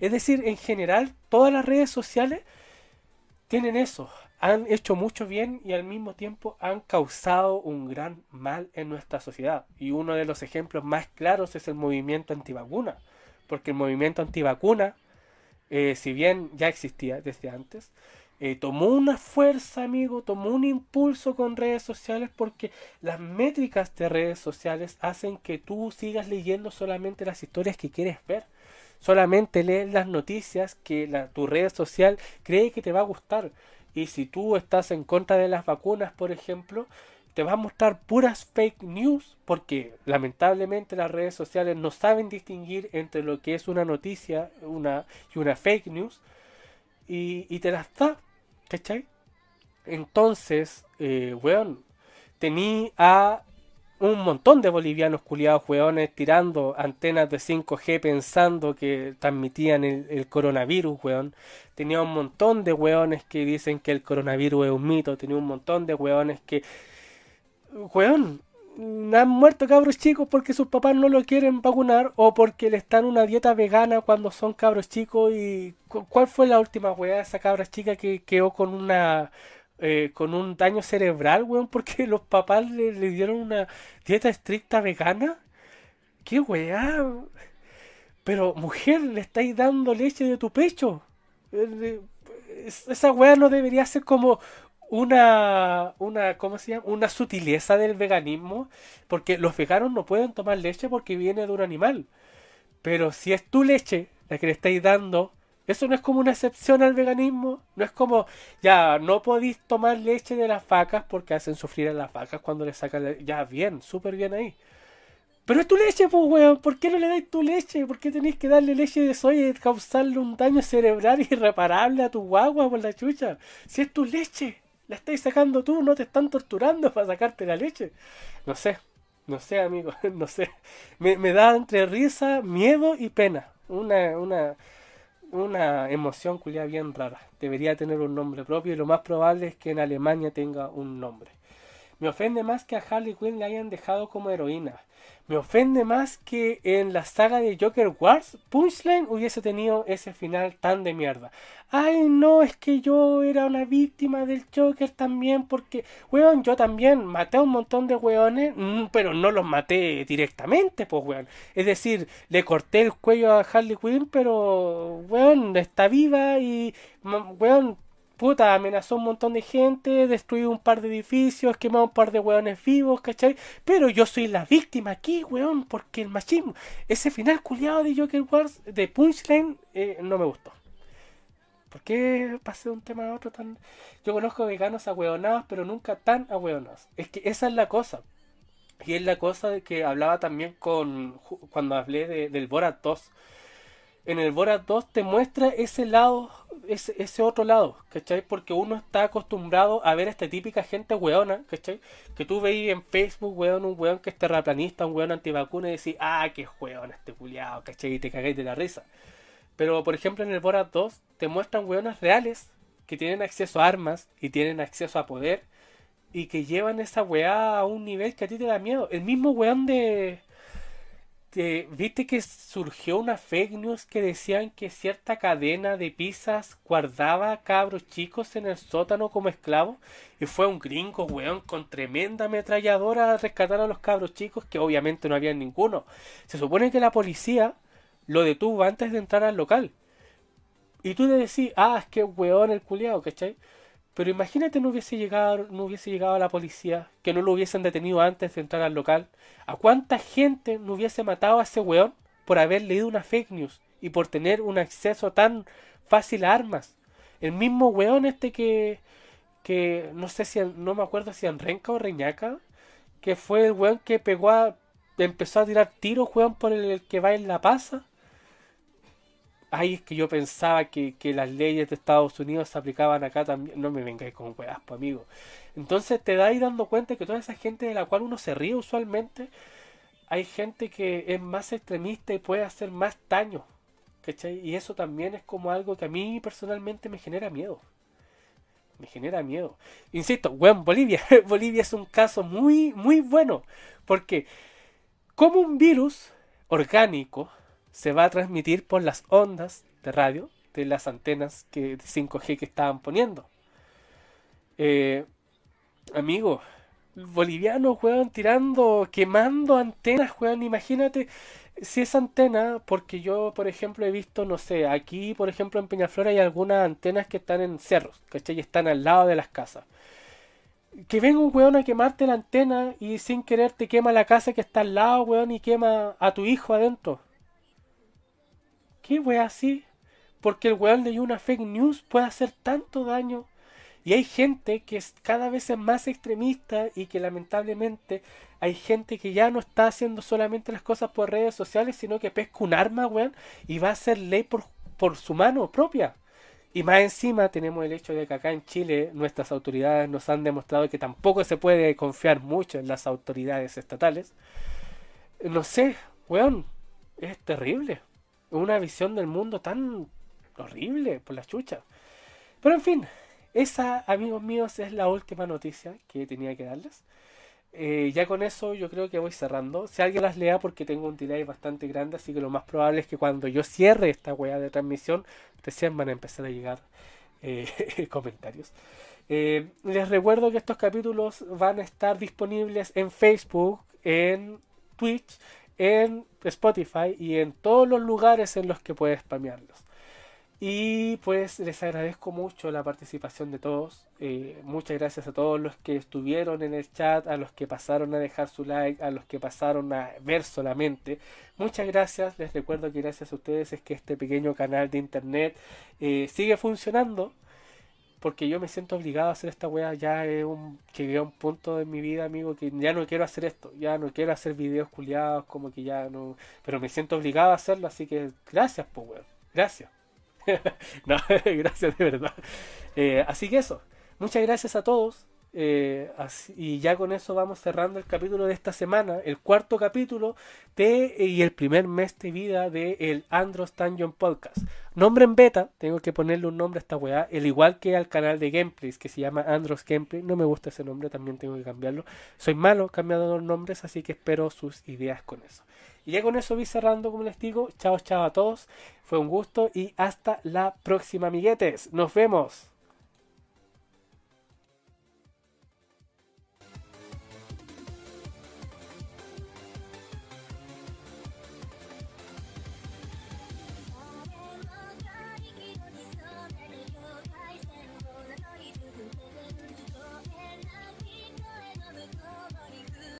Es decir, en general, todas las redes sociales tienen eso. Han hecho mucho bien y al mismo tiempo han causado un gran mal en nuestra sociedad. Y uno de los ejemplos más claros es el movimiento antivacuna. Porque el movimiento antivacuna, eh, si bien ya existía desde antes, eh, tomó una fuerza, amigo, tomó un impulso con redes sociales porque las métricas de redes sociales hacen que tú sigas leyendo solamente las historias que quieres ver. Solamente lees las noticias que la, tu red social cree que te va a gustar. Y si tú estás en contra de las vacunas, por ejemplo, te va a mostrar puras fake news porque lamentablemente las redes sociales no saben distinguir entre lo que es una noticia y una fake news y, te las da ¿Cachai? Entonces, eh, weón, tení a un montón de bolivianos culiados, weones, tirando antenas de 5G pensando que transmitían el, coronavirus, weón. Tenía un montón de weones que dicen que el coronavirus es un mito. Tenía un montón de weones que... Weón, han muerto cabros chicos porque sus papás no lo quieren vacunar o porque le están una dieta vegana cuando son cabros chicos y ¿cuál fue la última weá esa cabra chica que quedó con una eh, con un daño cerebral, weón, porque los papás le, dieron una dieta estricta vegana? ¿Qué weá? Pero mujer, le estáis dando leche de tu pecho. Eh, esa weá no debería ser como una, una, ¿cómo se llama? Una sutileza del veganismo, porque los veganos no pueden tomar leche porque viene de un animal. Pero si es tu leche la que le estáis dando, eso no es como una excepción al veganismo, no es como, ya, no podéis tomar leche de las vacas porque hacen sufrir a las vacas cuando le sacan, ya, bien, súper bien ahí. Pero es tu leche, pues, weón. ¿Por qué no le dais tu leche? ¿Por qué tenéis que darle leche de soya y causarle un daño cerebral irreparable a tu guagua por la chucha? Si es tu leche la estáis sacando tú, no te están torturando para sacarte la leche. No sé, no sé, amigo, no sé. Me, da entre risa, miedo y pena. Una, una, una emoción culia bien rara. Debería tener un nombre propio y lo más probable es que en Alemania tenga un nombre. Me ofende más que a Harley Quinn le hayan dejado como heroína. Me ofende más que en la saga de Joker Wars, Punchline hubiese tenido ese final tan de mierda. Ay, no, es que yo era una víctima del Joker también, porque, weón, yo también maté a un montón de weones, mm, pero no los maté directamente, pues, weón. Es decir, le corté el cuello a Harley Quinn, pero, weón, está viva y, weón, puta, amenazó un montón de gente, destruyó un par de edificios, quemó un par de weones vivos, ¿cachai? Pero yo soy la víctima aquí, weón, porque el machismo, ese final culiado de Joker Wars, de Punchline, eh, no me gustó. ¿Por qué pasé de un tema a otro tan...? Yo conozco veganos ahueonados, pero nunca tan ahueonados. Es que esa es la cosa. Y es la cosa de que hablaba también con... Cuando hablé de, del Borat 2 en el Borat 2 te muestra ese lado, ese, otro lado, ¿cachai? Porque uno está acostumbrado a ver a esta típica gente weona, ¿cachai? Que tú veis en Facebook, weón, un weón que es terraplanista, un weón antivacuna y decís, ah, qué weón este culiado, ¿cachai? Y te cagáis de la risa. Pero, por ejemplo, en el Borat 2 te muestran weonas reales que tienen acceso a armas y tienen acceso a poder y que llevan esa weá a un nivel que a ti te da miedo. El mismo weón de viste que surgió una fake news que decían que cierta cadena de pizzas guardaba cabros chicos en el sótano como esclavos y fue un gringo, weón, con tremenda ametralladora a rescatar a los cabros chicos que obviamente no había ninguno. Se supone que la policía lo detuvo antes de entrar al local. Y tú le decís, ah, es que weón el culiao, ¿cachai? Pero imagínate no hubiese llegado, no hubiese llegado a la policía, que no lo hubiesen detenido antes de entrar al local. ¿A cuánta gente no hubiese matado a ese weón por haber leído una fake news y por tener un acceso tan fácil a armas? El mismo weón este que, que no sé si, no me acuerdo si en Renca o Reñaca, que fue el weón que pegó a, empezó a tirar tiros, weón, por el que va en la pasa ay, es que yo pensaba que, las leyes de Estados Unidos se aplicaban acá también. No me vengáis con weas, pues amigo. Entonces te dais dando cuenta que toda esa gente de la cual uno se ríe usualmente, hay gente que es más extremista y puede hacer más daño. ¿Cachai? Y eso también es como algo que a mí personalmente me genera miedo. Me genera miedo. Insisto, weón, Bolivia. Bolivia es un caso muy, muy bueno. Porque como un virus orgánico se va a transmitir por las ondas de radio de las antenas que, de 5G que estaban poniendo. Eh, amigo, bolivianos, juegan tirando, quemando antenas, juegan, imagínate si esa antena, porque yo, por ejemplo, he visto, no sé, aquí, por ejemplo, en Peñaflor hay algunas antenas que están en cerros, ¿cachai? Y están al lado de las casas. Que venga un weón a quemarte la antena y sin querer te quema la casa que está al lado, weón, y quema a tu hijo adentro. ¿Qué wea así? Porque el weón leyó una fake news puede hacer tanto daño. Y hay gente que es cada vez es más extremista y que lamentablemente hay gente que ya no está haciendo solamente las cosas por redes sociales, sino que pesca un arma, weón, y va a hacer ley por, por su mano propia. Y más encima tenemos el hecho de que acá en Chile nuestras autoridades nos han demostrado que tampoco se puede confiar mucho en las autoridades estatales. No sé, weón, es terrible una visión del mundo tan horrible por la chucha. Pero en fin, esa, amigos míos, es la última noticia que tenía que darles. Eh, ya con eso yo creo que voy cerrando. Si alguien las lea porque tengo un delay bastante grande, así que lo más probable es que cuando yo cierre esta weá de transmisión, recién van a empezar a llegar eh, comentarios. Eh, les recuerdo que estos capítulos van a estar disponibles en Facebook, en Twitch, en Spotify y en todos los lugares en los que puedes spamearlos. Y pues les agradezco mucho la participación de todos. Eh, muchas gracias a todos los que estuvieron en el chat, a los que pasaron a dejar su like, a los que pasaron a ver solamente. Muchas gracias. Les recuerdo que gracias a ustedes es que este pequeño canal de internet eh, sigue funcionando porque yo me siento obligado a hacer esta wea, ya es un, llegué a un punto de mi vida, amigo, que ya no quiero hacer esto, ya no quiero hacer videos culiados, como que ya no, pero me siento obligado a hacerlo, así que gracias, pues weón, gracias. no, gracias de verdad. Eh, así que eso, muchas gracias a todos, Eh, y ya con eso vamos cerrando el capítulo de esta semana, el cuarto capítulo de y el primer mes de vida de Andros Dungeon Podcast. Nombre en beta, tengo que ponerle un nombre a esta weá, el igual que al canal de gameplays que se llama Andros Gameplay. No me gusta ese nombre, también tengo que cambiarlo. Soy malo cambiando los nombres, así que espero sus ideas con eso. Y ya con eso voy cerrando, como les digo. Chao, chao a todos. Fue un gusto y hasta la próxima, amiguetes. Nos vemos.